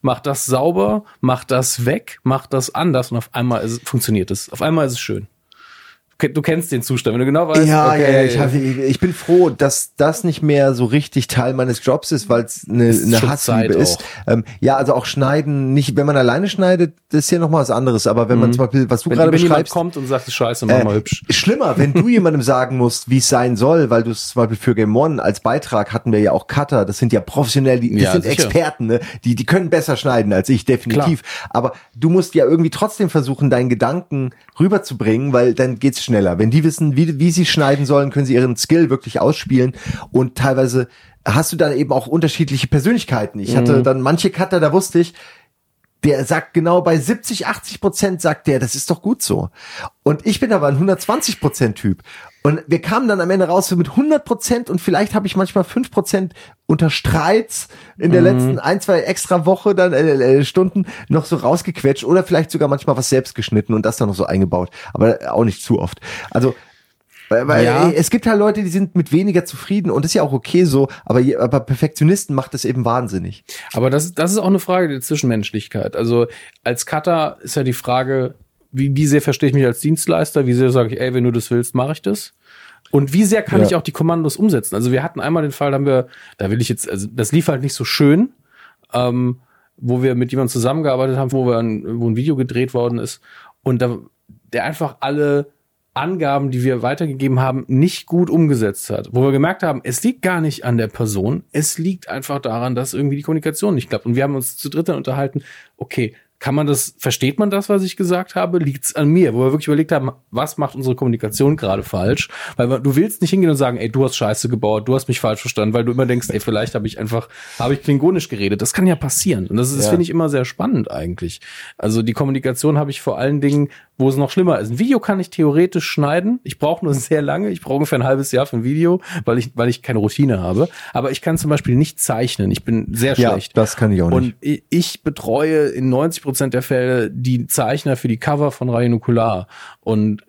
mach das sauber, mach das weg, mach das anders und auf einmal ist, funktioniert es. Auf einmal ist es schön. Du ken- Du kennst den Zustand, wenn du genau weißt, Ja, okay, ja, ich, hab, ich, bin froh, dass das nicht mehr so richtig Teil meines Jobs ist, weil es eine, eine Hassliebe ist. Ähm, ja, also auch schneiden, nicht, wenn man alleine schneidet, ist ja noch mal was anderes. Aber wenn man zum Beispiel, was du wenn, gerade wenn jemand beschreibst, kommt und sagt, scheiße, mach mal hübsch. Schlimmer, wenn du jemandem sagen musst, wie es sein soll, weil du es zum Beispiel für Game One als Beitrag hatten wir ja auch Cutter, das sind ja professionell, die, Ja, sind sicher. Experten, ne? die, die können besser schneiden als ich, definitiv. Aber du musst ja irgendwie trotzdem versuchen, deinen Gedanken rüberzubringen, weil dann geht's schneller. Wenn die wissen, wie, wie sie schneiden sollen, können sie ihren Skill wirklich ausspielen und teilweise hast du dann eben auch unterschiedliche Persönlichkeiten. Ich hatte Mhm. dann manche Cutter, da wusste ich, der sagt genau bei 70, 80 Prozent sagt der, das ist doch gut so. Und ich bin aber ein 120 Prozent Typ. Und wir kamen dann am Ende raus mit 100 Prozent und vielleicht habe ich manchmal 5 Prozent unter Streits in der letzten ein, zwei extra Woche dann äh, äh, Stunden noch so rausgequetscht oder vielleicht sogar manchmal was selbst geschnitten und das dann noch so eingebaut. Aber auch nicht zu oft. Also weil, weil Ja. äh, es gibt halt Leute, die sind mit weniger zufrieden und das ist ja auch okay so, aber, aber Perfektionisten macht das eben wahnsinnig. Aber das, das ist auch eine Frage der Zwischenmenschlichkeit. Also als Cutter ist ja die Frage, wie, wie sehr verstehe ich mich als Dienstleister? Wie sehr sage ich, ey, wenn du das willst, mache ich das? Und wie sehr kann Ja. ich auch die Kommandos umsetzen? Also wir hatten einmal den Fall, da haben wir, da will ich jetzt, also das lief halt nicht so schön, ähm, wo wir mit jemandem zusammengearbeitet haben, wo wir ein, wo ein Video gedreht worden ist und da, der einfach alle Angaben, die wir weitergegeben haben, nicht gut umgesetzt hat. Wo wir gemerkt haben, es liegt gar nicht an der Person, es liegt einfach daran, dass irgendwie die Kommunikation nicht klappt. Und wir haben uns zu dritt dann unterhalten, okay, kann man das, versteht man das, was ich gesagt habe? Liegt's an mir? Wo wir wirklich überlegt haben, was macht unsere Kommunikation gerade falsch? Weil du willst nicht hingehen und sagen, ey, du hast Scheiße gebaut, du hast mich falsch verstanden, weil du immer denkst, ey, vielleicht habe ich einfach, habe ich klingonisch geredet. Das kann ja passieren. Und das, ist, das Ja. finde ich immer sehr spannend eigentlich. Also die Kommunikation habe ich vor allen Dingen, wo es noch schlimmer ist. Ein Video kann ich theoretisch schneiden. Ich brauche nur sehr lange. Ich brauche ungefähr ein halbes Jahr für ein Video, weil ich, weil ich keine Routine habe. Aber ich kann zum Beispiel nicht zeichnen. Ich bin sehr Ja, schlecht. das kann ich auch nicht. Und ich betreue in 90 Prozent der Fälle die Zeichner für die Cover von Reihe Nukular. Und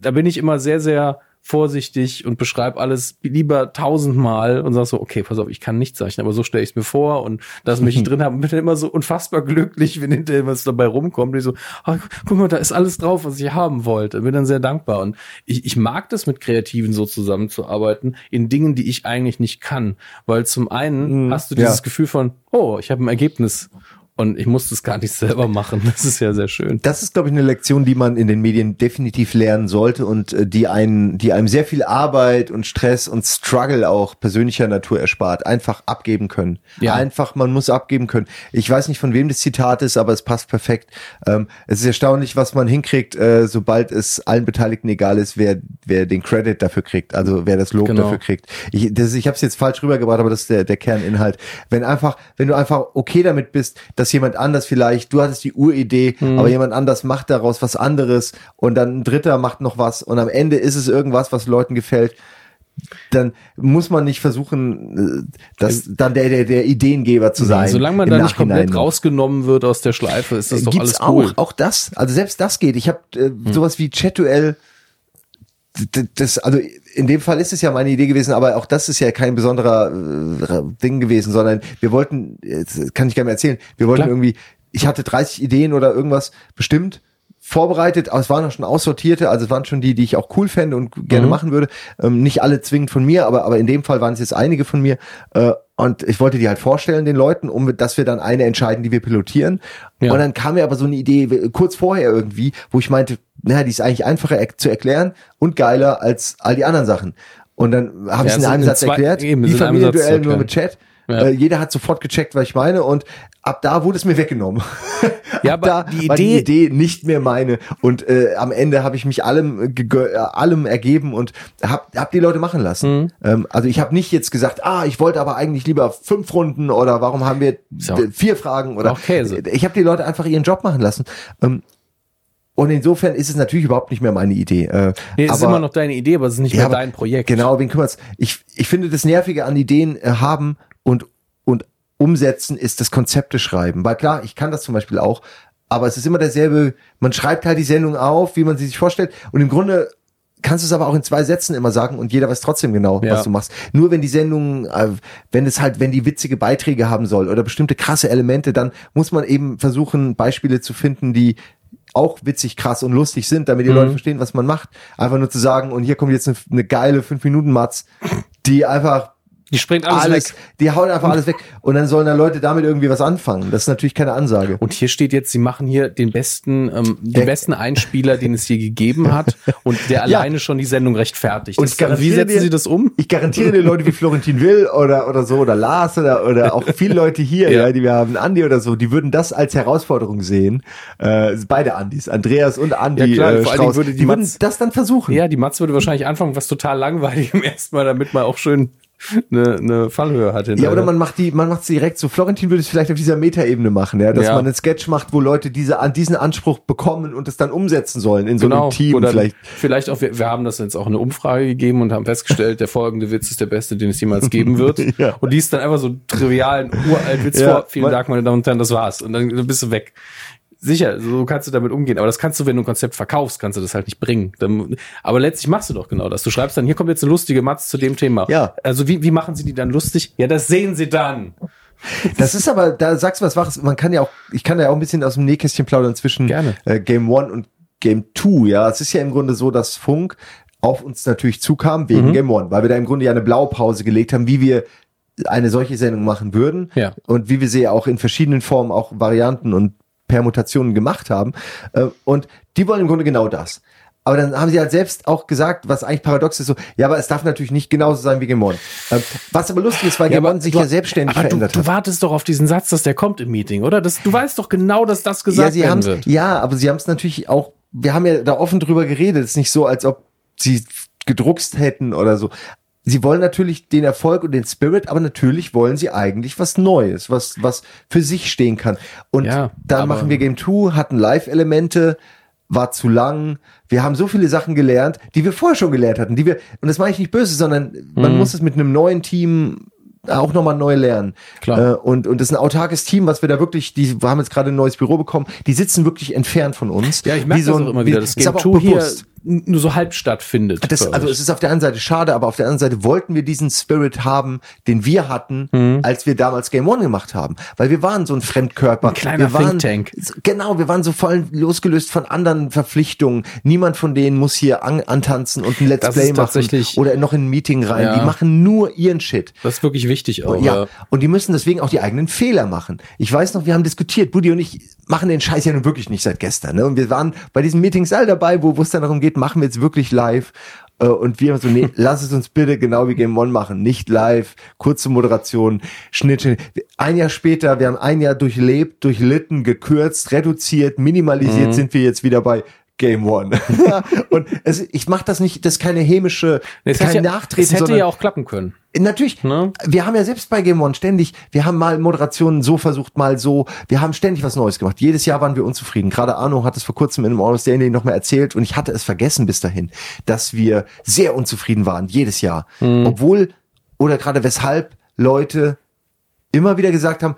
da bin ich immer sehr, sehr vorsichtig und beschreibe alles lieber tausendmal und sag so, okay, pass auf, ich kann nicht zeichnen, aber so stelle ich es mir vor und das möchte ich drin haben. Bin dann immer so unfassbar glücklich, wenn hinterher was dabei rumkommt. Und ich so, ah, guck mal, da ist alles drauf, was ich haben wollte. Bin dann sehr dankbar. Und ich, ich mag das mit Kreativen so zusammenzuarbeiten in Dingen, die ich eigentlich nicht kann. Weil zum einen hast du dieses ja. Gefühl von, oh, ich habe ein Ergebnis. Und ich muss das gar nicht selber machen. Das ist ja sehr schön. Das ist, glaube ich, eine Lektion, die man in den Medien definitiv lernen sollte und äh, die einen, die einem sehr viel Arbeit und Stress und Struggle auch persönlicher Natur erspart. Einfach abgeben können. Ja. Einfach, man muss abgeben können. Ich weiß nicht, von wem das Zitat ist, aber es passt perfekt. Ähm, es ist erstaunlich, was man hinkriegt, äh, sobald es allen Beteiligten egal ist, wer, wer den Credit dafür kriegt, also wer das Lob Genau. dafür kriegt. Ich, das, ich habe es jetzt falsch rübergebracht, aber das ist der, der Kerninhalt. Wenn einfach, wenn du einfach okay damit bist, dass jemand anders vielleicht, du hattest die Uridee, Mhm. aber jemand anders macht daraus was anderes und dann ein Dritter macht noch was und am Ende ist es irgendwas, was Leuten gefällt, dann muss man nicht versuchen, äh, dass dann der, der, der Ideengeber zu sein. Solange man da nicht komplett rausgenommen wird aus der Schleife, ist das doch Gibt's alles cool. auch, auch das, also selbst das geht. Ich habe äh, sowas wie d- das, also in dem Fall ist es ja meine Idee gewesen, aber auch das ist ja kein besonderer äh, Ding gewesen, sondern wir wollten, das kann ich gerne erzählen, wir wollten Klar. irgendwie, ich hatte 30 Ideen oder irgendwas bestimmt vorbereitet, aber es waren auch schon aussortierte, also es waren schon die, die ich auch cool fände und gerne Mhm. machen würde. Ähm, nicht alle zwingend von mir, aber, aber in dem Fall waren es jetzt einige von mir. Äh, und ich wollte die halt vorstellen den Leuten, um dass wir dann eine entscheiden, die wir pilotieren. Ja. Und dann kam mir aber so eine Idee kurz vorher irgendwie, wo ich meinte, naja, die ist eigentlich einfacher er zu erklären und geiler als all die anderen Sachen. Und dann habe ich Ja, es in es einem Satz erklärt, eben, Satz zu Familienduell nur mit Chat. Ja. Äh, jeder hat sofort gecheckt, was ich meine und ab da wurde es mir weggenommen. Ja, ab aber da die war die Idee- Idee nicht mehr meine und äh, am Ende habe ich mich allem äh, allem ergeben und hab, hab die Leute machen lassen. Mhm. Ähm, also ich habe nicht jetzt gesagt, ah, ich wollte aber eigentlich lieber fünf Runden oder warum haben wir Ist d- vier Fragen oder auch Käse. ich habe die Leute einfach ihren Job machen lassen. Ähm, und insofern ist es natürlich überhaupt nicht mehr meine Idee. Äh, Nee, es ist aber- immer noch deine Idee, aber es ist nicht ja, mehr dein Projekt. Genau, wen kümmert's? Ich, ich finde das Nervige an Ideen äh, haben und, und umsetzen ist das Konzepte schreiben. Weil klar, ich kann das zum Beispiel auch, aber es ist immer derselbe, man schreibt halt die Sendung auf, wie man sie sich vorstellt und im Grunde kannst du es aber auch in zwei Sätzen immer sagen und jeder weiß trotzdem genau, Ja. was du machst. Nur wenn die Sendung, äh, wenn es halt, wenn die witzige Beiträge haben soll oder bestimmte krasse Elemente, dann muss man eben versuchen, Beispiele zu finden, die auch witzig, krass und lustig sind, damit die Leute verstehen, was man macht. Einfach nur zu sagen, und hier kommt jetzt eine, eine geile 5-Minuten-Matz, die einfach Die springt alles, alles, weg. die hauen einfach alles weg. Und dann sollen da Leute damit irgendwie was anfangen. Das ist natürlich keine Ansage. Und hier steht jetzt, sie machen hier den besten, ähm, den besten Einspieler, den es je gegeben hat und der alleine schon die Sendung rechtfertigt. Und Das, wie setzen dir- sie das um? Ich garantiere dir Leute wie Florentin Will oder, oder so, oder Lars oder, oder auch viele Leute hier, Ja. ja. die wir haben, Andi oder so, die würden das als Herausforderung sehen. Äh, beide Andis, Andreas und Andi Ja, klar, äh, vor Strauß, würde die die würden Mats- das dann versuchen. Ja, die Matze würde wahrscheinlich anfangen, was total langweilig im ersten Mal, damit man auch schön eine, eine Fallhöhe hat. Ja, hinterher. oder man macht die, man macht es direkt so. Florentin würde es vielleicht auf dieser Metaebene machen, ja, dass Ja. man einen Sketch macht, wo Leute diese, an diesen Anspruch bekommen und es dann umsetzen sollen in so Genau. einem Team Oder vielleicht. vielleicht auch, wir, wir haben das jetzt auch eine Umfrage gegeben und haben festgestellt, der folgende Witz ist der beste, den es jemals geben wird. Ja. Und die ist dann einfach so trivial, ein uralt Witz Ja, vor. Vielen Dank, meine Damen und Herren, das war's. Und dann bist du weg. Sicher, so kannst du damit umgehen. Aber das kannst du, wenn du ein Konzept verkaufst, kannst du das halt nicht bringen. Dann, aber letztlich machst du doch genau das. Du schreibst dann, hier kommt jetzt eine lustige Matz zu dem Thema. Ja. Also wie, wie machen sie die dann lustig? Ja, das sehen sie dann. Das ist aber, da sagst du was Wahres. Man kann ja auch, ich kann ja auch ein bisschen aus dem Nähkästchen plaudern zwischen Gerne. Äh, Game One und Game Two. Ja, es ist ja im Grunde so, dass Funk auf uns natürlich zukam Mhm. wegen Game One, weil wir da im Grunde ja eine Blaupause gelegt haben, wie wir eine solche Sendung machen würden Ja. und wie wir sie auch in verschiedenen Formen, auch Varianten und Permutationen gemacht haben. Äh, Und die wollen im Grunde genau das. Aber dann haben sie halt selbst auch gesagt, was eigentlich paradox ist, so, ja, aber es darf natürlich nicht genauso sein wie Game One. Äh, Was aber lustig ist, weil aber One sich du- ja selbstständig aber verändert du, hat. du wartest doch auf diesen Satz, dass der kommt im Meeting, oder? Das, du weißt doch genau, dass das Ja, gesagt sie werden wird. ja, aber sie haben es natürlich auch, wir haben ja da offen drüber geredet. Es ist nicht so, als ob sie gedruckst hätten oder so. Sie wollen natürlich den Erfolg und den Spirit, aber natürlich wollen sie eigentlich was Neues, was, was für sich stehen kann. Und Ja, dann machen wir Game 2, hatten Live-Elemente, war zu lang. Wir haben so viele Sachen gelernt, die wir vorher schon gelernt hatten, die wir, und das meine ich nicht böse, sondern man Mhm. muss es mit einem neuen Team auch nochmal neu lernen. Klar. Äh, und, und das ist ein autarkes Team, was wir da wirklich, die, wir haben jetzt gerade ein neues Büro bekommen, die sitzen wirklich entfernt von uns. Ja, ich merke so das ein- auch immer wie- wieder, ist Game aber auch 2 hier nur so halb stattfindet. Das, also es ist auf der einen Seite schade, aber auf der anderen Seite wollten wir diesen Spirit haben, den wir hatten, Mhm. als wir damals Game One gemacht haben. Weil wir waren so ein Fremdkörper. Ein kleiner wir waren, Think Tank. Genau, wir waren so voll losgelöst von anderen Verpflichtungen. Niemand von denen muss hier an, antanzen und ein Let's Das Play machen oder noch in ein Meeting rein. Ja. Die machen nur ihren Shit. das ist wirklich wichtig auch. Ja, und die müssen deswegen auch die eigenen Fehler machen. Ich weiß noch, wir haben diskutiert, Buddy und ich machen den Scheiß ja nun wirklich nicht seit gestern. Ne? Und wir waren bei diesen Meetings all dabei, wo es dann darum geht, machen wir jetzt wirklich live. Äh, Und wir so, nee, lass es uns bitte genau wie Game One machen. Nicht live, kurze Moderation, Schnitt, Schnitt. Ein Jahr später, wir haben ein Jahr durchlebt, durchlitten, gekürzt, reduziert, minimalisiert, sind wir jetzt wieder bei Game One. und es, ich mache das nicht, das ist keine hämische, Es kein hätte, ja, Nachtreten, es hätte sondern ja auch klappen können. Natürlich. Ne? Wir haben ja selbst bei Game One ständig, wir haben mal Moderationen so versucht, mal so. Wir haben ständig was Neues gemacht. Jedes Jahr waren wir unzufrieden. Gerade Arno hat es vor kurzem in einem Almost Daily noch mal erzählt und ich hatte es vergessen bis dahin, dass wir sehr unzufrieden waren, jedes Jahr. Obwohl, oder gerade weshalb Leute immer wieder gesagt haben,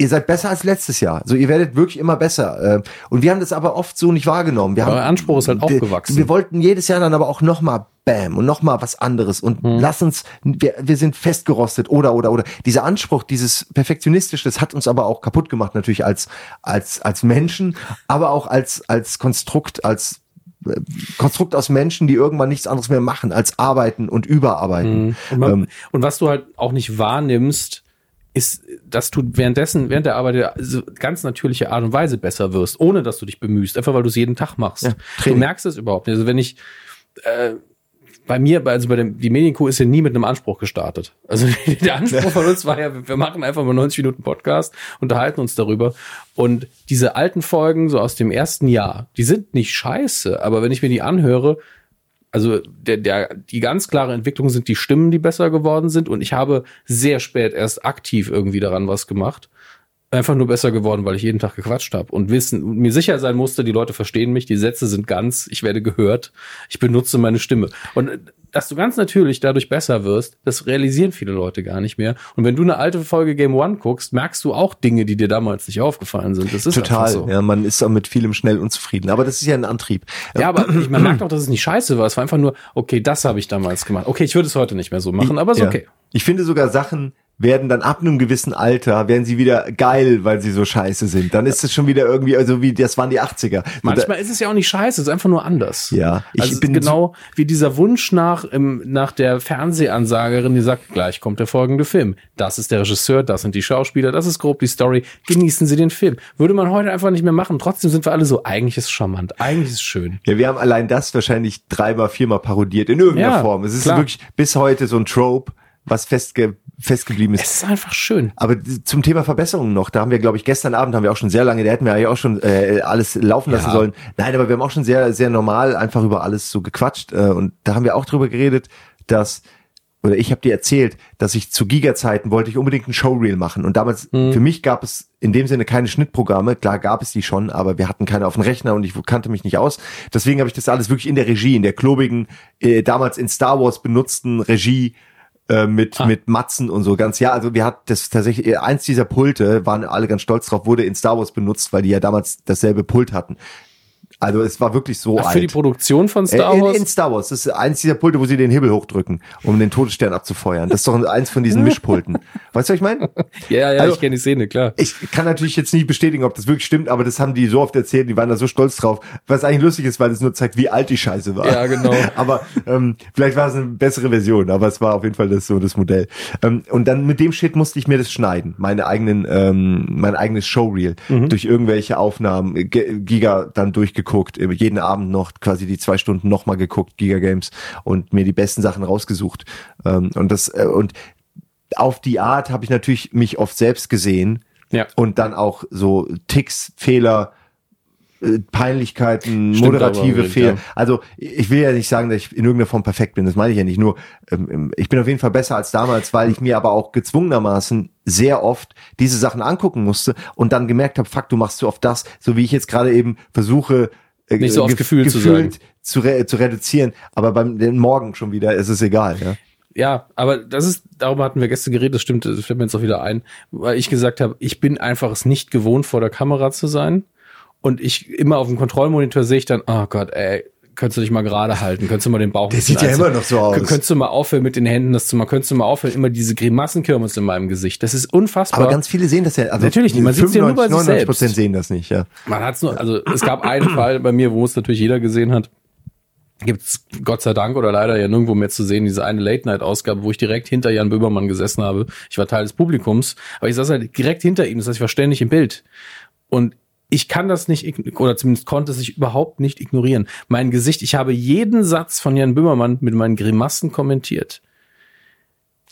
ihr seid besser als letztes Jahr. So, ihr werdet wirklich immer besser. Äh, Und wir haben das aber oft so nicht wahrgenommen. Wir Euer haben, Anspruch ist halt auch wir- gewachsen. Wir wollten jedes Jahr dann aber auch noch mal Bam und noch mal was anderes und Mhm. lass uns, wir, wir sind festgerostet oder oder oder. Dieser Anspruch, dieses perfektionistische, das hat uns aber auch kaputt gemacht natürlich als als als Menschen, aber auch als als Konstrukt, als äh, Konstrukt aus Menschen, die irgendwann nichts anderes mehr machen als arbeiten und überarbeiten. Und, man, Ähm, und was du halt auch nicht wahrnimmst, ist, dass du währenddessen, während der Arbeit ja so ganz natürliche Art und Weise besser wirst, ohne dass du dich bemühst, einfach weil du es jeden Tag machst. Ja, du merkst es überhaupt nicht. Also wenn ich äh, bei mir, bei- also bei dem, die Medienkuh ist ja nie mit einem Anspruch gestartet. Also der Anspruch von uns war ja, wir machen einfach mal 90 Minuten Podcast, unterhalten uns darüber. Und diese alten Folgen, so aus dem ersten Jahr, die sind nicht scheiße, aber wenn ich mir die anhöre, also der, der, die ganz klare Entwicklung sind die Stimmen, die besser geworden sind. Und ich habe sehr spät erst aktiv irgendwie daran was gemacht. Einfach nur besser geworden, weil ich jeden Tag gequatscht habe und wissen mir sicher sein musste, die Leute verstehen mich, die Sätze sind ganz, ich werde gehört, ich benutze meine Stimme. Und dass du ganz natürlich dadurch besser wirst, das realisieren viele Leute gar nicht mehr. Und wenn du eine alte Folge Game One guckst, merkst du auch Dinge, die dir damals nicht aufgefallen sind. Das ist Total. so. Ja, man ist auch mit vielem schnell unzufrieden. Aber das ist ja ein Antrieb. Ja, aber man merkt auch, dass es nicht scheiße war. Es war einfach nur, okay, das habe ich damals gemacht. Okay, ich würde es heute nicht mehr so machen, aber ist Ja. okay. Ich finde sogar Sachen werden dann ab einem gewissen Alter, werden sie wieder geil, weil sie so scheiße sind. Dann ist es schon wieder irgendwie, also wie, das waren die 80er. Manchmal ist es ja auch nicht scheiße, es ist einfach nur anders. Ja, ich also bin genau wie dieser Wunsch nach, im, nach der Fernsehansagerin, die sagt, gleich kommt der folgende Film. Das ist der Regisseur, das sind die Schauspieler, das ist grob die Story. Genießen Sie den Film. Würde man heute einfach nicht mehr machen. Trotzdem sind wir alle so, eigentlich ist es charmant, eigentlich ist es schön. Ja, wir haben allein das wahrscheinlich dreimal, viermal parodiert in irgendeiner Ja, Form. Es ist klar. wirklich bis heute so ein Trope, was festge festgeblieben ist. Es ist einfach schön. Aber zum Thema Verbesserungen noch, da haben wir, glaube ich, gestern Abend haben wir auch schon sehr lange, da hätten wir ja auch schon äh, alles laufen lassen Ja. sollen. Nein, aber wir haben auch schon sehr, sehr normal einfach über alles so gequatscht. Äh, und da haben wir auch drüber geredet, dass, oder ich habe dir erzählt, dass ich zu Giga-Zeiten wollte ich unbedingt ein Showreel machen. Und damals, für mich gab es in dem Sinne keine Schnittprogramme. Klar gab es die schon, aber wir hatten keine auf dem Rechner und ich kannte mich nicht aus. Deswegen habe ich das alles wirklich in der Regie, in der klobigen, äh, damals in Star Wars benutzten Regie äh, mit mit Matzen und so ganz ja also wir hatten das tatsächlich eins dieser Pulte waren alle ganz stolz drauf wurde in Star Wars benutzt weil die ja damals dasselbe Pult hatten also es war wirklich so Ach, alt für die Produktion von Star Äh, in, Wars. in Star Wars das ist eins dieser Pulte wo sie den Himmel hochdrücken um den Todesstern abzufeuern das ist doch eins von diesen Mischpulten weißt du was ich meine ja, ja, Also- ich kenne die Szene, klar. ich kann natürlich jetzt nicht bestätigen, ob das wirklich stimmt, aber das haben die so oft erzählt, die waren da so stolz drauf, was eigentlich lustig ist, weil es nur zeigt, wie alt die Scheiße war. Ja, genau. aber ähm, vielleicht war es eine bessere Version, aber es war auf jeden Fall das so das Modell. Ähm, und dann mit dem Shit musste ich mir das schneiden, meine eigenen, ähm, mein eigenes Showreel Mhm. durch irgendwelche Aufnahmen, Giga dann durchgeguckt, äh, jeden Abend noch quasi die zwei Stunden nochmal geguckt, Giga Games und mir die besten Sachen rausgesucht. Ähm, und das äh, und auf die Art habe ich natürlich mich oft selbst gesehen Ja. und dann auch so Ticks, Fehler, Peinlichkeiten, Stimmt moderative Fehler. ja. Also ich will ja nicht sagen, dass ich in irgendeiner Form perfekt bin. Das meine ich ja nicht. Nur ähm, ich bin auf jeden Fall besser als damals, weil ich mir aber auch gezwungenermaßen sehr oft diese Sachen angucken musste und dann gemerkt habe, fuck, du machst so oft das, so wie ich jetzt gerade eben versuche äh, Nicht so oft gef- gefühlt zu sagen. zu, re zu reduzieren, aber beim den Morgen schon wieder ist es egal. Ja? Ja, aber das ist, darüber hatten wir gestern geredet, das stimmt, das fällt mir jetzt auch wieder ein, weil ich gesagt habe, ich bin einfach es nicht gewohnt, vor der Kamera zu sein. Und ich immer auf dem Kontrollmonitor sehe ich dann, oh Gott, ey, könntest du dich mal gerade halten, könntest du mal den Bauch. Der sieht ja immer noch so aus. Könntest du mal aufhören mit den Händen, das zu machen, könntest du mal aufhören, immer diese Grimassenkirmes in meinem Gesicht. Das ist unfassbar. Aber ganz viele sehen das ja. Also Natürlich nicht, man sieht's ja nur bei sich 99 Prozent selbst. sehen das nicht. Ja. Man hat's nur, also es gab einen Fall bei mir, wo es natürlich jeder gesehen hat. Gibt's Gott sei Dank oder leider ja nirgendwo mehr zu sehen, diese eine Late-Night-Ausgabe, wo ich direkt hinter Jan Böhmermann gesessen habe. Ich war Teil des Publikums, aber ich saß halt direkt hinter ihm, das heißt, ich war ständig im Bild. Und ich kann das nicht, oder zumindest konnte es sich überhaupt nicht ignorieren. Mein Gesicht, ich habe jeden Satz von Jan Böhmermann mit meinen Grimassen kommentiert.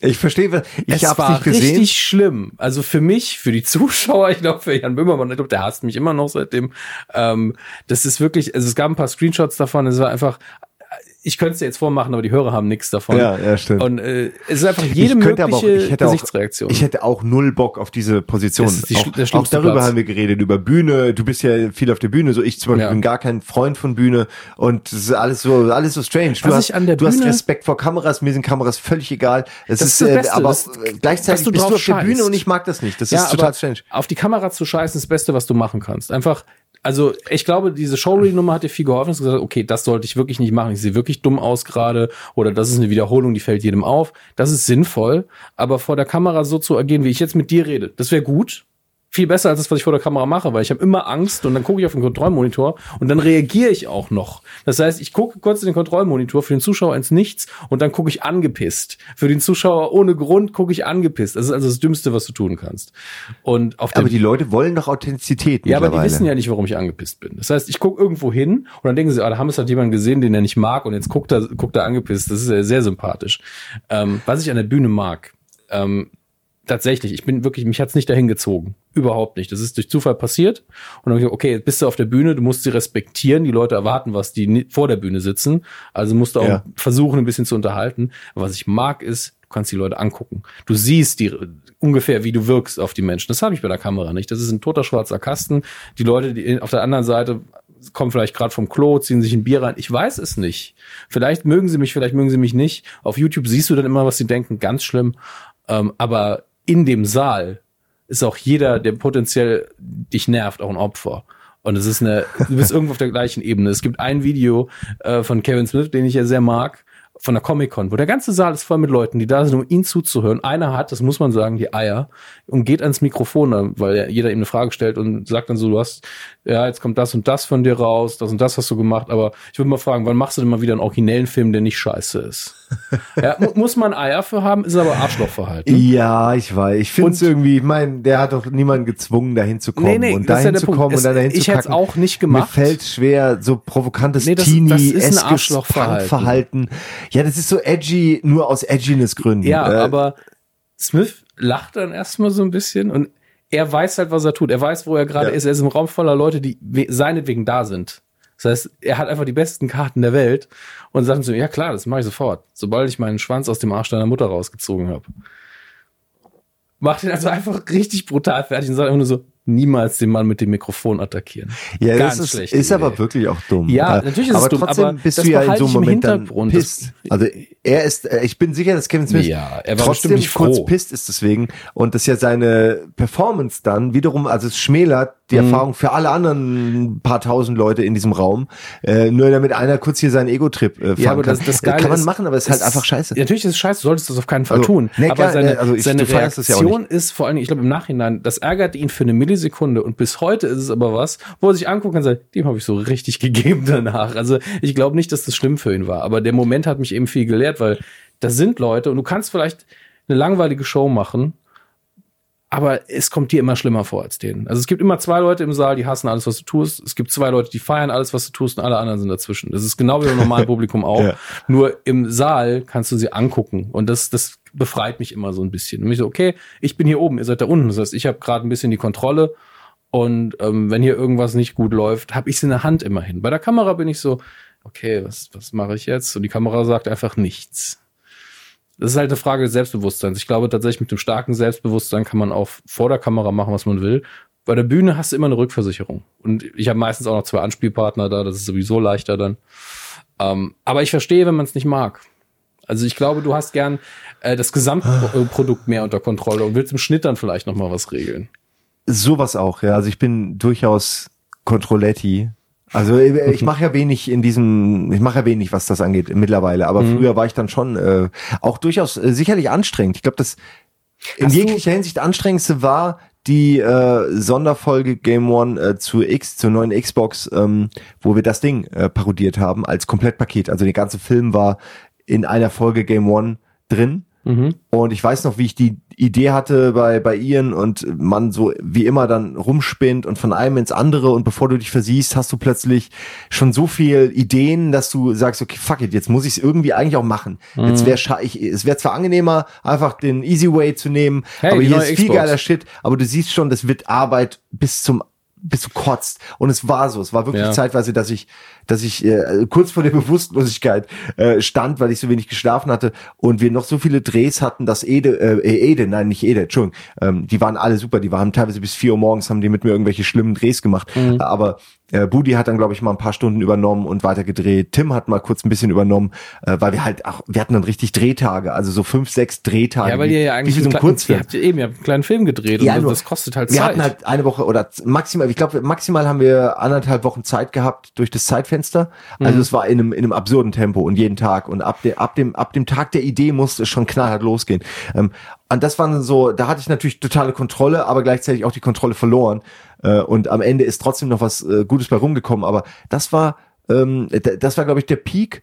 Ich verstehe, was- ich es habe war nicht gesehen. richtig schlimm. Also für mich, für die Zuschauer, ich glaube für Jan Böhmermann, ich glaube, der hasst mich immer noch seitdem. Ähm, das ist wirklich, also es gab ein paar Screenshots davon, es war einfach, ich könnte es dir jetzt vormachen, aber die Hörer haben nichts davon. Ja, ja, stimmt. Und äh, es ist einfach jede aber auch, mögliche ich hätte auch, Gesichtsreaktion. ich hätte auch null Bock auf diese Position. Das ist die auch, der auch darüber Platz. haben wir geredet, über Bühne. Du bist ja viel auf der Bühne, so ich zum Beispiel Ja. bin gar kein Freund von Bühne und das ist alles so, alles so strange. Du hast, du hast Bühne- Respekt vor Kameras, mir sind Kameras völlig egal. Es Das ist, ist äh, Beste, aber das- gleichzeitig du bist du auf der Bühne scheißt. und ich mag das nicht. Das ja, ist total strange. Auf die Kamera zu scheißen ist das Beste, was du machen kannst. Einfach, also ich glaube, diese Showreel-Nummer hat dir viel geholfen. Hast gesagt, okay, das sollte ich wirklich nicht machen. Ich sehe wirklich dumm aus gerade. Oder das ist eine Wiederholung, die fällt jedem auf. Das ist sinnvoll. Aber vor der Kamera so zu agieren, wie ich jetzt mit dir rede, das wäre gut. Viel besser als das, was ich vor der Kamera mache, weil ich habe immer Angst und dann gucke ich auf den Kontrollmonitor und dann reagiere ich auch noch. Das heißt, ich gucke kurz in den Kontrollmonitor für den Zuschauer ins Nichts und dann gucke ich angepisst. Für den Zuschauer ohne Grund gucke ich angepisst. Das ist also das Dümmste, was du tun kannst. Und auf Aber die Leute wollen doch Authentizität ja, aber die wissen ja nicht, warum ich angepisst bin. Das heißt, ich gucke irgendwo hin und dann denken sie, ah, da haben es halt jemanden gesehen, den er nicht mag und jetzt guckt er, guckt er angepisst. Das ist ja sehr sympathisch. Ähm, was ich an der Bühne mag, ähm, tatsächlich, ich bin wirklich, mich hat's nicht dahin gezogen. Überhaupt nicht. Das ist durch Zufall passiert. Und dann hab ich gesagt, okay, jetzt bist du auf der Bühne, du musst sie respektieren. Die Leute erwarten was, die vor der Bühne sitzen. Also musst du auch Ja. versuchen, ein bisschen zu unterhalten. Aber was ich mag, ist, du kannst die Leute angucken. Du siehst die ungefähr, wie du wirkst auf die Menschen. Das habe ich bei der Kamera nicht. Das ist ein toter schwarzer Kasten. Die Leute, die auf der anderen Seite kommen vielleicht gerade vom Klo, ziehen sich ein Bier rein. Ich weiß es nicht. Vielleicht mögen sie mich, vielleicht mögen sie mich nicht. Auf YouTube siehst du dann immer, was sie denken. Ganz schlimm. Ähm, aber in dem Saal ist auch jeder, der potenziell dich nervt, auch ein Opfer. Und es ist eine, du bist irgendwo auf der gleichen Ebene. Es gibt ein Video äh, von Kevin Smith, den ich ja sehr mag, von der Comic-Con, wo der ganze Saal ist voll mit Leuten, die da sind, um ihn zuzuhören. Einer hat, das muss man sagen, die Eier und geht ans Mikrofon, weil jeder ihm eine Frage stellt und sagt dann so, du hast, ja, jetzt kommt das und das von dir raus, das und das hast du gemacht, aber ich würde mal fragen, wann machst du denn mal wieder einen originellen Film, der nicht scheiße ist? ja, mu muss man Eier für haben, ist aber Arschlochverhalten. Ja, ich weiß. Ich finde es irgendwie, ich meine, der hat doch niemanden gezwungen, dahin zu kommen Nee, nee, und dahin ja zu Punkt. kommen Es- und dann dahin ich zu hätt's kacken. auch nicht Mir gemacht. fällt schwer, so provokantes Nee, das- das ist ein Arschlochverhalten. Ja, das ist so edgy, nur aus Edginess-Gründen. Ja, Äh, aber Smith lacht dann erstmal so ein bisschen und er weiß halt, was er tut. Er weiß, wo er gerade Ja. ist. Er ist im Raum voller Leute, die we seinetwegen da sind. Das heißt, er hat einfach die besten Karten der Welt und sagt so, ja klar, das mache ich sofort, sobald ich meinen Schwanz aus dem Arsch deiner Mutter rausgezogen habe. Macht ihn also einfach richtig brutal fertig und sagt einfach nur so, niemals den Mann mit dem Mikrofon attackieren. Ja, Ganz das ist, ist aber wirklich auch dumm. Ja, natürlich ist es aber dumm, trotzdem aber bist du ja in so einem Moment dann pisst. Also er ist, ich bin sicher, dass Kevin Smith Ja, er war trotzdem nicht kurz pisst ist deswegen und das ja seine Performance dann wiederum, also es schmälert die Mhm. Erfahrung für alle anderen paar tausend Leute in diesem Raum, äh, nur damit einer kurz hier seinen Ego-Trip äh, fahren Ja, aber kann. das, das Geile kann man ist, machen, aber es ist halt einfach scheiße. Natürlich ist es scheiße, du solltest das auf keinen Fall Also, tun. nee, aber klar, seine, also ich- seine das ja Reaktion ist vor allem, ich glaube im Nachhinein, das ärgert ihn für eine Millisekunde und bis heute ist es aber was, wo er sich anguckt und sagt, dem habe ich so richtig gegeben danach. Also ich glaube nicht, dass das schlimm für ihn war, aber der Moment hat mich eben viel gelehrt, weil da sind Leute und du kannst vielleicht eine langweilige Show machen, aber es kommt dir immer schlimmer vor als denen. Also es gibt immer zwei Leute im Saal, die hassen alles, was du tust. Es gibt zwei Leute, die feiern alles, was du tust und alle anderen sind dazwischen. Das ist genau wie im normalen Publikum auch. Ja. Nur im Saal kannst du sie angucken und das, das befreit mich immer so ein bisschen. Und ich so, okay, ich bin hier oben, ihr seid da unten. Das heißt, ich habe gerade ein bisschen die Kontrolle und ähm, wenn hier irgendwas nicht gut läuft, habe ich sie in der Hand immerhin. Bei der Kamera bin ich so, okay, was, was mache ich jetzt? Und die Kamera sagt einfach nichts. Das ist halt eine Frage des Selbstbewusstseins. Ich glaube tatsächlich, mit dem starken Selbstbewusstsein kann man auch vor der Kamera machen, was man will. Bei der Bühne hast du immer eine Rückversicherung. Und ich habe meistens auch noch zwei Anspielpartner da, das ist sowieso leichter dann. Ähm, aber ich verstehe, wenn man es nicht mag. Also ich glaube, du hast gern äh, das Gesamtprodukt mehr unter Kontrolle und willst im Schnitt dann vielleicht noch mal was regeln. Sowas auch, ja. Also ich bin durchaus Controletti. Also äh, ich mache ja wenig in diesem, ich mache ja wenig, was das angeht mittlerweile. Aber Mhm. früher war ich dann schon äh, auch durchaus äh, sicherlich anstrengend. Ich glaube, das in Hast jeglicher Hinsicht anstrengendste war die äh, Sonderfolge Game One äh, zu X, zur neuen Xbox, ähm, wo wir das Ding äh, parodiert haben als Komplettpaket. Also der ganze Film war in einer Folge Game One drin. Und ich weiß noch, wie ich die Idee hatte bei, bei Ian und man so wie immer dann rumspinnt und von einem ins andere und bevor du dich versiehst, hast du plötzlich schon so viel Ideen, dass du sagst, okay, fuck it, jetzt muss ich es irgendwie eigentlich auch machen. Jetzt wäre ich, es wäre zwar angenehmer, einfach den Easy Way zu nehmen, Hey, aber hier ist viel Xbox. geiler Shit, aber du siehst schon, das wird Arbeit bis zum bis du kotzt. Und es war so. Es war wirklich Ja. zeitweise, dass ich, dass ich äh, kurz vor der Bewusstlosigkeit äh, stand, weil ich so wenig geschlafen hatte und wir noch so viele Drehs hatten, dass Ede, äh, Ede, nein, nicht Ede, Entschuldigung, ähm, die waren alle super, die waren teilweise bis vier Uhr morgens, haben die mit mir irgendwelche schlimmen Drehs gemacht. Mhm. Aber äh, Budi hat dann, glaube ich, mal ein paar Stunden übernommen und weitergedreht. Tim hat mal kurz ein bisschen übernommen, äh, weil wir halt, ach, wir hatten dann richtig Drehtage, also so fünf, sechs Drehtage. Ja, weil ihr ja eigentlich wie so ein kleinen- Kurzfilm. ihr habt ja eben, ihr habt einen kleinen Film gedreht Ja, und nur- das kostet halt wir Zeit. hatten halt eine Woche oder maximal, ich glaube, maximal haben wir anderthalb Wochen Zeit gehabt durch das Zeitfenster. Also Mhm. es war in einem, in einem absurden Tempo und jeden Tag. Und ab, de, ab, dem, ab dem Tag der Idee musste es schon knallhart losgehen. Ähm, und das waren so, da hatte ich natürlich totale Kontrolle, aber gleichzeitig auch die Kontrolle verloren. Äh, und am Ende ist trotzdem noch was äh, Gutes bei rumgekommen. Aber das war, ähm, das war, glaube ich, der Peak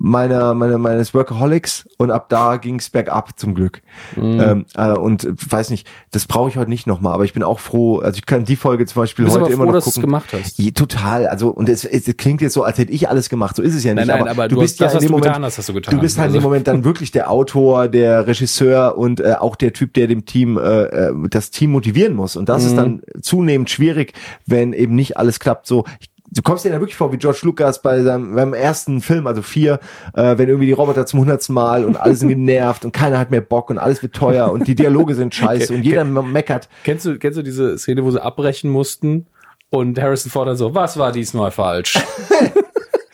meiner, meiner, meines Workaholics und ab da ging's bergab zum Glück. Mhm. Ähm, äh, und weiß nicht, das brauche ich heute nicht nochmal, aber ich bin auch froh, also ich kann die Folge zum Beispiel heute aber immer froh, noch dass du es gucken. gemacht hast. Je, total, also und es, es klingt jetzt so, als hätte ich alles gemacht, so ist es ja nicht. Nein, nein, aber du du bist hast- ja das, in dem Moment, getan hast, hast du getan. du bist halt in dem Also- Moment dann wirklich der Autor, der Regisseur und äh, auch der Typ, der dem Team äh, äh, das Team motivieren muss. Und das ist Mhm. dann zunehmend schwierig, wenn eben nicht alles klappt. So, ich, du kommst dir da wirklich vor wie George Lucas bei seinem beim ersten Film, also vier, äh, wenn irgendwie die Roboter zum hundertsten Mal und alle sind genervt und keiner hat mehr Bock und alles wird teuer und die Dialoge sind scheiße und jeder meckert. Kennst du, kennst du diese Szene, wo sie abbrechen mussten Und Harrison Ford dann so, was war diesmal falsch?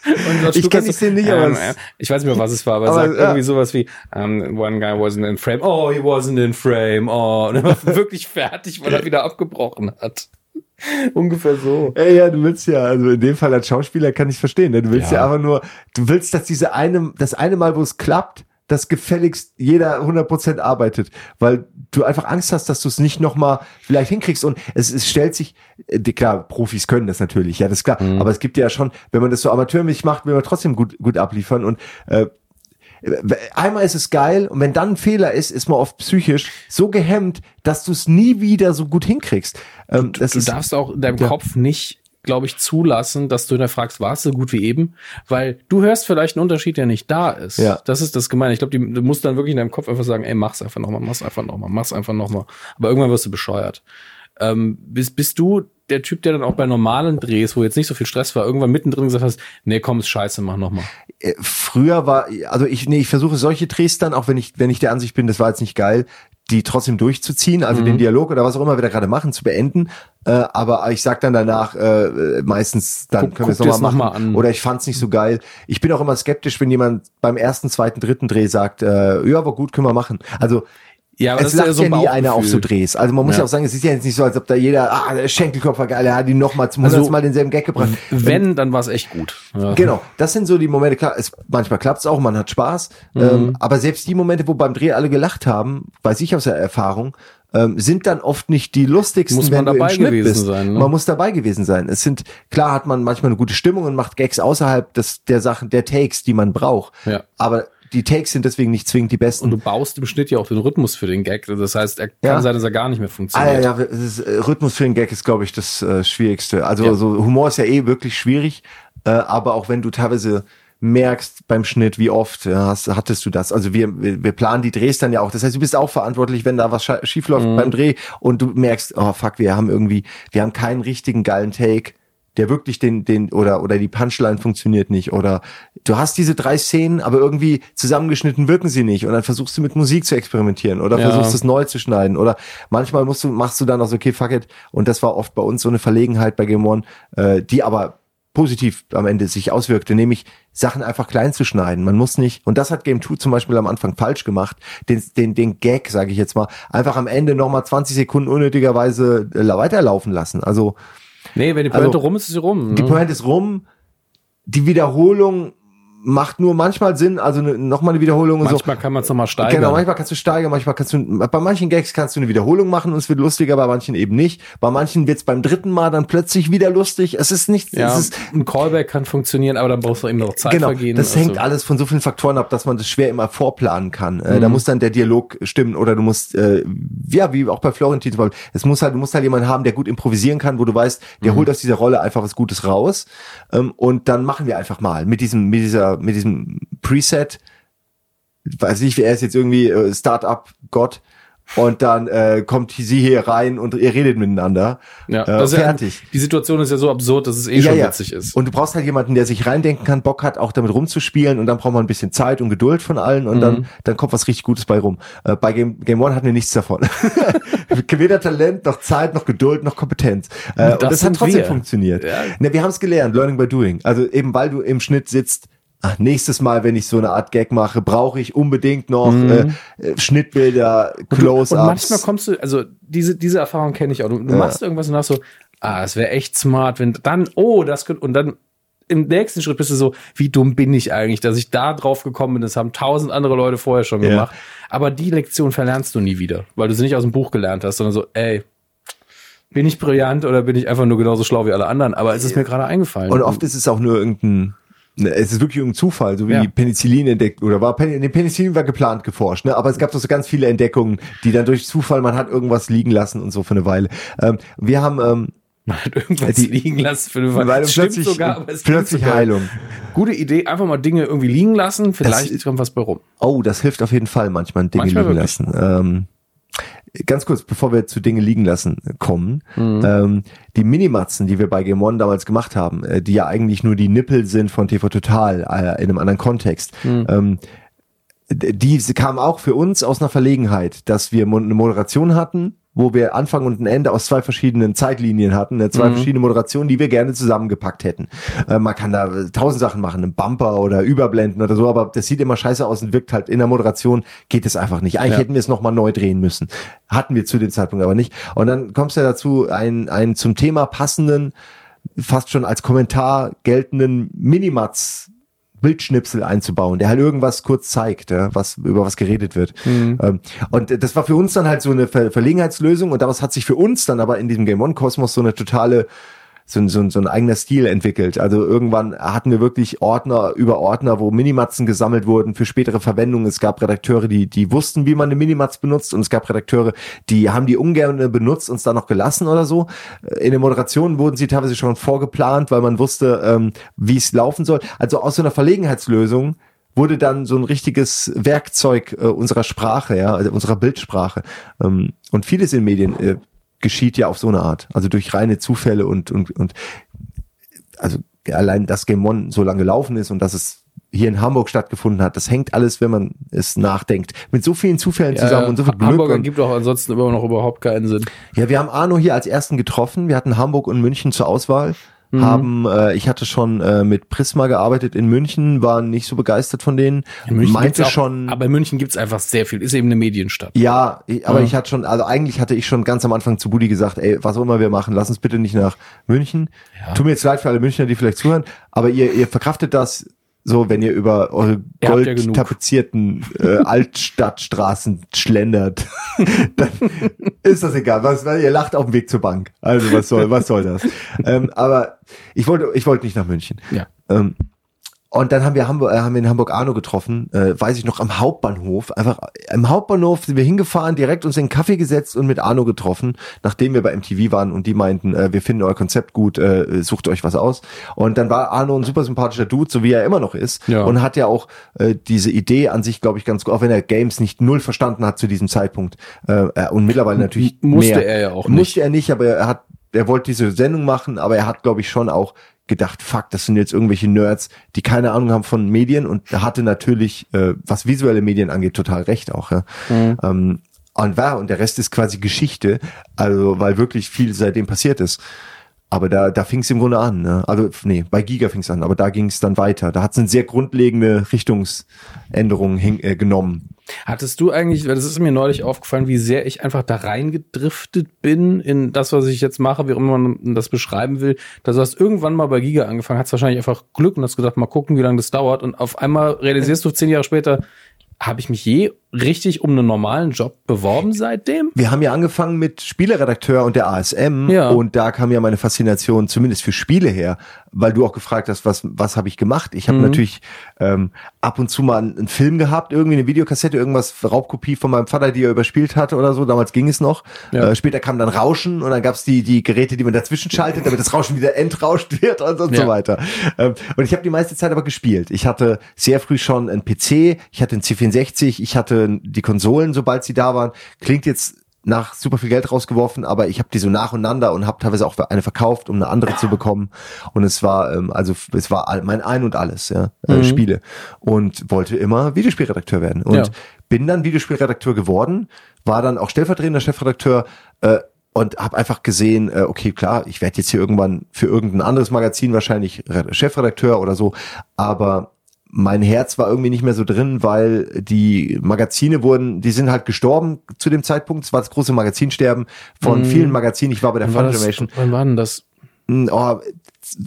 Ich Lucas kenn die Szene nicht, aber ähm, äh, ich weiß nicht mehr, was es war, aber, Aber, er sagt ja. irgendwie sowas wie, um, one guy wasn't in frame, oh, he wasn't in frame, oh, und er war wirklich fertig, weil er wieder abgebrochen hat. Ungefähr so. Ey, ja, du willst ja, also in dem Fall als Schauspieler kann ich verstehen, ne? du willst ja. Ja. einfach nur, du willst, dass diese eine, das eine Mal, wo es klappt, dass gefälligst jeder 100% arbeitet, weil du einfach Angst hast, dass du es nicht nochmal vielleicht hinkriegst und es, es stellt sich, äh, klar, Profis können das natürlich, ja, das ist klar, aber es gibt ja schon, wenn man das so amateurmäßig macht, will man trotzdem gut, gut abliefern und äh, einmal ist es geil und wenn dann ein Fehler ist, ist man oft psychisch so gehemmt, dass du es nie wieder so gut hinkriegst. Ähm, das Du ist, darfst auch in deinem Ja. Kopf nicht, glaube ich, zulassen, dass du da fragst, war es so gut wie eben? Weil du hörst vielleicht einen Unterschied, der nicht da ist. Ja. Das ist das Gemeine. Ich glaube, du musst dann wirklich in deinem Kopf einfach sagen, ey, mach's einfach nochmal, mach's einfach nochmal, mach's einfach nochmal. Aber irgendwann wirst du bescheuert. Ähm, bist, bist du der Typ, der dann auch bei normalen Drehs, wo jetzt nicht so viel Stress war, irgendwann mittendrin gesagt hast, nee, komm, ist scheiße, mach nochmal. äh, früher war, also ich, nee, ich versuche solche Drehs dann, auch wenn ich, wenn ich der Ansicht bin, das war jetzt nicht geil, die trotzdem durchzuziehen, also Mhm. den Dialog oder was auch immer wir da gerade machen, zu beenden. Äh, aber ich sag dann danach äh, meistens, dann Guck- können wir es nochmal noch machen. mal an. Oder ich fand's nicht so geil. Ich bin auch immer skeptisch, wenn jemand beim ersten, zweiten, dritten Dreh sagt, äh, ja, war gut, können wir machen. Also Ja, es lacht ja, ein nie einer auf so. Drehs. Also man muss ja. Ja. auch sagen, es ist ja jetzt nicht so, als ob da jeder, ah, der Schenkelkopf war geil, er hat ihn nochmal zum Also, Mal denselben Gag gebracht. Wenn, dann war es echt gut. Ja. Genau, das sind so die Momente, klar, es, manchmal klappt's auch, man hat Spaß, Mhm. ähm, aber selbst die Momente, wo beim Dreh alle gelacht haben, weiß ich aus der Erfahrung, ähm, sind dann oft nicht die lustigsten, Muss man wenn du dabei im Schnitt gewesen bist. sein, ne? Man muss dabei gewesen sein. Es sind, klar hat man manchmal eine gute Stimmung und macht Gags außerhalb des, der Sachen, der Takes, die man braucht. Ja. Aber die Takes sind deswegen nicht zwingend die besten. Und du baust im Schnitt ja auch den Rhythmus für den Gag. Das heißt, er kann Ja. sein, dass er gar nicht mehr Ah, funktioniert. ja, ja, es ist, äh, Rhythmus für den Gag ist, glaube ich, das äh, Schwierigste. Also Ja. so Humor ist ja eh wirklich schwierig, äh, aber auch wenn du teilweise merkst beim Schnitt, wie oft ja, hast, hattest du das. Also wir, wir, planen die Drehs dann ja auch. Das heißt, du bist auch verantwortlich, wenn da was schief läuft Mhm. beim Dreh und du merkst, oh fuck, wir haben irgendwie, wir haben keinen richtigen geilen Take der wirklich den, den, oder, oder die Punchline funktioniert nicht, oder du hast diese drei Szenen, aber irgendwie zusammengeschnitten wirken sie nicht, und dann versuchst du mit Musik zu experimentieren, oder Ja. versuchst es neu zu schneiden, oder manchmal musst du, machst du dann auch so, okay, fuck it, und das war oft bei uns so eine Verlegenheit bei Game One, äh, die aber positiv am Ende sich auswirkte, nämlich Sachen einfach klein zu schneiden. Man muss nicht, und das hat Game 2 zum Beispiel am Anfang falsch gemacht, den, den, den Gag, sage ich jetzt mal, einfach am Ende nochmal 20 Sekunden unnötigerweise äh, weiterlaufen lassen. Also Nee, wenn die Also, Pointe rum ist, ist sie rum. die ne? Pointe ist rum. Die Wiederholung macht nur manchmal Sinn, also ne, nochmal eine Wiederholung und Manchmal kann man es nochmal so. steigern. Genau, manchmal kannst du steigern, manchmal kannst du, bei manchen Gags kannst du eine Wiederholung machen und es wird lustiger, bei manchen eben nicht. Bei manchen wird es beim dritten Mal dann plötzlich wieder lustig. Es ist nicht, ja, es ist, ein Callback kann funktionieren, aber dann brauchst du eben noch Zeit genau, vergehen. das Also, hängt alles von so vielen Faktoren ab, dass man das schwer immer vorplanen kann. Äh, Mhm. da muss dann der Dialog stimmen oder du musst, äh, ja, wie auch bei Florentin zum Beispiel, es muss halt, du musst halt jemanden haben, der gut improvisieren kann, wo du weißt, der Mhm. holt aus dieser Rolle einfach was Gutes raus. Ähm, und dann machen wir einfach mal mit diesem, mit dieser, mit diesem Preset, weiß nicht, er ist jetzt irgendwie äh, Start-up-Gott und dann äh, kommt sie hier rein und ihr redet miteinander. Ja, äh, das ist ja, fertig. die Situation ist ja so absurd, dass es eh schon witzig ist. Und du brauchst halt jemanden, der sich reindenken kann, Bock hat, auch damit rumzuspielen und dann braucht man ein bisschen Zeit und Geduld von allen und Mhm. dann, dann kommt was richtig Gutes bei rum. Äh, bei Game, Game One hatten wir nichts davon. Weder Talent, noch Zeit, noch Geduld, noch Kompetenz. Äh, und das das, sind hat trotzdem wir. funktioniert. Ja. Ne, wir haben es gelernt, Learning by Doing. Also eben weil du im Schnitt sitzt, ach, nächstes Mal, wenn ich so eine Art Gag mache, brauche ich unbedingt noch äh, äh, Schnittbilder, Mhm. Und Close-Ups. manchmal kommst du, also diese, diese Erfahrung kenne ich auch. Du, du Ja. machst irgendwas und hast so, ah, es wäre echt smart, wenn dann, oh, das könnte, und dann im nächsten Schritt bist du so, wie dumm bin ich eigentlich, dass ich da drauf gekommen bin, das haben tausend andere Leute vorher schon Ja. gemacht. Aber die Lektion verlernst du nie wieder, weil du sie nicht aus dem Buch gelernt hast, sondern so, ey, bin ich brillant oder bin ich einfach nur genauso schlau wie alle anderen? Aber es ist mir gerade eingefallen. Und oft ist es auch nur irgendein, es ist wirklich irgendein Zufall, so wie Ja. Penicillin entdeckt, oder war, Pen- nee, Penicillin war geplant geforscht, ne, aber es gab doch so ganz viele Entdeckungen, die dann durch Zufall, man hat irgendwas liegen lassen und so für eine Weile. Ähm, wir haben, ähm, man hat irgendwas Die- liegen lassen für eine weil Weile. Plötzlich, sogar, aber es plötzlich sogar. Heilung. Gute Idee, einfach mal Dinge irgendwie liegen lassen, vielleicht kommt was bei rum. Oh, das hilft auf jeden Fall manchmal, Dinge Manchmal liegen wirklich. lassen. Ähm, ganz kurz, bevor wir zu Dinge liegen lassen kommen, Mhm. ähm, die Minimatzen, die wir bei Game One damals gemacht haben, äh, die ja eigentlich nur die Nippel sind von TV Total äh, in einem anderen Kontext, Mhm. ähm, d- die kamen auch für uns aus einer Verlegenheit, dass wir eine Moderation hatten, wo wir Anfang und ein Ende aus zwei verschiedenen Zeitlinien hatten, äh, zwei verschiedene Moderationen, die wir gerne zusammengepackt hätten. Äh, man kann da äh, tausend Sachen machen, einen Bumper oder überblenden oder so, aber das sieht immer scheiße aus und wirkt halt in der Moderation geht es einfach nicht. Eigentlich Ja. hätten wir es nochmal neu drehen müssen. Hatten wir zu dem Zeitpunkt aber nicht. Und dann kommst du ja dazu, einen, einen zum Thema passenden, fast schon als Kommentar geltenden Minimatz Bildschnipsel einzubauen, der halt irgendwas kurz zeigt, ja, was über was geredet wird. Ähm, und das war für uns dann halt so eine Ver Verlegenheitslösung und daraus hat sich für uns dann aber in diesem Game One Kosmos so eine totale so, ein- so, so ein eigener Stil entwickelt. Also irgendwann hatten wir wirklich Ordner über Ordner, wo Minimatzen gesammelt wurden für spätere Verwendung. Es gab Redakteure, die, die wussten, wie man eine Minimatz benutzt und es gab Redakteure, die haben die ungern benutzt, uns da noch gelassen oder so. In den Moderationen wurden sie teilweise schon vorgeplant, weil man wusste, ähm, wie es laufen soll. Also aus so einer Verlegenheitslösung wurde dann so ein richtiges Werkzeug äh, unserer Sprache, ja, also unserer Bildsprache. Ähm, und vieles in Medien äh, geschieht ja auf so eine Art, also durch reine Zufälle und und und also allein, dass Game One so lange gelaufen ist und dass es hier in Hamburg stattgefunden hat, das hängt alles, wenn man es nachdenkt, mit so vielen Zufällen zusammen und so viel Glück. Hamburger gibt auch ansonsten immer noch überhaupt keinen Sinn. ja, wir haben Arno hier als ersten getroffen. Wir hatten Hamburg und München zur Auswahl. Mhm. Haben, äh, ich hatte schon äh, mit Prisma gearbeitet in München, war nicht so begeistert von denen. In München meinte auch, schon, aber in München gibt's einfach sehr viel. Ist eben eine Medienstadt. ja, ich, aber Ja. ich hatte schon, also eigentlich hatte ich schon ganz am Anfang zu Budi gesagt, ey, was auch immer wir machen, lass uns bitte nicht nach München. Ja. Tut mir jetzt leid für alle Münchner, die vielleicht zuhören, aber ihr, ihr verkraftet das so, wenn ihr über eure Ihr habt ja genug. gold tapezierten äh, Altstadtstraßen schlendert, dann ist das egal. Was, weil ihr lacht auf dem Weg zur Bank. Also was soll, was soll das? ähm, aber ich wollte, ich wollte nicht nach München. Ja. Ähm, und dann haben wir Hamburg, äh, haben wir in Hamburg Arno getroffen, äh, weiß ich noch, am Hauptbahnhof. Einfach im Hauptbahnhof sind wir hingefahren, direkt uns in den Kaffee gesetzt und mit Arno getroffen, nachdem wir bei MTV waren und die meinten, äh, wir finden euer Konzept gut, äh, sucht euch was aus. Und dann war Arno ein super sympathischer Dude, so wie er immer noch ist. Ja. Und hat ja auch äh, diese Idee an sich, glaube ich, ganz gut, auch wenn er Games nicht null verstanden hat zu diesem Zeitpunkt. Äh, äh, und mittlerweile natürlich Musste mehr. er ja auch nicht. Musste er nicht, aber er hat, er wollte diese Sendung machen, aber er hat, glaube ich, schon auch gedacht, fuck, das sind jetzt irgendwelche Nerds, die keine Ahnung haben von Medien und hatte natürlich, äh, was visuelle Medien angeht, total recht auch. Ja. Mhm. Ähm, und war, und der Rest ist quasi Geschichte, also weil wirklich viel seitdem passiert ist. Aber da, da fing es im Grunde an. Ne? Also, nee, bei Giga fing es an, aber da ging es dann weiter. Da hat es eine sehr grundlegende Richtungsänderung hin, äh, genommen. Hattest du eigentlich, weil das ist mir neulich aufgefallen, wie sehr ich einfach da reingedriftet bin in das, was ich jetzt mache, wie auch immer man das beschreiben will. Dass du hast irgendwann mal bei Giga angefangen, hast wahrscheinlich einfach Glück und hast gedacht, mal gucken, wie lange das dauert. Und auf einmal realisierst du zehn Jahre später, habe ich mich je richtig um einen normalen Job beworben seitdem? Wir haben ja angefangen mit Spieleredakteur und der ASM Ja. und da kam ja meine Faszination zumindest für Spiele her, weil du auch gefragt hast, was was habe ich gemacht? Ich habe Mhm. natürlich ähm, ab und zu mal einen, Film gehabt, irgendwie eine Videokassette, irgendwas Raubkopie von meinem Vater, die er überspielt hatte oder so. Damals ging es noch. Ja. Äh, später kam dann Rauschen und dann gab's die die Geräte, die man dazwischen schaltet, damit das Rauschen wieder entrauscht wird und, und Ja. so weiter. Ähm, und ich habe die meiste Zeit aber gespielt. Ich hatte sehr früh schon einen PC, ich hatte einen C64, ich hatte die Konsolen, sobald sie da waren. Klingt jetzt nach super viel Geld rausgeworfen, aber ich habe die so nacheinander und habe teilweise auch eine verkauft, um eine andere zu bekommen. Und es war ähm, also es war all- mein Ein und alles, ja, äh, Mhm. Spiele und wollte immer Videospielredakteur werden und Ja. bin dann Videospielredakteur geworden, war dann auch stellvertretender Chefredakteur äh, und habe einfach gesehen, äh, okay, klar, ich werde jetzt hier irgendwann für irgendein anderes Magazin wahrscheinlich Re- Chefredakteur oder so, aber mein Herz war irgendwie nicht mehr so drin, weil die Magazine wurden, die sind halt gestorben zu dem Zeitpunkt. Es war das große Magazinsterben von Mhm. vielen Magazinen. Ich war bei der Fun Generation. wann war denn das? Mm, Oh,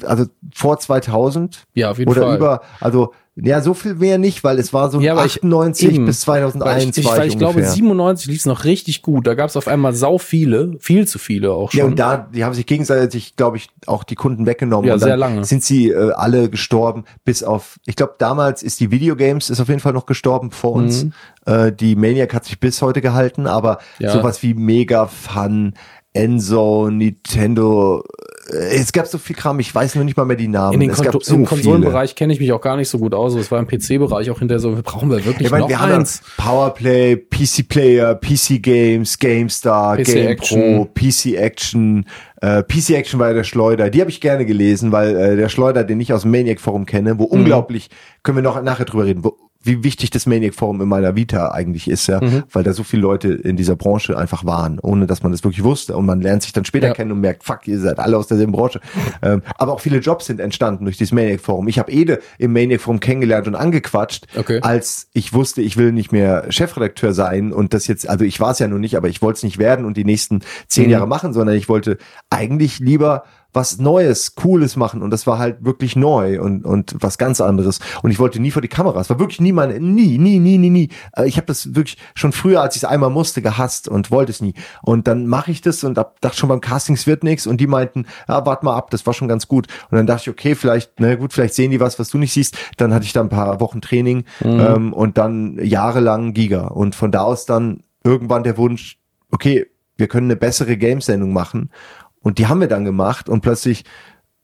also vor 2000 Ja, auf jeden oder Fall. über, also ja, so viel mehr nicht, weil es war so Ja, aber ich- 98 eben. bis 2001 Weil ich, ich, weil ich, ich glaube, ungefähr. 97 lief es noch richtig gut. Da gab es auf einmal sau viele, viel zu viele auch schon. Ja, und da, die haben sich gegenseitig, glaube ich, auch die Kunden weggenommen. Ja, sehr lange. Sind sie äh, alle gestorben, bis auf, ich glaube, damals ist die Videogames ist auf jeden Fall noch gestorben vor uns. Mhm. Äh, die Maniac hat sich bis heute gehalten, aber Ja. sowas wie Mega Fun, Enzo, Nintendo, es gab so viel Kram, ich weiß nur nicht mal mehr die Namen. in den es gab so im. Konsolenbereich kenne ich mich auch gar nicht so gut aus. Es war im PC-Bereich auch hinterher so, brauchen wir wirklich Ich meine, noch wir eins? Powerplay, PC Player, PC Games, GameStar, PC Game Action. Pro, PC Action. Äh, PC Action war ja der Schleuder. Die habe ich gerne gelesen, weil äh, der Schleuder, den ich aus dem Maniac Forum kenne, Mhm. wo unglaublich, können wir noch nachher drüber reden, wo wie wichtig das Maniac Forum in meiner Vita eigentlich ist, ja, Mhm. weil da so viele Leute in dieser Branche einfach waren, ohne dass man das wirklich wusste. Und man lernt sich dann später Ja. kennen und merkt, fuck, ihr seid alle aus derselben Branche. ähm, aber auch viele Jobs sind entstanden durch dieses Maniac Forum. Ich habe Ede im Maniac Forum kennengelernt und angequatscht, Okay. als ich wusste, ich will nicht mehr Chefredakteur sein und das jetzt, also ich war es ja noch nicht, aber ich wollte es nicht werden und die nächsten zehn Mhm. Jahre machen, sondern ich wollte eigentlich lieber was Neues, Cooles machen und das war halt wirklich neu und und was ganz anderes und ich wollte nie vor die Kamera. Es war wirklich nie meine, nie, nie, nie, nie, nie. Äh, Ich habe das wirklich schon früher, als ich es einmal musste, gehasst und wollte es nie. Und dann mache ich das und hab, dachte schon beim Castings wird nichts und die meinten, ja, wart mal ab, das war schon ganz gut. Und dann dachte ich, okay, vielleicht, na gut, vielleicht sehen die was, was du nicht siehst. Dann hatte ich da ein paar Wochen Training ähm, und dann jahrelang Giga und von da aus dann irgendwann der Wunsch, okay, wir können eine bessere Games-Sendung machen. Und die haben wir dann gemacht und plötzlich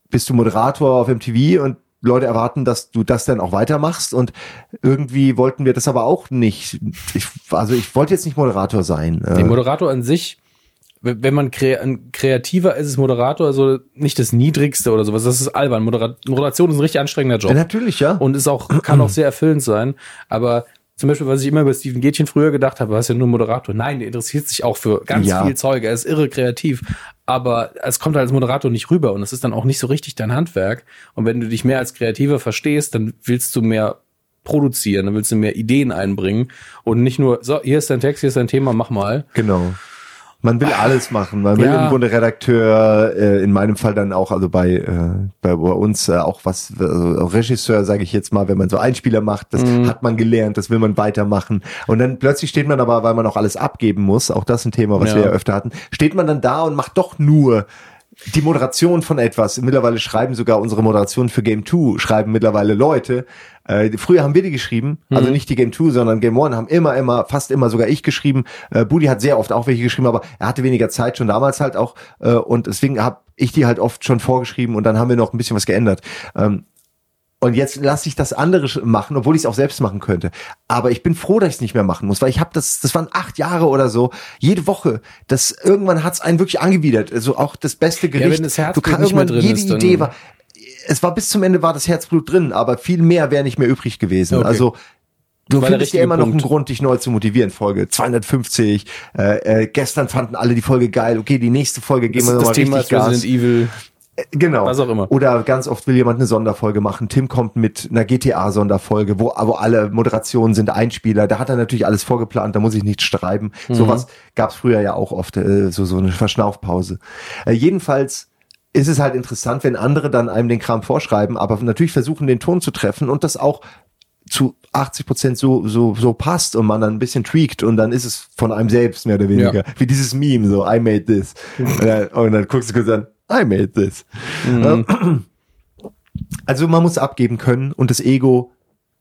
bist du Moderator auf MTV und Leute erwarten, dass du das dann auch weitermachst und irgendwie wollten wir das aber auch nicht. Ich, also ich wollte jetzt nicht Moderator sein. Der Äh, Moderator an sich, wenn man kre kreativer ist, ist Moderator also nicht das Niedrigste oder sowas. Das ist albern. Modera Moderation ist ein richtig anstrengender Job. ja, natürlich, ja. und ist auch, kann auch sehr erfüllend sein. Aber zum Beispiel, was ich immer über Steven Gätchen früher gedacht habe, er ist ja nur Moderator. Nein, der interessiert sich auch für ganz Ja. viel Zeug. Er ist irre kreativ. Aber es kommt halt als Moderator nicht rüber und es ist dann auch nicht so richtig dein Handwerk. Und wenn du dich mehr als Kreativer verstehst, dann willst du mehr produzieren, dann willst du mehr Ideen einbringen und nicht nur, so, hier ist dein Text, hier ist dein Thema, mach mal. Genau. Man will alles machen. Man will Ja. im Grunde Redakteur, äh, in meinem Fall dann auch, also bei, äh, bei, bei uns äh, auch was, also Regisseur, sage ich jetzt mal, wenn man so Einspieler macht, das Mhm. hat man gelernt, das will man weitermachen. Und dann plötzlich steht man aber, weil man auch alles abgeben muss, auch das ein Thema, was Ja. wir ja öfter hatten, steht man dann da und macht doch nur die Moderation von etwas. Mittlerweile schreiben sogar unsere Moderation für Game 2, schreiben mittlerweile Leute. Äh, früher haben wir die geschrieben, also nicht die Game 2, sondern Game 1 haben immer, immer, fast immer sogar ich geschrieben. Äh, Budi hat sehr oft auch welche geschrieben, aber er hatte weniger Zeit schon damals halt auch. Äh, und deswegen habe ich die halt oft schon vorgeschrieben und dann haben wir noch ein bisschen was geändert. Ähm, und jetzt lasse ich das andere machen, obwohl ich es auch selbst machen könnte. Aber ich bin froh, dass ich es nicht mehr machen muss, weil ich habe das, das waren acht Jahre oder so, jede Woche. Das irgendwann hat es einen wirklich angewidert. Also auch das beste Gericht. wenn das du kannst nicht mehr irgendwann drin jede ist, Idee war. Es war bis zum Ende war das Herzblut drin, aber viel mehr wäre nicht mehr übrig gewesen. Okay. Also Du der findest ja immer noch einen Grund, dich neu zu motivieren. Folge 250. Äh, äh, gestern fanden alle die Folge geil. Okay, die nächste Folge gehen wir nochmal Thema richtig Resident Gas. Evil. Genau. Was auch immer. Oder ganz oft will jemand eine Sonderfolge machen. Tim kommt mit einer GTA-Sonderfolge, wo, wo alle Moderationen sind Einspieler. Da hat er natürlich alles vorgeplant, da muss ich nichts schreiben. Mhm. Sowas gab's früher ja auch oft, äh, so, so eine Verschnaufpause. Äh, jedenfalls ist es halt interessant, wenn andere dann einem den Kram vorschreiben, aber natürlich versuchen, den Ton zu treffen und das auch zu 80 Prozent so, so, so passt und man dann ein bisschen tweakt und dann ist es von einem selbst mehr oder weniger. Ja. Wie dieses Meme, so, I made this. Und dann, und dann guckst du kurz an, I made this. Ähm, Also man muss abgeben können und das Ego,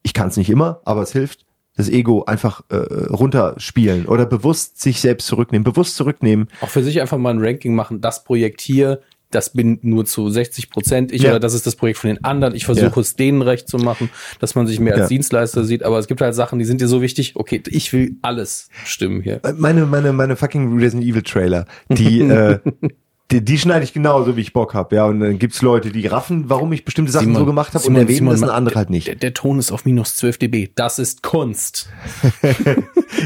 ich kann es nicht immer, aber es hilft, das Ego einfach äh, runterspielen oder bewusst sich selbst zurücknehmen, bewusst zurücknehmen. Auch für sich einfach mal ein Ranking machen, das Projekt hier, das bin nur zu 60 Prozent ich Ja. oder das ist das Projekt von den anderen. Ich versuche Ja. es denen recht zu machen, dass man sich mehr als Ja. Dienstleister sieht. Aber es gibt halt Sachen, die sind dir so wichtig. Okay, ich will alles stimmen hier. Meine, meine, meine fucking Resident Evil Trailer, die, äh, die, die schneide ich genauso, wie ich Bock hab, ja. Und dann gibt's Leute, die raffen, warum ich bestimmte Sachen Simon, so gemacht habe und erwähnen Simon, das und ma- andere halt nicht. Der, der Ton ist auf minus 12 dB. Das ist Kunst.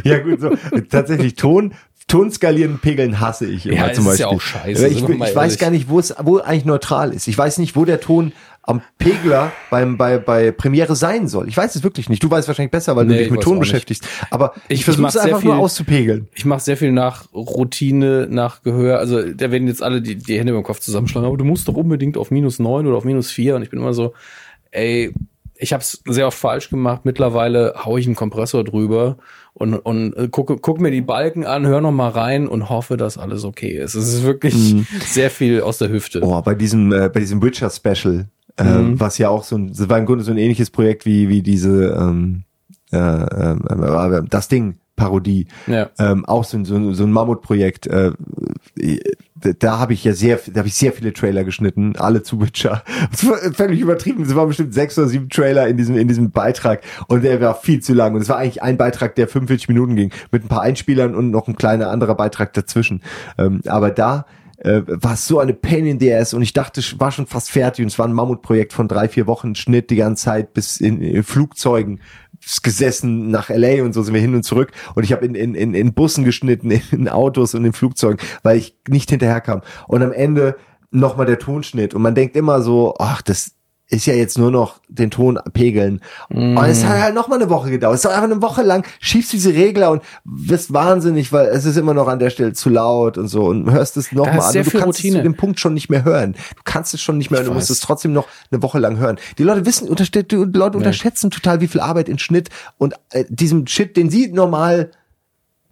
Ja gut, so tatsächlich Ton, Ton skalieren, pegeln hasse ich immer Ja, zum ist Beispiel. ja auch scheiße, Ich, ich, weiß gar nicht, wo es wo eigentlich neutral ist. Ich weiß nicht, wo der Ton am Pegler beim bei bei Premiere sein soll. Ich weiß es wirklich nicht. Du weißt wahrscheinlich besser, weil Nee, du dich ich mit Ton beschäftigst. Aber Ich- ich, versuche es einfach nur viel- auszupegeln. Ich mache sehr viel nach Routine, nach Gehör. Also da werden jetzt alle die, die Hände beim Kopf zusammenschlagen. Aber du musst doch unbedingt auf minus neun oder auf minus vier. Und ich bin immer so, ey, ich habe es sehr oft falsch gemacht. Mittlerweile hau ich einen Kompressor drüber und, und äh, gucke, guck mir die Balken an, hör noch mal rein und hoffe, dass alles okay ist. Es ist wirklich sehr viel aus der Hüfte. Oh, bei diesem äh, bei diesem Witcher Special, äh, Mhm. was ja auch so ein das war im Grunde so ein ähnliches Projekt wie wie diese ähm, äh, ähm, äh, das Ding Parodie. Ja. ähm, auch so ein, so so ein Mammutprojekt. Äh, da habe ich ja sehr, da habe ich sehr viele Trailer geschnitten, alle zu Witcher. Das war völlig übertrieben. Es waren bestimmt sechs oder sieben Trailer in diesem in diesem Beitrag und der war viel zu lang. Und es war eigentlich ein Beitrag, der 45 Minuten ging, mit ein paar Einspielern und noch ein kleiner anderer Beitrag dazwischen. Ähm, aber da äh, war so eine Pain in the ass. Und ich dachte, war schon fast fertig. Und es war ein Mammutprojekt von drei, vier Wochen Schnitt die ganze Zeit bis in, in Flugzeugen. Gesessen nach LA und so sind wir hin und zurück. Und ich habe in, in, in, in Bussen geschnitten, in Autos und in Flugzeugen, weil ich nicht hinterherkam. Und am Ende nochmal der Tonschnitt. Und man denkt immer so, ach, das ist ja jetzt nur noch den Ton pegeln. Mm. Und es hat halt noch mal eine Woche gedauert. Es ist einfach eine Woche lang, schiebst diese Regler und wirst wahnsinnig, weil es ist immer noch an der Stelle zu laut und so und hörst es noch mal an. Du kannst Routine. es zu dem Punkt schon nicht mehr hören. Du kannst es schon nicht mehr hören. Du musst es trotzdem noch eine Woche lang hören. Die Leute wissen, die Leute unterschätzen total, wie viel Arbeit in Schnitt und äh, diesem Shit, den sie normal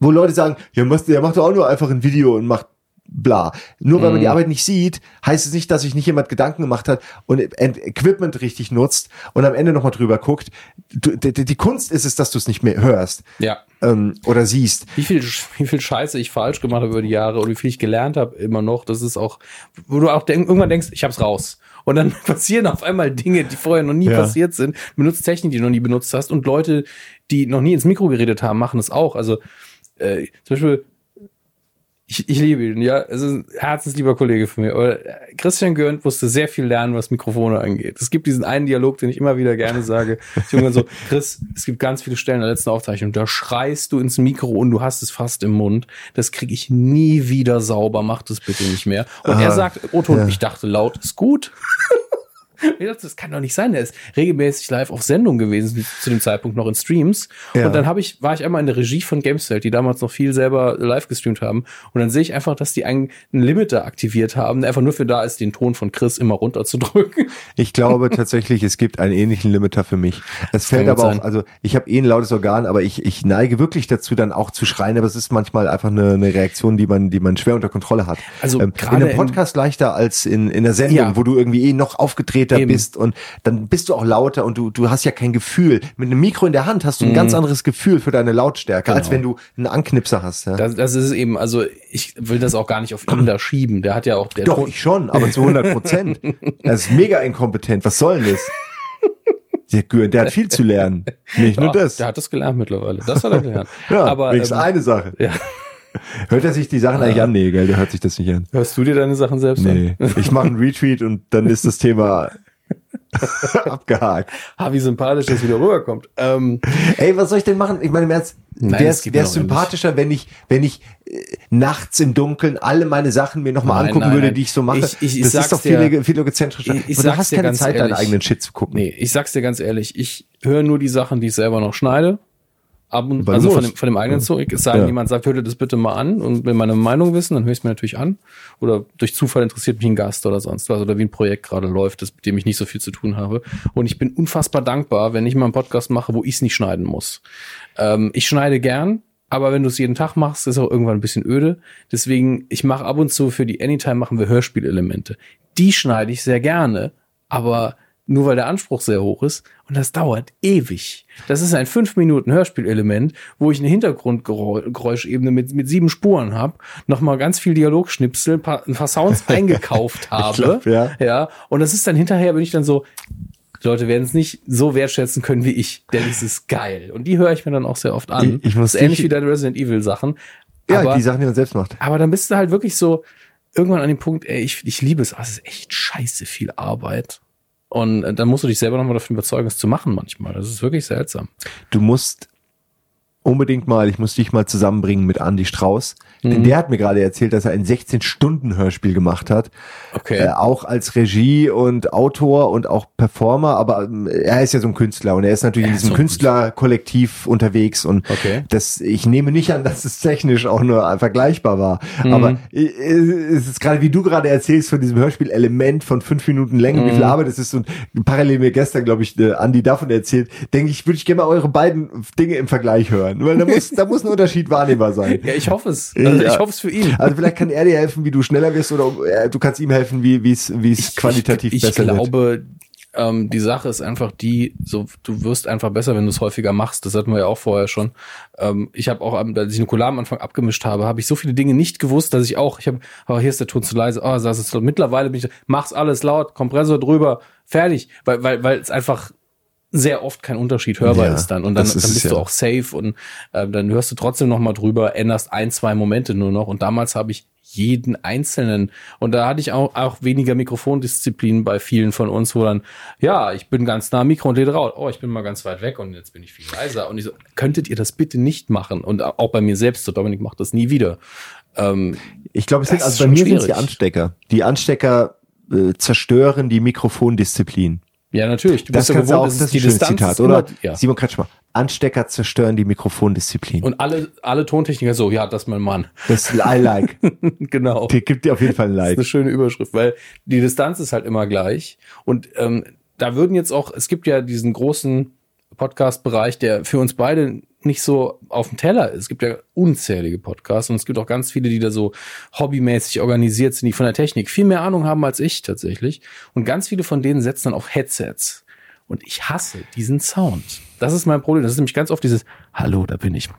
wo Leute sagen, ja, machst, der macht doch auch nur einfach ein Video und macht bla. Nur weil man die mhm. Arbeit nicht sieht, heißt es nicht, dass sich nicht jemand Gedanken gemacht hat und Equipment richtig nutzt und am Ende nochmal drüber guckt. Du, die, die, Kunst ist es, dass du es nicht mehr hörst. Ja. Ähm, oder siehst. Wie viel, wie viel Scheiße ich falsch gemacht habe über die Jahre und wie viel ich gelernt habe immer noch. Das ist auch, wo du auch denk, irgendwann denkst, ich hab's raus. Und dann passieren auf einmal Dinge, die vorher noch nie ja. passiert sind. Du benutzt Technik, die du noch nie benutzt hast. Und Leute, die noch nie ins Mikro geredet haben, machen es auch. Also äh, zum Beispiel ich, ich liebe ihn, ja. Es ist ein herzenslieber Kollege von mir. Aber äh, Christian Görnt musste sehr viel lernen, was Mikrofone angeht. Es gibt diesen einen Dialog, den ich immer wieder gerne sage. Ich irgendwann so, Chris, es gibt ganz viele Stellen in der letzten Aufzeichnung, da schreist du ins Mikro und du hast es fast im Mund. Das kriege ich nie wieder sauber. Mach das bitte nicht mehr. Und Aha, er sagt, Otto, ja. ich dachte laut, ist gut. Ich dachte, das kann doch nicht sein. Der ist regelmäßig live auf Sendung gewesen, zu dem Zeitpunkt noch in Streams. Ja. Und dann habe ich, war ich einmal in der Regie von Gamesfeld, die damals noch viel selber live gestreamt haben. Und dann sehe ich einfach, dass die einen, Limiter aktiviert haben, der einfach nur für da ist, den Ton von Chris immer runterzudrücken. Ich glaube tatsächlich, es gibt einen ähnlichen Limiter für mich. Es fällt aber sein. auch, also ich habe eh ein lautes Organ, aber ich, ich neige wirklich dazu, dann auch zu schreien, aber es ist manchmal einfach eine, eine Reaktion, die man, die man schwer unter Kontrolle hat. Also ähm, in einem Podcast leichter als in, in der Sendung, ja. wo du irgendwie eh noch aufgedreht lauter Eben. bist und dann bist du auch lauter und du, du hast ja kein Gefühl. Mit einem Mikro in der Hand hast du ein mhm. ganz anderes Gefühl für deine Lautstärke, genau. als wenn du einen Anknipser hast. Ja? Das, das ist eben, also ich will das auch gar nicht auf ihn da schieben. Der hat ja auch der Doch, Ton ich schon, aber zu 100 Prozent. er ist mega inkompetent. Was soll denn das? Der, der hat viel zu lernen. Nicht nur ja, das. Der hat das gelernt mittlerweile. Das hat er gelernt. ja, aber wenigstens ähm, eine Sache. Ja. Hört er sich die Sachen eigentlich an? Nee, gell, der hört sich das nicht an. Hörst du dir deine Sachen selbst nee. an? Nee, ich mache einen Retweet und dann ist das Thema abgehakt. Ha, wie sympathisch das wieder rüberkommt. Ähm, Ey, was soll ich denn machen? Ich meine, wäre es wäre sympathischer, wenn ich, wenn ich äh, nachts im Dunkeln alle meine Sachen mir nochmal angucken nein, würde, nein. die ich so mache. Ich, ich, ich das ist doch viel, viel egozentrischer. Ich, ich du hast keine Zeit, ehrlich, deinen eigenen Shit zu gucken. Nee, ich sag's dir ganz ehrlich, ich höre nur die Sachen, die ich selber noch schneide ab und also von dem, von dem eigenen Zeug. Es sei denn, ja. jemand sagt, hör dir das bitte mal an und will meine Meinung wissen, dann höre ich es mir natürlich an. Oder durch Zufall interessiert mich ein Gast oder sonst was oder wie ein Projekt gerade läuft, das, mit dem ich nicht so viel zu tun habe. Und ich bin unfassbar dankbar, wenn ich mal einen Podcast mache, wo ich es nicht schneiden muss. Ähm, ich schneide gern, aber wenn du es jeden Tag machst, ist auch irgendwann ein bisschen öde. Deswegen, ich mache ab und zu für die Anytime machen wir Hörspielelemente. Die schneide ich sehr gerne, aber nur weil der Anspruch sehr hoch ist. Und das dauert ewig. Das ist ein fünf Minuten Hörspielelement, wo ich eine Hintergrundgeräuschebene mit, mit sieben Spuren habe, nochmal ganz viel Dialogschnipsel, ein paar, ein paar Sounds eingekauft habe. Glaub, ja. ja. Und das ist dann hinterher, bin ich dann so, Leute werden es nicht so wertschätzen können wie ich, denn es ist geil. Und die höre ich mir dann auch sehr oft an. Ich, ich muss ähnlich wie deine Resident Evil Sachen. Ja, aber, die Sachen, die man selbst macht. Aber dann bist du halt wirklich so, irgendwann an dem Punkt, ey, ich, ich liebe es, oh, es ist echt scheiße viel Arbeit. Und dann musst du dich selber nochmal davon überzeugen, es zu machen manchmal. Das ist wirklich seltsam. Du musst unbedingt mal, ich muss dich mal zusammenbringen mit Andy Strauß. Mhm. Denn der hat mir gerade erzählt, dass er ein 16-Stunden-Hörspiel gemacht hat. Okay. Äh, auch als Regie und Autor und auch Performer, aber ähm, er ist ja so ein Künstler und er ist natürlich er in diesem so Künstlerkollektiv unterwegs und okay. das, ich nehme nicht an, dass es technisch auch nur vergleichbar war. Mhm. Aber äh, es ist gerade, wie du gerade erzählst, von diesem Hörspiel-Element von fünf Minuten Länge, mhm. wie viel Arbeit es ist und parallel mir gestern, glaube ich, äh, Andi davon erzählt, denke ich, würde ich gerne mal eure beiden Dinge im Vergleich hören sein, weil da muss, da muss ein Unterschied wahrnehmbar sein. Ja, ich hoffe es. Also ja. Ich hoffe es für ihn. Also vielleicht kann er dir helfen, wie du schneller wirst oder äh, du kannst ihm helfen, wie wie es wie es qualitativ ich, besser wird. Ich glaube, ähm, die Sache ist einfach die, so du wirst einfach besser, wenn du es häufiger machst. Das hatten wir ja auch vorher schon. Ähm, ich habe auch, als ich Nukular am Anfang abgemischt habe, habe ich so viele Dinge nicht gewusst, dass ich auch, ich habe, oh, hier ist der Ton zu leise, oh, das ist mittlerweile bin ich, mach's alles laut, Kompressor drüber, fertig, weil weil weil es einfach sehr oft kein Unterschied hörbar ja, ist dann. Und dann, dann bist es, du ja. auch safe und äh, dann hörst du trotzdem noch mal drüber, änderst ein, zwei Momente nur noch. Und damals habe ich jeden einzelnen. Und da hatte ich auch, auch weniger Mikrofondisziplin bei vielen von uns, wo dann, ja, ich bin ganz nah am Mikro und rede raus. Oh, ich bin mal ganz weit weg und jetzt bin ich viel leiser. Und ich so, könntet ihr das bitte nicht machen? Und auch bei mir selbst, so Dominik macht das nie wieder. Ähm, Ich glaube, es sind, also bei mir sind es die. Anstecker. Die Anstecker äh, zerstören die Mikrofondisziplin. Ja, natürlich. Du Das bist ja du auch, gewohnt, das ist ein schönes Zitat, ist oder? ja. Simon Kretschmer. Anstecker zerstören die Mikrofondisziplin. Und alle, alle Tontechniker so, ja, das ist mein Mann. das I like. genau. Der gibt dir auf jeden Fall ein Das ist eine Like. schöne Überschrift, weil die Distanz ist halt immer gleich. Und ähm, da würden jetzt auch, es gibt ja diesen großen Podcast-Bereich, der für uns beide nicht so auf dem Teller ist. Es gibt ja unzählige Podcasts und es gibt auch ganz viele, die da so hobbymäßig organisiert sind, die von der Technik viel mehr Ahnung haben als ich tatsächlich. Und ganz viele von denen setzen dann auf Headsets. Und ich hasse diesen Sound. Das ist mein Problem. Das ist nämlich ganz oft dieses Hallo, da bin ich.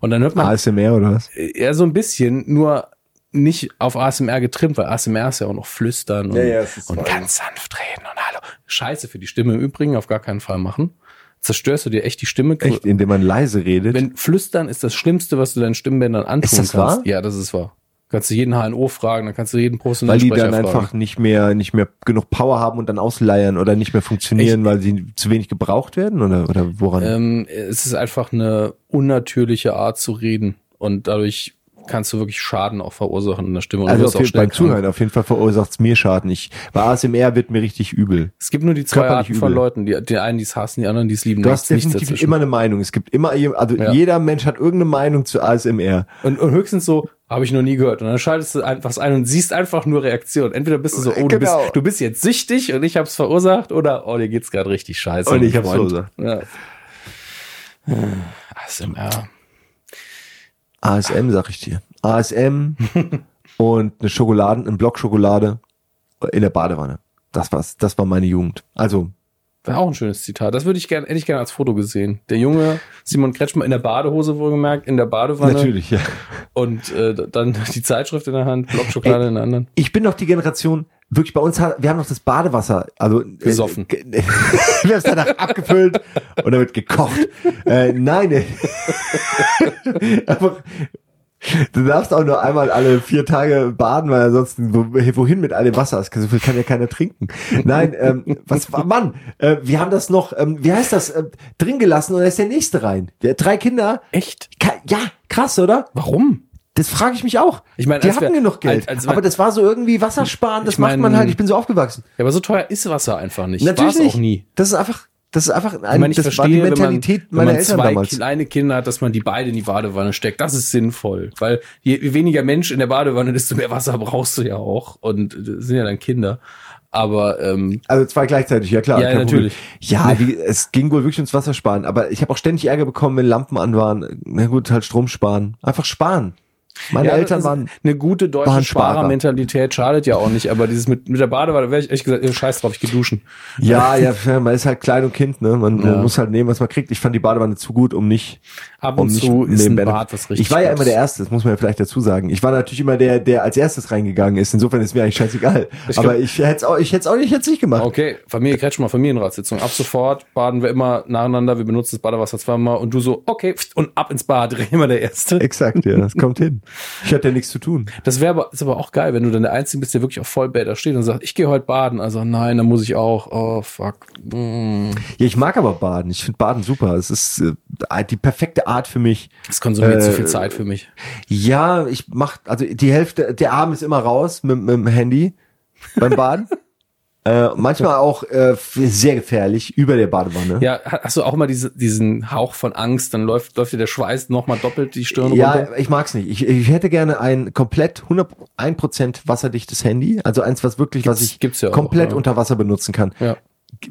Und dann hört man ASMR oder was? eher so ein bisschen, nur nicht auf ASMR getrimmt, weil ASMR ist ja auch noch flüstern und, Ja, ja, und ganz sanft reden und hallo. Scheiße für die Stimme im Übrigen, auf gar keinen Fall machen. Zerstörst du dir echt die Stimme. Echt, indem man leise redet. Wenn Flüstern ist das Schlimmste, was du deinen Stimmbändern antun Ist das kannst. wahr? Ja, das ist wahr. Kannst du jeden HNO fragen, dann kannst du jeden weil professionellen die Sprecher dann fragen. einfach nicht mehr, nicht mehr genug Power haben und dann ausleiern oder nicht mehr funktionieren, weil sie zu wenig gebraucht werden oder, oder woran? Ähm, es ist einfach eine unnatürliche Art zu reden und dadurch kannst du wirklich Schaden auch verursachen in der Stimme. Also auf jeden, beim. Zuhören auf jeden Fall verursacht es mir Schaden. Ich, bei ASMR wird mir richtig übel. Es gibt nur die zwei Arten von übel. Leuten. Die, die einen, die es hassen, die anderen, die es lieben. Du hast definitiv immer eine Meinung. Es gibt immer, also Ja. jeder Mensch hat irgendeine Meinung zu ASMR. Und, und höchstens so, habe ich noch nie gehört. Und dann schaltest du einfach ein und siehst einfach nur Reaktion. Entweder bist du so, oh, du, bist, Genau. du bist jetzt süchtig und ich hab's verursacht oder oh, dir geht's gerade richtig scheiße. Und ich hab's Freund. verursacht. Ja. ASMR. ASM, sag ich dir. ASM und eine Schokoladen, ein Block Schokolade in der Badewanne. Das war's. Das war meine Jugend. Also, Wäre auch ein schönes Zitat. Das würde ich gerne, hätte ich gerne als Foto gesehen. Der junge Simon Kretschmer in der Badehose wohlgemerkt, in der Badewanne. natürlich, ja. Und äh, dann die Zeitschrift in der Hand, Blockschokolade in der anderen. Ich bin noch die Generation, wirklich bei uns, hat, wir haben noch das Badewasser, also äh, Gesoffen. ge- wir haben es danach abgefüllt und damit gekocht. Äh, nein, äh, einfach, du darfst auch nur einmal alle vier Tage baden, weil ansonsten wo, wohin mit all dem Wasser? So viel kann ja keiner trinken. Nein, ähm, was war Mann? Äh, wir haben das noch, ähm, wie heißt das, äh, drin gelassen und da ist der nächste rein. Der, drei Kinder. Echt? Ja, krass, oder? Warum? Das frage ich mich auch. Ich meine, die hatten genug Geld. als- als- aber das war so irgendwie Wassersparen, das Ich macht mein- man halt. Ich bin so aufgewachsen. Ja, aber so teuer ist Wasser einfach nicht. Natürlich War's nicht. auch nie. Das ist einfach, das ist einfach Ich ein, meine, ich das war die verstehe, Mentalität wenn man, wenn meiner man Eltern zwei damals. kleine Kinder hat, dass man die beide in die Badewanne steckt. Das ist sinnvoll, weil je, weniger Mensch in der Badewanne, desto mehr Wasser brauchst du ja auch. Und das sind ja dann Kinder. Aber ähm, Also zwei gleichzeitig, ja klar. Ja, kein Problem. natürlich. Ja, die, es ging wohl wirklich ums Wasser sparen. Aber ich habe auch ständig Ärger bekommen, wenn Lampen an waren. Na gut, halt Strom sparen. Einfach sparen. Meine ja, Eltern waren. eine gute deutsche. Sparermentalität schadet ja auch nicht. Aber dieses mit, mit der Badewanne, wäre ich echt gesagt, ey, scheiß drauf, ich geh duschen. Ja, ja, man ist halt klein und Kind, ne? Man, Ja. muss halt nehmen, was man kriegt. Ich fand die Badewanne zu gut, um nicht Ab um und nicht zu ist ein Bad was richtig Ich war ja immer der Erste, das muss man ja vielleicht dazu sagen. Ich war natürlich immer der, der als erstes reingegangen ist. Insofern ist mir eigentlich scheißegal. Ich Aber glaub- ich hätte es auch, ich hätte es auch nicht, ich hätte nicht gemacht. Okay, Familie Kretschmer, Familienratssitzung. Ab sofort baden wir immer nacheinander, wir benutzen das Badewasser zweimal und du so, okay, und ab ins Bad, immer der Erste. Exakt, ja, das kommt hin. Ich hatte ja nichts zu tun. Das wäre aber, ist aber auch geil, wenn du dann der Einzige bist, der wirklich auf Vollbäder steht und sagt, ich gehe heute baden. Also nein, dann muss ich auch. Oh, fuck. Mm. Ja, ich mag aber Baden. Ich finde Baden super. Es ist äh, die perfekte Art für mich. Das konsumiert Äh, zu viel Zeit für mich. Ja, ich mach, also die Hälfte, der Arm ist immer raus mit, mit dem Handy beim Baden. äh, manchmal auch äh, sehr gefährlich über der Badewanne. Ja, hast du auch mal diese, diesen Hauch von Angst, dann läuft, läuft dir der Schweiß nochmal doppelt die Stirn Ja, runter? ich mag's nicht. Ich, ich hätte gerne ein komplett 101% wasserdichtes Handy. Also eins, was wirklich, was Gibt's- ich gibt's ja auch, komplett ja. unter Wasser benutzen kann. Ja.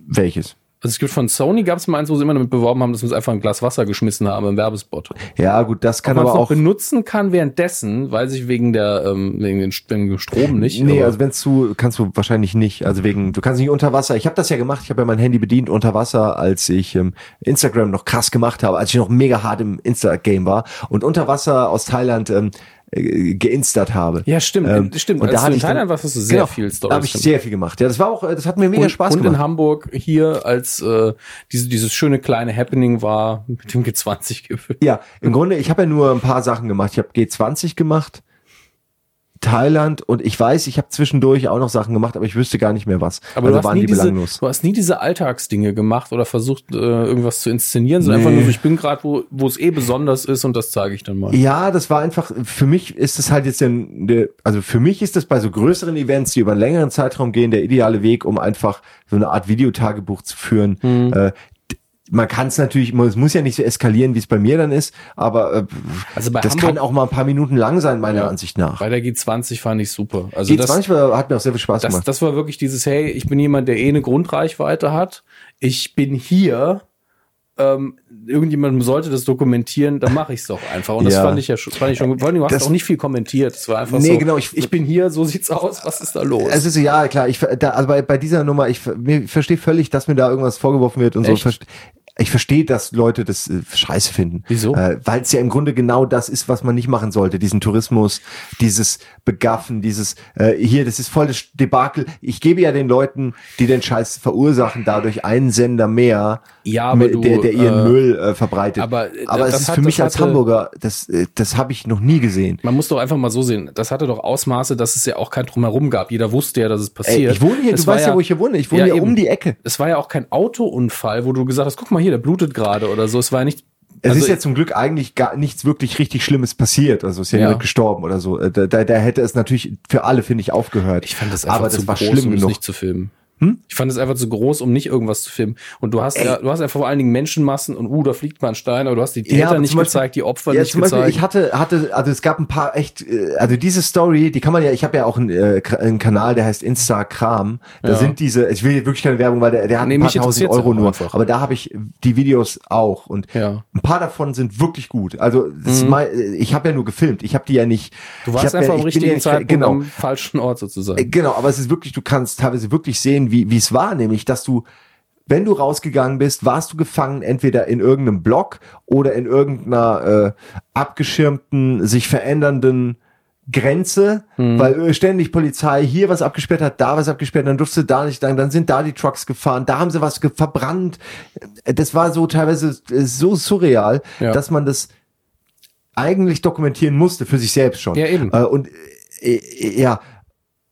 Welches? Also es gibt von Sony gab es mal eins, wo sie immer damit beworben haben, dass wir uns einfach ein Glas Wasser geschmissen haben im Werbespot. Ja, gut, das kann Ob man aber auch. benutzen kann währenddessen, weiß ich wegen der ähm, wegen, den, wegen dem Strom nicht. Nee, also wenn's zu, kannst du wahrscheinlich nicht. Also wegen, du kannst nicht unter Wasser. Ich habe das ja gemacht. Ich habe ja mein Handy bedient unter Wasser, als ich ähm, Instagram noch krass gemacht habe, als ich noch mega hart im Insta-Game war und unter Wasser aus Thailand ähm, äh, geinstert habe. ja, stimmt, Ähm, stimmt. Und Als da hatte in Thailand warst, hast du sehr genau, viel Da Stories. habe ich sehr viel gemacht. Ja, das war auch, äh, das hat mir mega und, Spaß und in gemacht. Hamburg hier, als äh, diese, dieses schöne kleine Happening war mit dem G20-Gipfel. Ja, im Grunde, ich habe ja nur ein paar Sachen gemacht. Ich habe G20 gemacht. Thailand und ich weiß, ich habe zwischendurch auch noch Sachen gemacht, aber ich wüsste gar nicht mehr was. Aber also du, hast nie diese, du hast nie diese Alltagsdinge gemacht oder versucht, äh, irgendwas zu inszenieren, sondern Nee. einfach nur, so, ich bin gerade, wo, wo es eh besonders ist und das zeige ich dann mal. Ja, das war einfach, für mich ist es halt jetzt, ein, der- also für mich ist das bei so größeren Events, die über einen längeren Zeitraum gehen, der ideale Weg, um einfach so eine Art Videotagebuch zu führen. Mhm. Äh, man kann es natürlich, es muss ja nicht so eskalieren, wie es bei mir dann ist, aber äh, Also das Hamburg- kann auch mal ein paar Minuten lang sein, meiner Ja. Ansicht nach. Bei der G20 fand ich super. Also das, G20 war, hat mir auch sehr viel Spaß das, gemacht. das war wirklich dieses, hey, ich bin jemand, der eh eine Grundreichweite hat. Ich bin hier. Ähm, irgendjemand sollte das dokumentieren, dann mache ich es doch einfach. Und das Ja. fand ich ja schon, fand ich schon gut. Vor allem, du hast Das- auch nicht viel kommentiert. Es war einfach Nee, so, genau, ich- ich bin hier, so sieht's aus, was ist da los? Es ist ja klar, ich da, also bei, bei dieser Nummer, ich, ich verstehe völlig, dass mir da irgendwas vorgeworfen wird und Echt? so. Ich verstehe, dass Leute das äh, scheiße finden. Wieso? Äh, Weil es ja im Grunde genau das ist, was man nicht machen sollte. Diesen Tourismus, dieses Begaffen, dieses äh, hier, das ist voll das Debakel. Ich gebe ja den Leuten, die den Scheiß verursachen, dadurch einen Sender mehr, Ja, mit- du, der, der ihren äh, Müll äh, verbreitet. aber, aber es ist hat- für mich als hatte- Hamburger, das, äh, das habe ich noch nie gesehen. Man muss doch einfach mal so sehen. Das hatte doch Ausmaße, dass es ja auch kein Drumherum gab. Jeder wusste ja, dass es Ey, passiert. ich wohne hier, Es du weißt ja, wo ich hier wohne. Ich wohne Ja, hier eben. um die Ecke. Es war ja auch kein Autounfall, wo du gesagt hast, guck mal hier, der blutet gerade oder so. Es war ja nicht. Es also ist ja zum Glück eigentlich gar nichts wirklich richtig Schlimmes passiert. Also ist ja, Ja. niemand gestorben oder so. Äh, Da, da, da hätte es natürlich für alle, finde ich, aufgehört. Ich fand das einfach Aber zu das war groß, schlimm um genug. nicht zu filmen. Ich fand es einfach zu groß, um nicht irgendwas zu filmen. Und du hast ja, du hast einfach vor allen Dingen Menschenmassen und uh, da fliegt mal ein Stein, aber du hast die Täter aber nicht Beispiel- gezeigt, die Opfer ja, nicht zum Beispiel, gezeigt. ich hatte, hatte, also es gab ein paar echt, äh, also diese Story, die kann man ja, ich habe ja auch einen, äh, einen Kanal, der heißt Instagram. Da Ja. sind diese, ich will hier wirklich keine Werbung, weil der, der hat Nee, ein paar tausend Euro nur. einfach. Aber da habe ich die Videos auch und Ja. ein paar davon sind wirklich gut. Also das mal, ich habe ja nur gefilmt, ich habe die ja nicht. Mhm. du warst einfach ja, am richtigen ja Zeitpunkt genau. am falschen Ort sozusagen. Äh, Genau, aber es ist wirklich, du kannst teilweise wirklich sehen, wie wie es war, nämlich, dass du, wenn du rausgegangen bist, warst du gefangen entweder in irgendeinem Block oder in irgendeiner äh, abgeschirmten, sich verändernden Grenze, weil äh, ständig Polizei hier was abgesperrt hat, da was abgesperrt, dann durfte da nicht lang, dann sind da die Trucks gefahren, da haben sie was verbrannt. Äh, Das war so teilweise äh, so surreal, Ja. dass man das eigentlich dokumentieren musste für sich selbst schon. Ja, eben. Und äh, ja,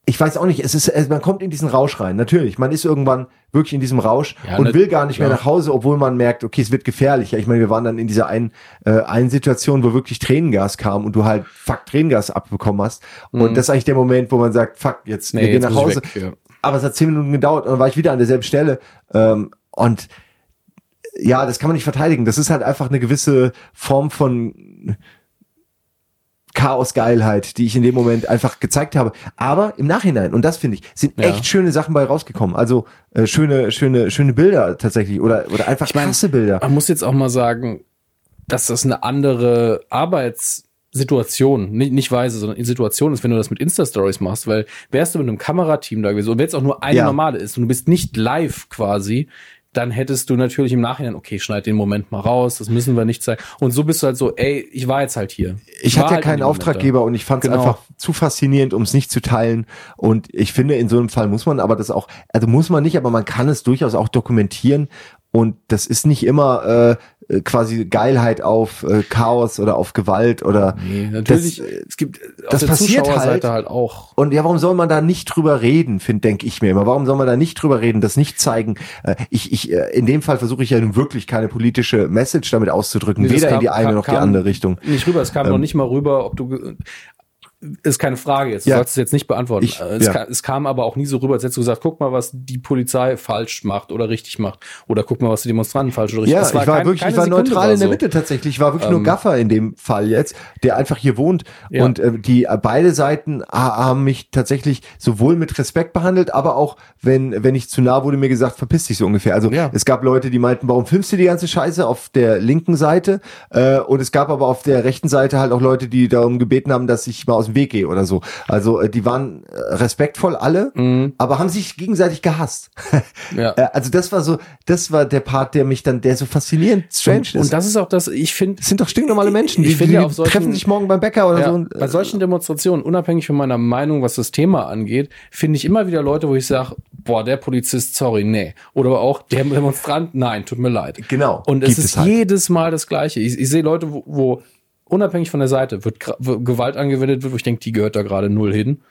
ich weiß auch nicht, es ist, man kommt in diesen Rausch rein. Natürlich, man ist irgendwann wirklich in diesem Rausch Ja, und ne- will gar nicht mehr ja. nach Hause, obwohl man merkt, okay, es wird gefährlicher. Ich meine, wir waren dann in dieser einen, äh, einen Situation, wo wirklich Tränengas kam und du halt fuck Tränengas abbekommen hast. Und das ist eigentlich der Moment, wo man sagt, fuck, jetzt, Mhm. Nee, wir gehen jetzt nach Hause. weg, ja. Aber es hat zehn Minuten gedauert und dann war ich wieder an derselben Stelle. Ähm, und ja, das kann man nicht verteidigen. Das ist halt einfach eine gewisse Form von Chaosgeilheit, die ich in dem Moment einfach gezeigt habe. Aber im Nachhinein, und das finde ich, sind Ja. echt schöne Sachen bei rausgekommen. Also äh, schöne, schöne, schöne Bilder tatsächlich oder, oder einfach mein, krasse Bilder. Man muss jetzt auch mal sagen, dass das eine andere Arbeitssituation, nicht, nicht weise, sondern Situation ist, wenn du das mit Insta-Stories machst, weil wärst du mit einem Kamerateam da gewesen und wenn es auch nur eine Ja. normale ist und du bist nicht live quasi, dann hättest du natürlich im Nachhinein, okay, schneid den Moment mal raus, das müssen wir nicht zeigen. Und so bist du halt so, ey, ich war jetzt halt hier. Ich war hatte ja halt in keinen Auftraggeber und ich fand es Genau. einfach zu faszinierend, um es nicht zu teilen. Und ich finde, in so einem Fall muss man aber das auch, also muss man nicht, aber man kann es durchaus auch dokumentieren. Und das ist nicht immer äh, äh, quasi Geilheit auf äh, Chaos oder auf Gewalt oder. Nee, natürlich, Das, äh, es gibt auf das passiert halt. halt auch. Und ja, warum soll man da nicht drüber reden, finde denke ich mir immer. Warum soll man da nicht drüber reden, das nicht zeigen? Äh, ich, ich, äh, in dem Fall versuche ich ja nun wirklich keine politische Message damit auszudrücken, Nee, das weder in kam- die eine kam- noch die andere Richtung. Nicht rüber, es kam noch nicht mal rüber, ob du. Ist keine Frage jetzt. Du Ja. sollst es jetzt nicht beantworten. Ich- es, ja. kam, es kam aber auch nie so rüber, als hättest du gesagt, guck mal, was die Polizei falsch macht oder richtig macht. Oder guck mal, was die Demonstranten falsch oder richtig Ja, Es ich war kein- wirklich, ich war Sekunde neutral war in der. Mitte tatsächlich. Ich war wirklich nur Ähm, Gaffer in dem Fall jetzt, der einfach hier wohnt. Ja. Und äh, die äh, beide Seiten ha- haben mich tatsächlich sowohl mit Respekt behandelt, aber auch, wenn, wenn ich zu nah wurde, mir gesagt, verpiss dich so ungefähr. Also es gab Leute, die meinten, warum filmst du die ganze Scheiße auf der linken Seite? Äh, und es gab aber auf der rechten Seite halt auch Leute, die darum gebeten haben, dass ich mal aus dem Weg gehe oder so. Also äh, die waren äh, respektvoll alle, aber haben sich gegenseitig gehasst. Mhm. Ja. Äh, also das war so, das war der Part, der mich dann, der so faszinierend strange ist. Und das ist auch das, ich finde, Das sind doch stinknormale Menschen. Ich die, finde die auf solchen- treffen sich morgen beim Bäcker oder ja, so. Und, bei solchen Demonstrationen, unabhängig von meiner Meinung, was das Thema angeht, finde ich immer wieder Leute, wo ich sage, boah, der Polizist, sorry, nee. Oder aber auch der Demonstrant, nein, tut mir leid. Genau, Und es ist es halt. jedes Mal das Gleiche. Ich, ich sehe Leute, wo, wo unabhängig von der Seite, wird Gewalt angewendet wird, wo ich denke, die gehört da gerade null hin.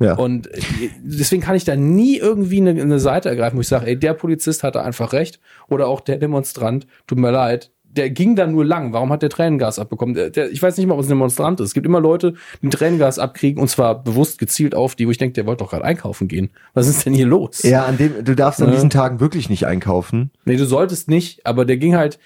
Ja. Und äh, deswegen kann ich da nie irgendwie eine, eine Seite ergreifen, wo ich sage, ey, der Polizist hatte einfach recht oder auch der Demonstrant, tut mir leid, der ging da nur lang. Warum hat der Tränengas abbekommen? Der, der, ich weiß nicht mal, ob es ein Demonstrant ist. Es gibt immer Leute, die Tränengas abkriegen und zwar bewusst gezielt auf die, wo ich denke, der wollte doch gerade einkaufen gehen. Was ist denn hier los? ja, an dem, du darfst an Ja. diesen Tagen wirklich nicht einkaufen. Nee, du solltest nicht, aber der ging halt,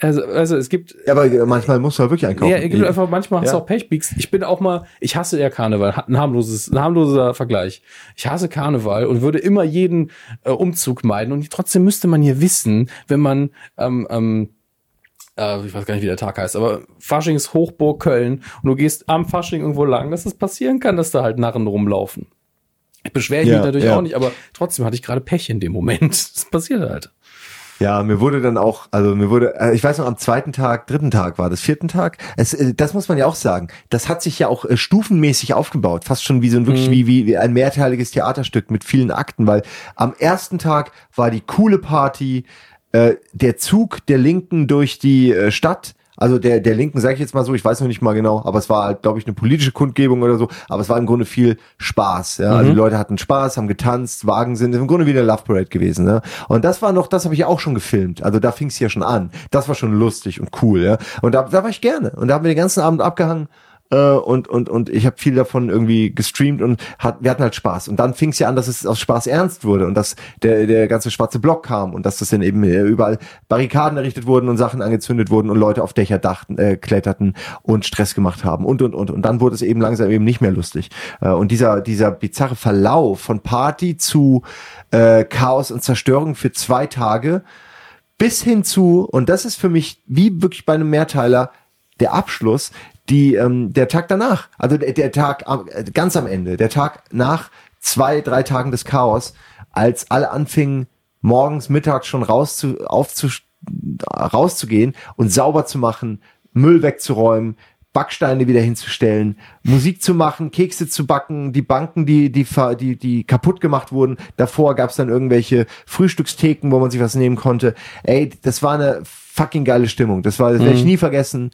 also, also es gibt, Ja, aber manchmal musst du halt wirklich einkaufen. ja, es gibt einfach, manchmal hast du Ja. auch Pechbigs. Ich bin auch mal, ich hasse ja Karneval, ein harmloses, ein harmloser Vergleich. Ich hasse Karneval und würde immer jeden äh, Umzug meiden und trotzdem müsste man hier wissen, wenn man, ähm, ähm, äh, ich weiß gar nicht, wie der Tag heißt, aber Fasching ist Hochburg Köln und du gehst am Fasching irgendwo lang, dass es passieren kann, dass da halt Narren rumlaufen. Ich beschwere Ja, mich natürlich ja. auch nicht, aber trotzdem hatte ich gerade Pech in dem Moment. Das passiert halt. Ja, mir wurde dann auch, also mir wurde, äh, ich weiß noch, am zweiten Tag, dritten Tag war das, vierten Tag. Es, äh, das muss man ja auch sagen. Das hat sich ja auch äh, stufenmäßig aufgebaut, fast schon wie so ein wirklich wie, wie, wie ein mehrteiliges Theaterstück mit vielen Akten, weil am ersten Tag war die coole Party, äh, der Zug der Linken durch die äh, Stadt. Also der, der Linken, sage ich jetzt mal so, ich weiß noch nicht mal genau, aber es war halt, glaube ich, eine politische Kundgebung oder so, aber es war im Grunde viel Spaß. Ja? Also die Leute hatten Spaß, haben getanzt, Wagen sind im Grunde wie eine Love Parade gewesen. Ne? Und das war noch, das habe ich ja auch schon gefilmt. Also da fing es ja schon an. Das war schon lustig und cool. Ja? Und da, da war ich gerne. Und da haben wir den ganzen Abend abgehangen. Äh, und und und ich habe viel davon irgendwie gestreamt und hat, wir hatten halt Spaß. Und dann fing es ja an, dass es aus Spaß ernst wurde und dass der der ganze schwarze Block kam und dass das dann eben äh, überall Barrikaden errichtet wurden und Sachen angezündet wurden und Leute auf Dächer dachten, äh, kletterten und Stress gemacht haben und und und. Und dann wurde es eben langsam eben nicht mehr lustig. Äh, und dieser dieser bizarre Verlauf von Party zu äh, Chaos und Zerstörung für zwei Tage bis hin zu, und das ist für mich wie wirklich bei einem Mehrteiler der Abschluss, die, ähm, der Tag danach, also der, der Tag äh, ganz am Ende, der Tag nach zwei, drei Tagen des Chaos, als alle anfingen, morgens, mittags schon rauszu, aufzu, rauszugehen und sauber zu machen, Müll wegzuräumen, Backsteine wieder hinzustellen, Musik zu machen, Kekse zu backen, die Banken, die, die, die, die kaputt gemacht wurden. Davor gab's dann irgendwelche Frühstückstheken, wo man sich was nehmen konnte. Ey, das war eine fucking geile Stimmung. Das war, das werde ich nie vergessen.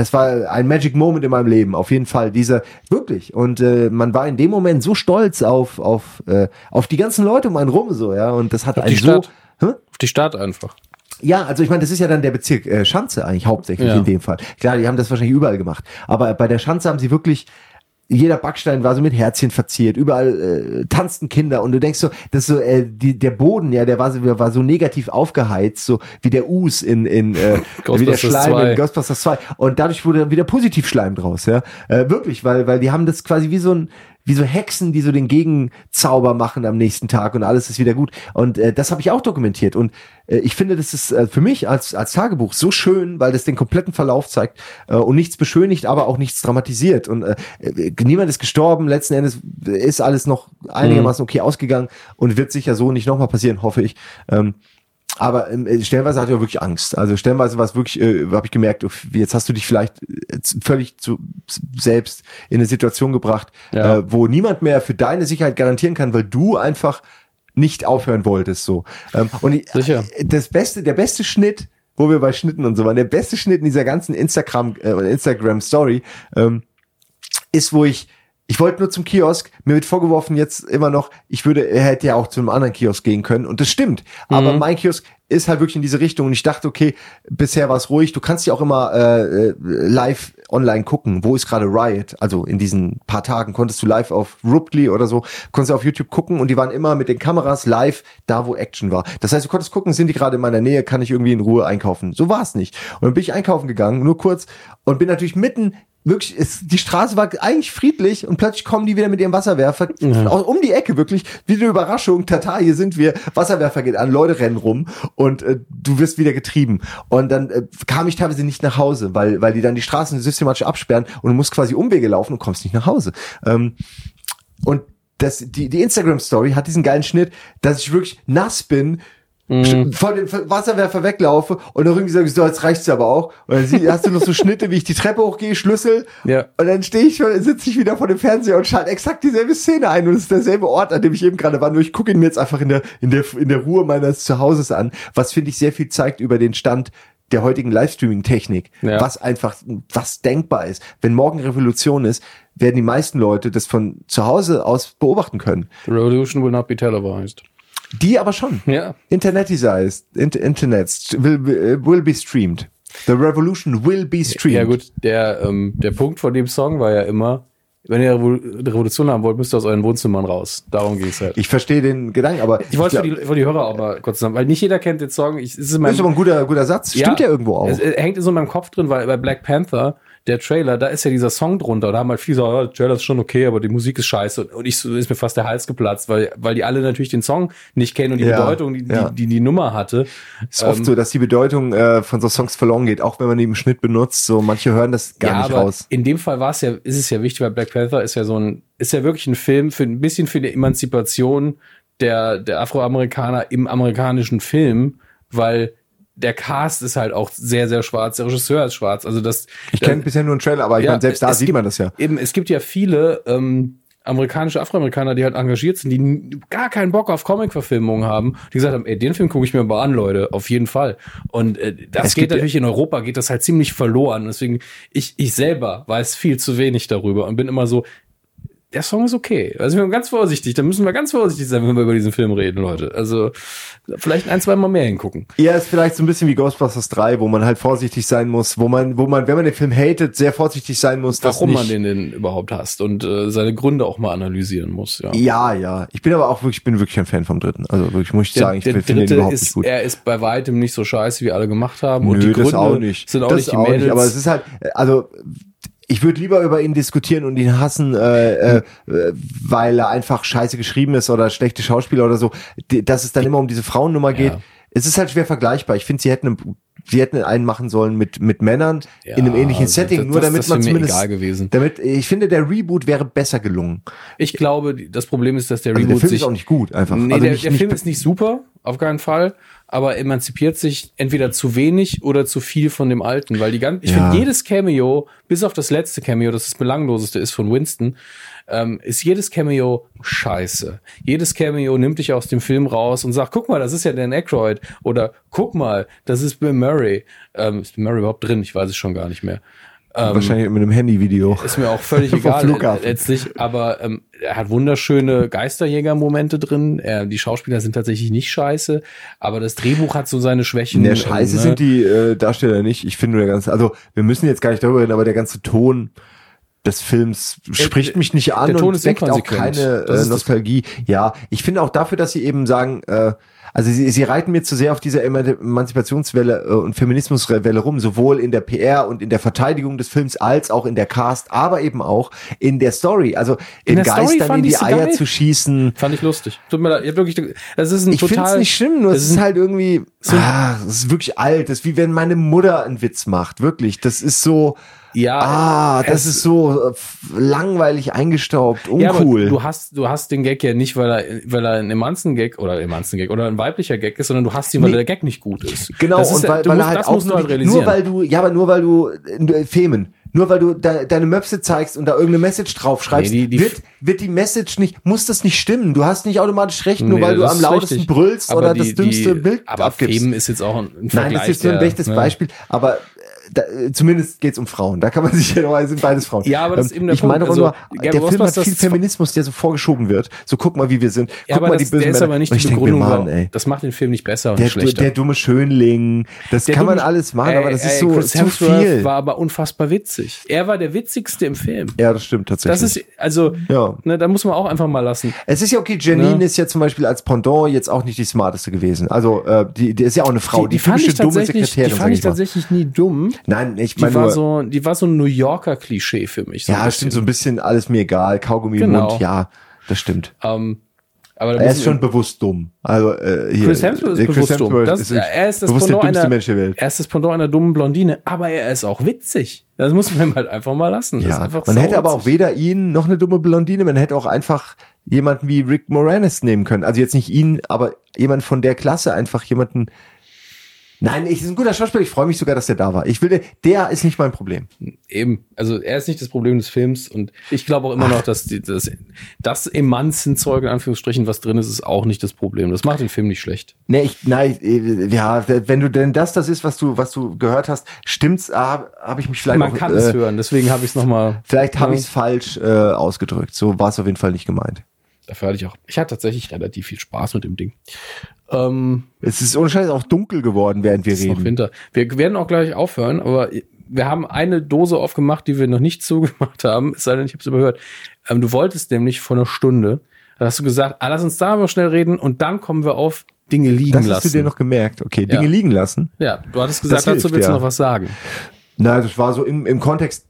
Es war ein Magic Moment in meinem Leben, auf jeden Fall. Dieser wirklich und äh, man war in dem Moment so stolz auf auf äh, auf die ganzen Leute um einen rum so ja und das hat Auf einen die so Stadt. Hä? Auf die Stadt einfach. Ja, also ich meine, das ist ja dann der Bezirk äh, Schanze eigentlich hauptsächlich Ja. in dem Fall. Klar, die haben das wahrscheinlich überall gemacht, aber bei der Schanze haben sie wirklich jeder Backstein war so mit Herzchen verziert, überall äh, tanzten Kinder und du denkst so, das so äh, die, der Boden, ja, der war so, der war so negativ aufgeheizt, so wie der Us in in äh, wie der Schleim 2. in Ghostbusters 2 und dadurch wurde dann wieder Positivschleim draus, ja, äh, wirklich, weil weil die haben das quasi wie so ein wie so Hexen, die so den Gegenzauber machen am nächsten Tag und alles ist wieder gut. Und äh, das habe ich auch dokumentiert. Und äh, ich finde, das ist äh, für mich als, als Tagebuch so schön, weil das den kompletten Verlauf zeigt äh, und nichts beschönigt, aber auch nichts dramatisiert. Und äh, äh, niemand ist gestorben. Letzten Endes ist alles noch einigermaßen okay ausgegangen und wird sicher so nicht nochmal passieren, hoffe ich. Ähm, aber ähm, äh, stellenweise hatte ich auch wirklich Angst. Also stellenweise war es wirklich, äh, habe ich gemerkt, jetzt hast du dich vielleicht äh, völlig zu selbst in eine Situation gebracht, Ja. äh, wo niemand mehr für deine Sicherheit garantieren kann, weil du einfach nicht aufhören wolltest. So. Ähm, und ich, Sicher. äh, das beste, der beste Schnitt, wo wir bei Schnitten und so waren, der beste Schnitt in dieser ganzen Instagram äh, Instagram Story ähm, ist, wo ich ich wollte nur zum Kiosk, mir wird vorgeworfen jetzt immer noch, ich würde, er hätte ja auch zu einem anderen Kiosk gehen können und das stimmt. Aber mein Kiosk ist halt wirklich in diese Richtung und ich dachte, okay, bisher war es ruhig. Du kannst ja auch immer äh, äh, live online gucken, wo ist gerade Riot. Also in diesen paar Tagen konntest du live auf Ruptly oder so, konntest du auf YouTube gucken und die waren immer mit den Kameras live da, wo Action war. Das heißt, du konntest gucken, sind die gerade in meiner Nähe, kann ich irgendwie in Ruhe einkaufen. So war es nicht. Und dann bin ich einkaufen gegangen, nur kurz und bin natürlich mitten wirklich, es, die Straße war eigentlich friedlich und plötzlich kommen die wieder mit ihrem Wasserwerfer auch um die Ecke wirklich, wie eine Überraschung, tata, hier sind wir, Wasserwerfer geht an, Leute rennen rum und äh, du wirst wieder getrieben. Und dann äh, kam ich teilweise nicht nach Hause, weil, weil die dann die Straßen systematisch absperren und du musst quasi Umwege laufen und kommst nicht nach Hause. Ähm, und das, die, die Instagram-Story hat diesen geilen Schnitt, dass ich wirklich nass bin, Mhm. von dem Wasserwerfer weglaufe und dann irgendwie sage so, jetzt reicht's aber auch. Und dann sie- hast du noch so Schnitte, wie ich die Treppe hochgehe, Schlüssel. Ja. Und dann stehe ich, sitze ich wieder vor dem Fernseher und schalte exakt dieselbe Szene ein und es ist derselbe Ort, an dem ich eben gerade war. Nur ich gucke ihn mir jetzt einfach in der, in der, in der Ruhe meines Zuhauses an, was finde ich sehr viel zeigt über den Stand der heutigen Livestreaming-Technik, Ja. was einfach, was denkbar ist. Wenn morgen Revolution ist, werden die meisten Leute das von zu Hause aus beobachten können. Revolution will not be televised. Die aber schon. Ja. Internetized, Int Internet will, be- will be streamed. The revolution will be streamed. Ja gut, der, ähm, der Punkt von dem Song war ja immer, wenn ihr eine Revolution haben wollt, müsst ihr aus euren Wohnzimmern raus. Darum ging es halt. Ich verstehe den Gedanken, aber Ich wollte für die, für die Hörer auch mal kurz sagen, weil nicht jeder kennt den Song. Ich, es ist in das ist aber ein guter, guter Satz. Stimmt ja, irgendwo auch. Es, er hängt so in meinem Kopf drin, weil bei Black Panther, der Trailer, da ist ja dieser Song drunter. Da haben halt viele so, ja, der Trailer ist schon okay, aber die Musik ist scheiße. Und ich so, ist mir fast der Hals geplatzt, weil, weil die alle natürlich den Song nicht kennen und die Ja, Bedeutung, die, ja. die, die die Nummer hatte. ist oft so, dass die Bedeutung äh, von so Songs verloren geht, auch wenn man die im Schnitt benutzt. So manche hören das gar ja, nicht raus. in dem Fall war es ja, ist es ja wichtig, weil Black Panther ist ja so ein, ist ja wirklich ein Film für ein bisschen für die Emanzipation der, der Afroamerikaner im amerikanischen Film, weil der Cast ist halt auch sehr, sehr schwarz, der Regisseur ist schwarz. Also das, Ich kenne bisher nur einen Trailer, aber ich Ja, meine, selbst da sieht gibt- man das ja. Eben, es gibt ja viele ähm, amerikanische Afroamerikaner, die halt engagiert sind, die gar keinen Bock auf Comic-Verfilmungen haben, die gesagt haben, ey, den Film gucke ich mir mal an, Leute, auf jeden Fall. Und äh, das Es geht natürlich in Europa, geht das halt ziemlich verloren. Deswegen, ich, ich selber weiß viel zu wenig darüber und bin immer so, der Song ist okay. Also wir sind ganz vorsichtig, da müssen wir ganz vorsichtig sein, wenn wir über diesen Film reden, Leute. Also vielleicht ein, zwei Mal mehr hingucken. Ja, ist vielleicht so ein bisschen wie Ghostbusters 3, wo man halt vorsichtig sein muss, wo man, wo man, wenn man den Film hatet, sehr vorsichtig sein muss, dass Warum nicht, man den denn überhaupt hasst und äh, seine Gründe auch mal analysieren muss. Ja. Ja, ja. Ich bin aber auch wirklich, bin wirklich ein Fan vom dritten. Also wirklich muss ich Der, sagen, ich finde den überhaupt nicht ist, gut. er ist bei weitem nicht so scheiße, wie alle gemacht haben. und Nö, die Gründe auch nicht. sind auch das nicht die auch Mädels. aber es ist halt, also ich würde lieber über ihn diskutieren und ihn hassen, äh, äh, weil er einfach scheiße geschrieben ist oder schlechte Schauspieler oder so. Dass es dann immer um diese Frauennummer geht. Es ist halt schwer vergleichbar. Ich finde, sie hätten, sie hätten einen machen sollen mit mit Männern Ja, in einem ähnlichen Setting, das- nur damit das man zumindest, egal gewesen. damit ich finde, der Reboot wäre besser gelungen. ich glaube, das Problem ist, dass der Also der Reboot Film sich ist auch nicht gut, einfach. Nee, also der, nicht, der nicht Film ist nicht super, auf keinen Fall, aber emanzipiert sich entweder zu wenig oder zu viel von dem Alten, weil die ganzen, ich Ja. finde jedes Cameo, bis auf das letzte Cameo, das das belangloseste ist von Winston, ähm, ist jedes Cameo scheiße. Jedes Cameo nimmt dich aus dem Film raus und sagt, guck mal, das ist ja Dan Aykroyd oder guck mal, das ist Bill Murray. Ähm, ist Bill Murray überhaupt drin? Ich weiß es schon gar nicht mehr. wahrscheinlich mit einem Handyvideo. Ist mir auch völlig egal Flughafen. letztlich, aber ähm, er hat wunderschöne Geisterjäger-Momente drin. Er, die Schauspieler sind tatsächlich nicht scheiße, aber das Drehbuch hat so seine Schwächen. Der Scheiße ne? sind die äh, Darsteller nicht. Ich finde der ganze, also wir müssen jetzt gar nicht darüber reden, aber der ganze Ton des Films spricht mich nicht an der Ton und ist weckt auch keine äh, Nostalgie. Ja, ich finde auch dafür, dass sie eben sagen, äh, also sie, sie reiten mir zu sehr auf dieser Eman- Emanzipationswelle äh, und Feminismuswelle rum, sowohl in der PR und in der Verteidigung des Films als auch in der Cast, aber eben auch in der Story. Also In Story Geistern in die Eier geil. zu schießen. Fand ich lustig. Tut mir leid, ich hab wirklich, das ist ein Ich finde total. es nicht schlimm, nur das es ist halt irgendwie, ah, es ist wirklich alt. Das ist wie wenn meine Mutter einen Witz macht, wirklich. Das ist so, ja, ah, das es- ist so äh, langweilig eingestaubt, Ja, uncool. du hast, du hast den Gag ja nicht, weil er, weil er ein Emanzen-Gag oder Emanzen-Gag oder ein weiblicher Gag ist, sondern du hast ihn, weil Nee. der Gag nicht gut ist. genau, das ist, und ja- weil, weil musst, er halt das auch musst du nur, halt realisieren. nur weil du, ja, aber nur weil du äh, Femen, nur weil du de, deine Möpse zeigst und da irgendeine Message draufschreibst, Nee, die- die- wird, wird die Message nicht, muss das nicht stimmen. Du hast nicht automatisch recht, nur Nee, weil du das am ist lautesten richtig. brüllst Aber oder die- das dümmste Bild Aber abgibst. Feben ist jetzt auch ein, ein Nein, Vergleich. das ist jetzt nur ein schlechtes ne? Beispiel, aber äh, da, äh, zumindest geht's um Frauen. Da kann man sich ja noch, sind beides Frauen. Ja, aber das ist Ähm, eben der Ich Punkt. meine doch Also, nur, der Film hat viel Feminismus, der so vorgeschoben wird. So guck mal, wie wir sind. Guck Ja, aber mal, das, die bösen der ist Männer. aber nicht die Begründung. Mann, ey. das macht den Film nicht besser und Der, nicht schlechter. der dumme Schönling, das Der kann man dumme- alles machen, aber das Ey, ist ey, so Chris zu Hemsworth viel. war aber unfassbar witzig. Er war der witzigste im Film. ja, das stimmt tatsächlich. Das ist, also, Ja. ne, da muss man auch einfach mal lassen. es ist ja okay, Janine Ne? ist ja zum Beispiel als Pendant jetzt auch nicht die smarteste gewesen. Also, äh, die, die ist ja auch eine Frau, die, fand typische ich dumme Sekretärin, die fand ich tatsächlich nie dumm. Nein, ich Die meine war nur, so, die war so ein New Yorker Klischee für mich. So ja, stimmt, so ein bisschen alles mir egal, Kaugummi im Genau. Mund, ja, das stimmt. Ähm, aber Er ist schon bewusst dumm. Also äh, hier, Chris Hemsworth äh, ist Chris bewusst dumm. Das, ist er ist das bewusst der Pendant dümmste einer, Mensch der Welt. er ist das Pendant einer dummen Blondine, aber er ist auch witzig. Das muss man ihm halt einfach mal lassen. Ja, man hätte aber auch weder ihn noch eine dumme Blondine, man hätte auch einfach jemanden wie Rick Moranis nehmen können. Also jetzt nicht ihn, aber jemand von der Klasse, einfach jemanden. Nein, ich ist ein guter Schauspieler, ich freue mich sogar, dass der da war. Ich will, der ist nicht mein Problem. Eben, also er ist nicht das Problem des Films und ich glaube auch immer noch, dass die, das, das Emanzenzeug in Anführungsstrichen, was drin ist, ist auch nicht das Problem. Das macht den Film nicht schlecht. Nee, ich, nein, äh, ja, wenn du denn das, das ist, was du, was du gehört hast, stimmt's, habe hab ich mich vielleicht Man auch, kann äh, es hören, deswegen habe ich es nochmal. Vielleicht habe Ja. ich es falsch äh, ausgedrückt. So war es auf jeden Fall nicht gemeint. Dafür hatte ich auch. Ich hatte tatsächlich relativ viel Spaß mit dem Ding. Ähm, Es ist ohne Scheiß auch dunkel geworden, während wir es ist noch reden. Winter. Wir werden auch gleich aufhören, aber wir haben eine Dose aufgemacht, die wir noch nicht zugemacht haben. Es sei denn, ich habe es überhört. Ähm, du wolltest nämlich vor einer Stunde, da hast du gesagt, ah, lass uns da mal schnell reden und dann kommen wir auf Dinge liegen Das lassen. hast du dir noch gemerkt. Okay, Ja. Dinge liegen lassen. ja, du hattest gesagt, Das dazu hilft, willst ja. du noch was sagen. Na, das war so im, im Kontext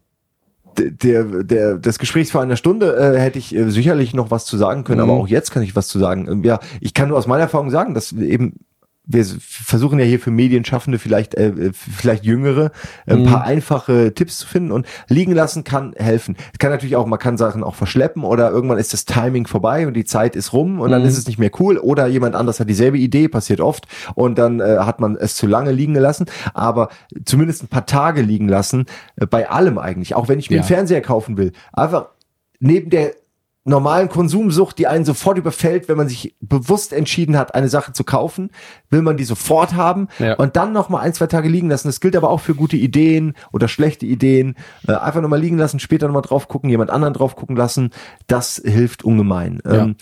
der, der, des Gesprächs vor einer Stunde äh, hätte ich äh, sicherlich noch was zu sagen können, Mhm. aber auch jetzt kann ich was zu sagen. Ähm, ja, ich kann nur aus meiner Erfahrung sagen, dass eben wir versuchen ja hier für Medienschaffende vielleicht äh, äh, vielleicht Jüngere äh, ein Mhm. paar einfache Tipps zu finden und liegen lassen kann helfen. Es kann natürlich auch, man kann Sachen auch verschleppen oder irgendwann ist das Timing vorbei und die Zeit ist rum und dann Mhm. ist es nicht mehr cool oder jemand anders hat dieselbe Idee, passiert oft und dann äh, hat man es zu lange liegen gelassen, aber zumindest ein paar Tage liegen lassen, äh, bei allem eigentlich, auch wenn ich mir Ja. einen Fernseher kaufen will, einfach neben der normalen Konsumsucht, die einen sofort überfällt, wenn man sich bewusst entschieden hat, eine Sache zu kaufen, will man die sofort haben Ja. und dann noch mal ein, zwei Tage liegen lassen. Das gilt aber auch für gute Ideen oder schlechte Ideen. Äh, einfach noch mal liegen lassen, später noch mal drauf gucken, jemand anderen drauf gucken lassen. Das hilft ungemein. Ja. Ähm,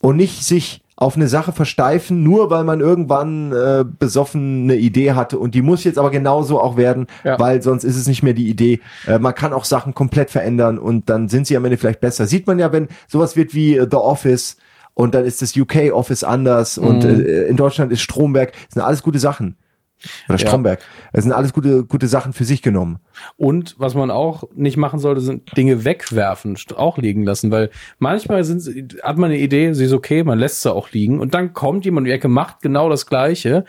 und nicht sich auf eine Sache versteifen, nur weil man irgendwann äh, besoffen eine Idee hatte und die muss jetzt aber genauso auch werden, Ja. weil sonst ist es nicht mehr die Idee. Äh, man kann auch Sachen komplett verändern und dann sind sie am Ende vielleicht besser. Sieht man ja, wenn sowas wird wie äh, The Office und dann ist das UK Office anders und Mhm. äh, in Deutschland ist Stromberg, das sind alles gute Sachen. Oder Ja. Stromberg. Das sind alles gute, gute Sachen für sich genommen. Und was man auch nicht machen sollte, sind Dinge wegwerfen, auch liegen lassen, weil manchmal sind, hat man eine Idee, sie ist okay, man lässt sie auch liegen und dann kommt jemand um die Ecke, macht genau das Gleiche,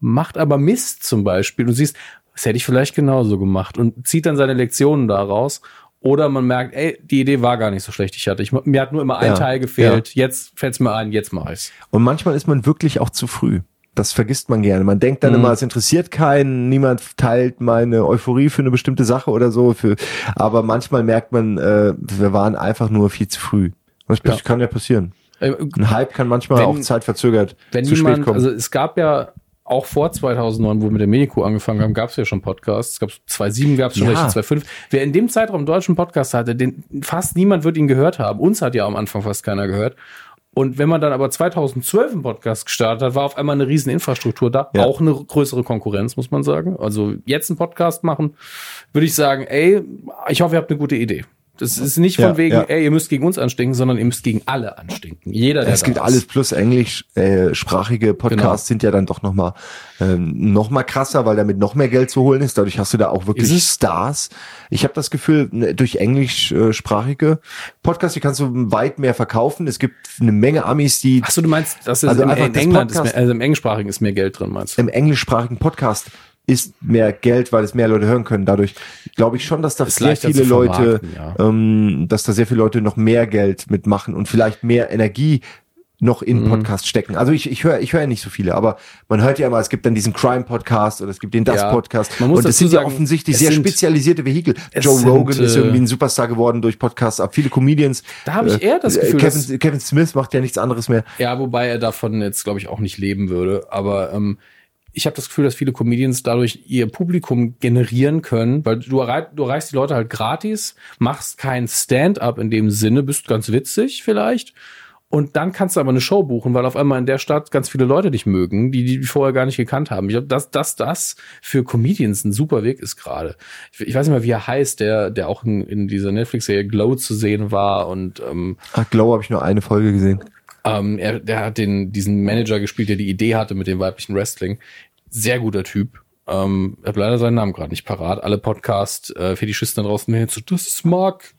macht aber Mist zum Beispiel und siehst, das hätte ich vielleicht genauso gemacht und zieht dann seine Lektionen daraus. Oder man merkt, ey, die Idee war gar nicht so schlecht, ich hatte. Ich, mir hat nur immer ein Ja, Teil gefehlt. Jetzt fällt's mir ein, jetzt mach ich's. Und manchmal ist man wirklich auch zu früh. Das vergisst man gerne. Man denkt dann Mhm. immer, es interessiert keinen, niemand teilt meine Euphorie für eine bestimmte Sache oder so. Für, aber manchmal merkt man, äh, wir waren einfach nur viel zu früh. Das Ja. kann ja passieren. Äh, Ein Hype kann manchmal Wenn- auch zeitverzögert wenn zu spät jemand, kommen. also es gab ja auch vor 2009, wo wir mit der Medico angefangen haben, gab es ja schon Podcasts. Es gab 2007 gab es schon Ja. welche, 2005. Wer in dem Zeitraum einen deutschen Podcast hatte, den fast niemand wird ihn gehört haben. Uns hat ja am Anfang fast keiner gehört. Und wenn man dann aber 2012 einen Podcast gestartet hat, war auf einmal eine riesen Infrastruktur da. Ja. Auch eine größere Konkurrenz, muss man sagen. Also jetzt einen Podcast machen, würde ich sagen, ey, ich hoffe, ihr habt eine gute Idee. Das ist nicht von Ja, wegen, ja. ey, ihr müsst gegen uns anstinken, sondern ihr müsst gegen alle anstinken. Jeder, der es gibt ist. alles plus englischsprachige Podcasts Genau. sind ja dann doch noch mal ähm, noch mal krasser, weil damit noch mehr Geld zu holen ist. Dadurch hast du da auch wirklich Ist? Stars. Ich habe das Gefühl, ne, durch englischsprachige Podcasts, die kannst du weit mehr verkaufen. Es gibt eine Menge Amis, die Achso, du meinst, dass es Also im, einfach in das England ist Podcast- mehr, also im englischsprachigen ist mehr Geld drin, meinst du? im englischsprachigen Podcast ist mehr Geld, weil es mehr Leute hören können. Dadurch glaube ich schon, dass da Ist sehr viele Leute, ja. ähm, dass da sehr viele Leute noch mehr Geld mitmachen und vielleicht mehr Energie noch in Mhm. Podcasts stecken. Also ich, ich höre ich höre ja nicht so viele, aber man hört ja immer, es gibt dann diesen Crime-Podcast oder es gibt den Ja. Das-Podcast. Man muss Und das sind ja sagen, offensichtlich es sehr sind- spezialisierte Vehikel. Joe sind, Rogan ist äh, irgendwie ein Superstar geworden durch Podcasts, aber viele Comedians. Da habe ich äh, eher das äh, Gefühl, dass- Kevin, Kevin Smith macht ja nichts anderes mehr. Ja, wobei er davon jetzt, glaube ich, auch nicht leben würde. Aber ähm, ich habe das Gefühl, dass viele Comedians dadurch ihr Publikum generieren können, weil du, errei du erreichst die Leute halt gratis, machst kein Stand-up in dem Sinne, bist ganz witzig vielleicht. Und dann kannst du aber eine Show buchen, weil auf einmal in der Stadt ganz viele Leute dich mögen, die die vorher gar nicht gekannt haben. Ich glaube, dass das, das für Comedians ein super Weg ist gerade. Ich, ich weiß nicht mehr, wie er heißt, der, der auch in, in dieser Netflix-Serie Glow zu sehen war und ähm, Ach, Glow habe ich nur eine Folge gesehen. ähm, er, der hat den, diesen Manager gespielt, der die Idee hatte mit dem weiblichen Wrestling. Sehr guter Typ. Ähm, ich habe leider seinen Namen gerade nicht parat. Alle Podcast-Fetischisten da draußen jetzt so, das ist Mark.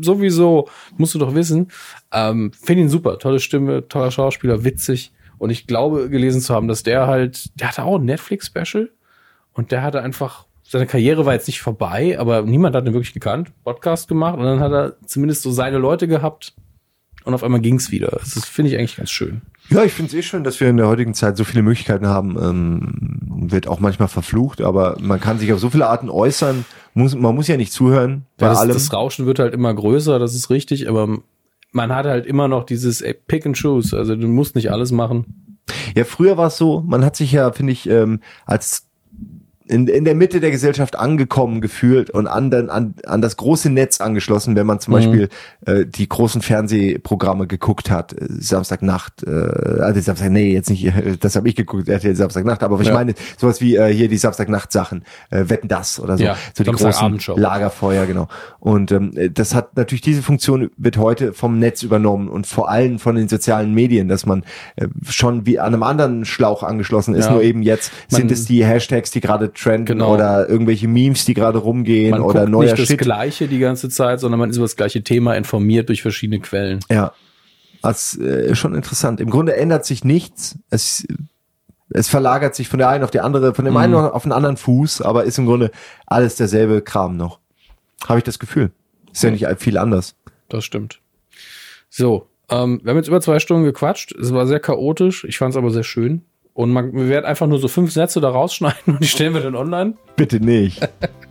Sowieso, musst du doch wissen. Ähm, Finde ihn super. Tolle Stimme, toller Schauspieler, witzig. Und ich glaube, gelesen zu haben, dass der halt, der hatte auch ein Netflix-Special. Und der hatte einfach, seine Karriere war jetzt nicht vorbei, aber niemand hat ihn wirklich gekannt. Podcast gemacht und dann hat er zumindest so seine Leute gehabt. Und auf einmal ging's wieder. Das finde ich eigentlich ganz schön. Ja, ich finde es eh schön, dass wir in der heutigen Zeit so viele Möglichkeiten haben. Ähm, wird auch manchmal verflucht, aber man kann sich auf so viele Arten äußern muss, man muss ja nicht zuhören bei Ja, das, allem. das Rauschen wird halt immer größer, das ist richtig, aber man hat halt immer noch dieses ey, Pick and Choose. Also du musst nicht alles machen. Ja, früher war es so, man hat sich ja, finde ich, ähm, als in, in der Mitte der Gesellschaft angekommen gefühlt und an, den, an, an das große Netz angeschlossen, wenn man zum Mhm. Beispiel äh, die großen Fernsehprogramme geguckt hat, äh, Samstagnacht, äh, also Samstag, nee, jetzt nicht, äh, das habe ich geguckt, RTL Samstagnacht, aber was Ja. ich meine, sowas wie äh, hier die Samstagnacht-Sachen, äh, Wetten das oder so, Ja, so die großen. Lagerfeuer, genau. Und ähm, das hat natürlich diese Funktion wird heute vom Netz übernommen und vor allem von den sozialen Medien, dass man äh, schon wie an einem anderen Schlauch angeschlossen ist, Ja. nur eben jetzt Man- sind es die Hashtags, die gerade trenden Genau. oder irgendwelche Memes, die gerade rumgehen Man oder guckt neuer nicht das Shit. Gleiche die ganze Zeit, sondern man ist über das gleiche Thema informiert durch verschiedene Quellen. Ja. Das äh, schon interessant. Im Grunde ändert sich nichts. Es es verlagert sich von der einen auf die andere, von dem einen Mhm. auf den anderen Fuß, aber ist im Grunde alles derselbe Kram noch. Habe ich das Gefühl. Ist ja nicht viel anders. Das stimmt. So, ähm, wir haben jetzt über zwei Stunden gequatscht. Es war sehr chaotisch. Ich fand es aber sehr schön. Und man, wir werden einfach nur so fünf Sätze da rausschneiden und die stellen wir dann online. Bitte nicht.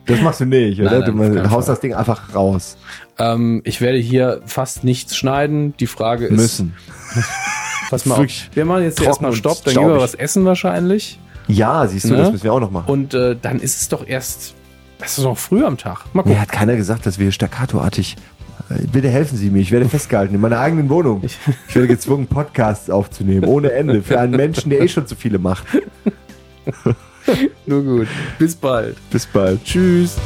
Das machst du nicht, oder? Nein, nein, du haust das Ding einfach raus. Ähm, ich werde hier fast nichts schneiden. Die Frage ist, Müssen. pass mal auf. Wir machen jetzt erstmal Stopp, dann gehen wir was essen wahrscheinlich. Ja, siehst du, Ne? das müssen wir auch noch machen. Und äh, dann ist es doch erst, das ist noch früh am Tag. Mal gucken. Mir hat keiner gesagt, dass wir staccatoartig. Äh, Bitte helfen Sie mir, ich werde festgehalten in meiner eigenen Wohnung. Ich werde gezwungen, Podcasts aufzunehmen, ohne Ende, für einen Menschen, der eh schon zu viele macht. Nur gut. Bis bald. Bis bald. Tschüss.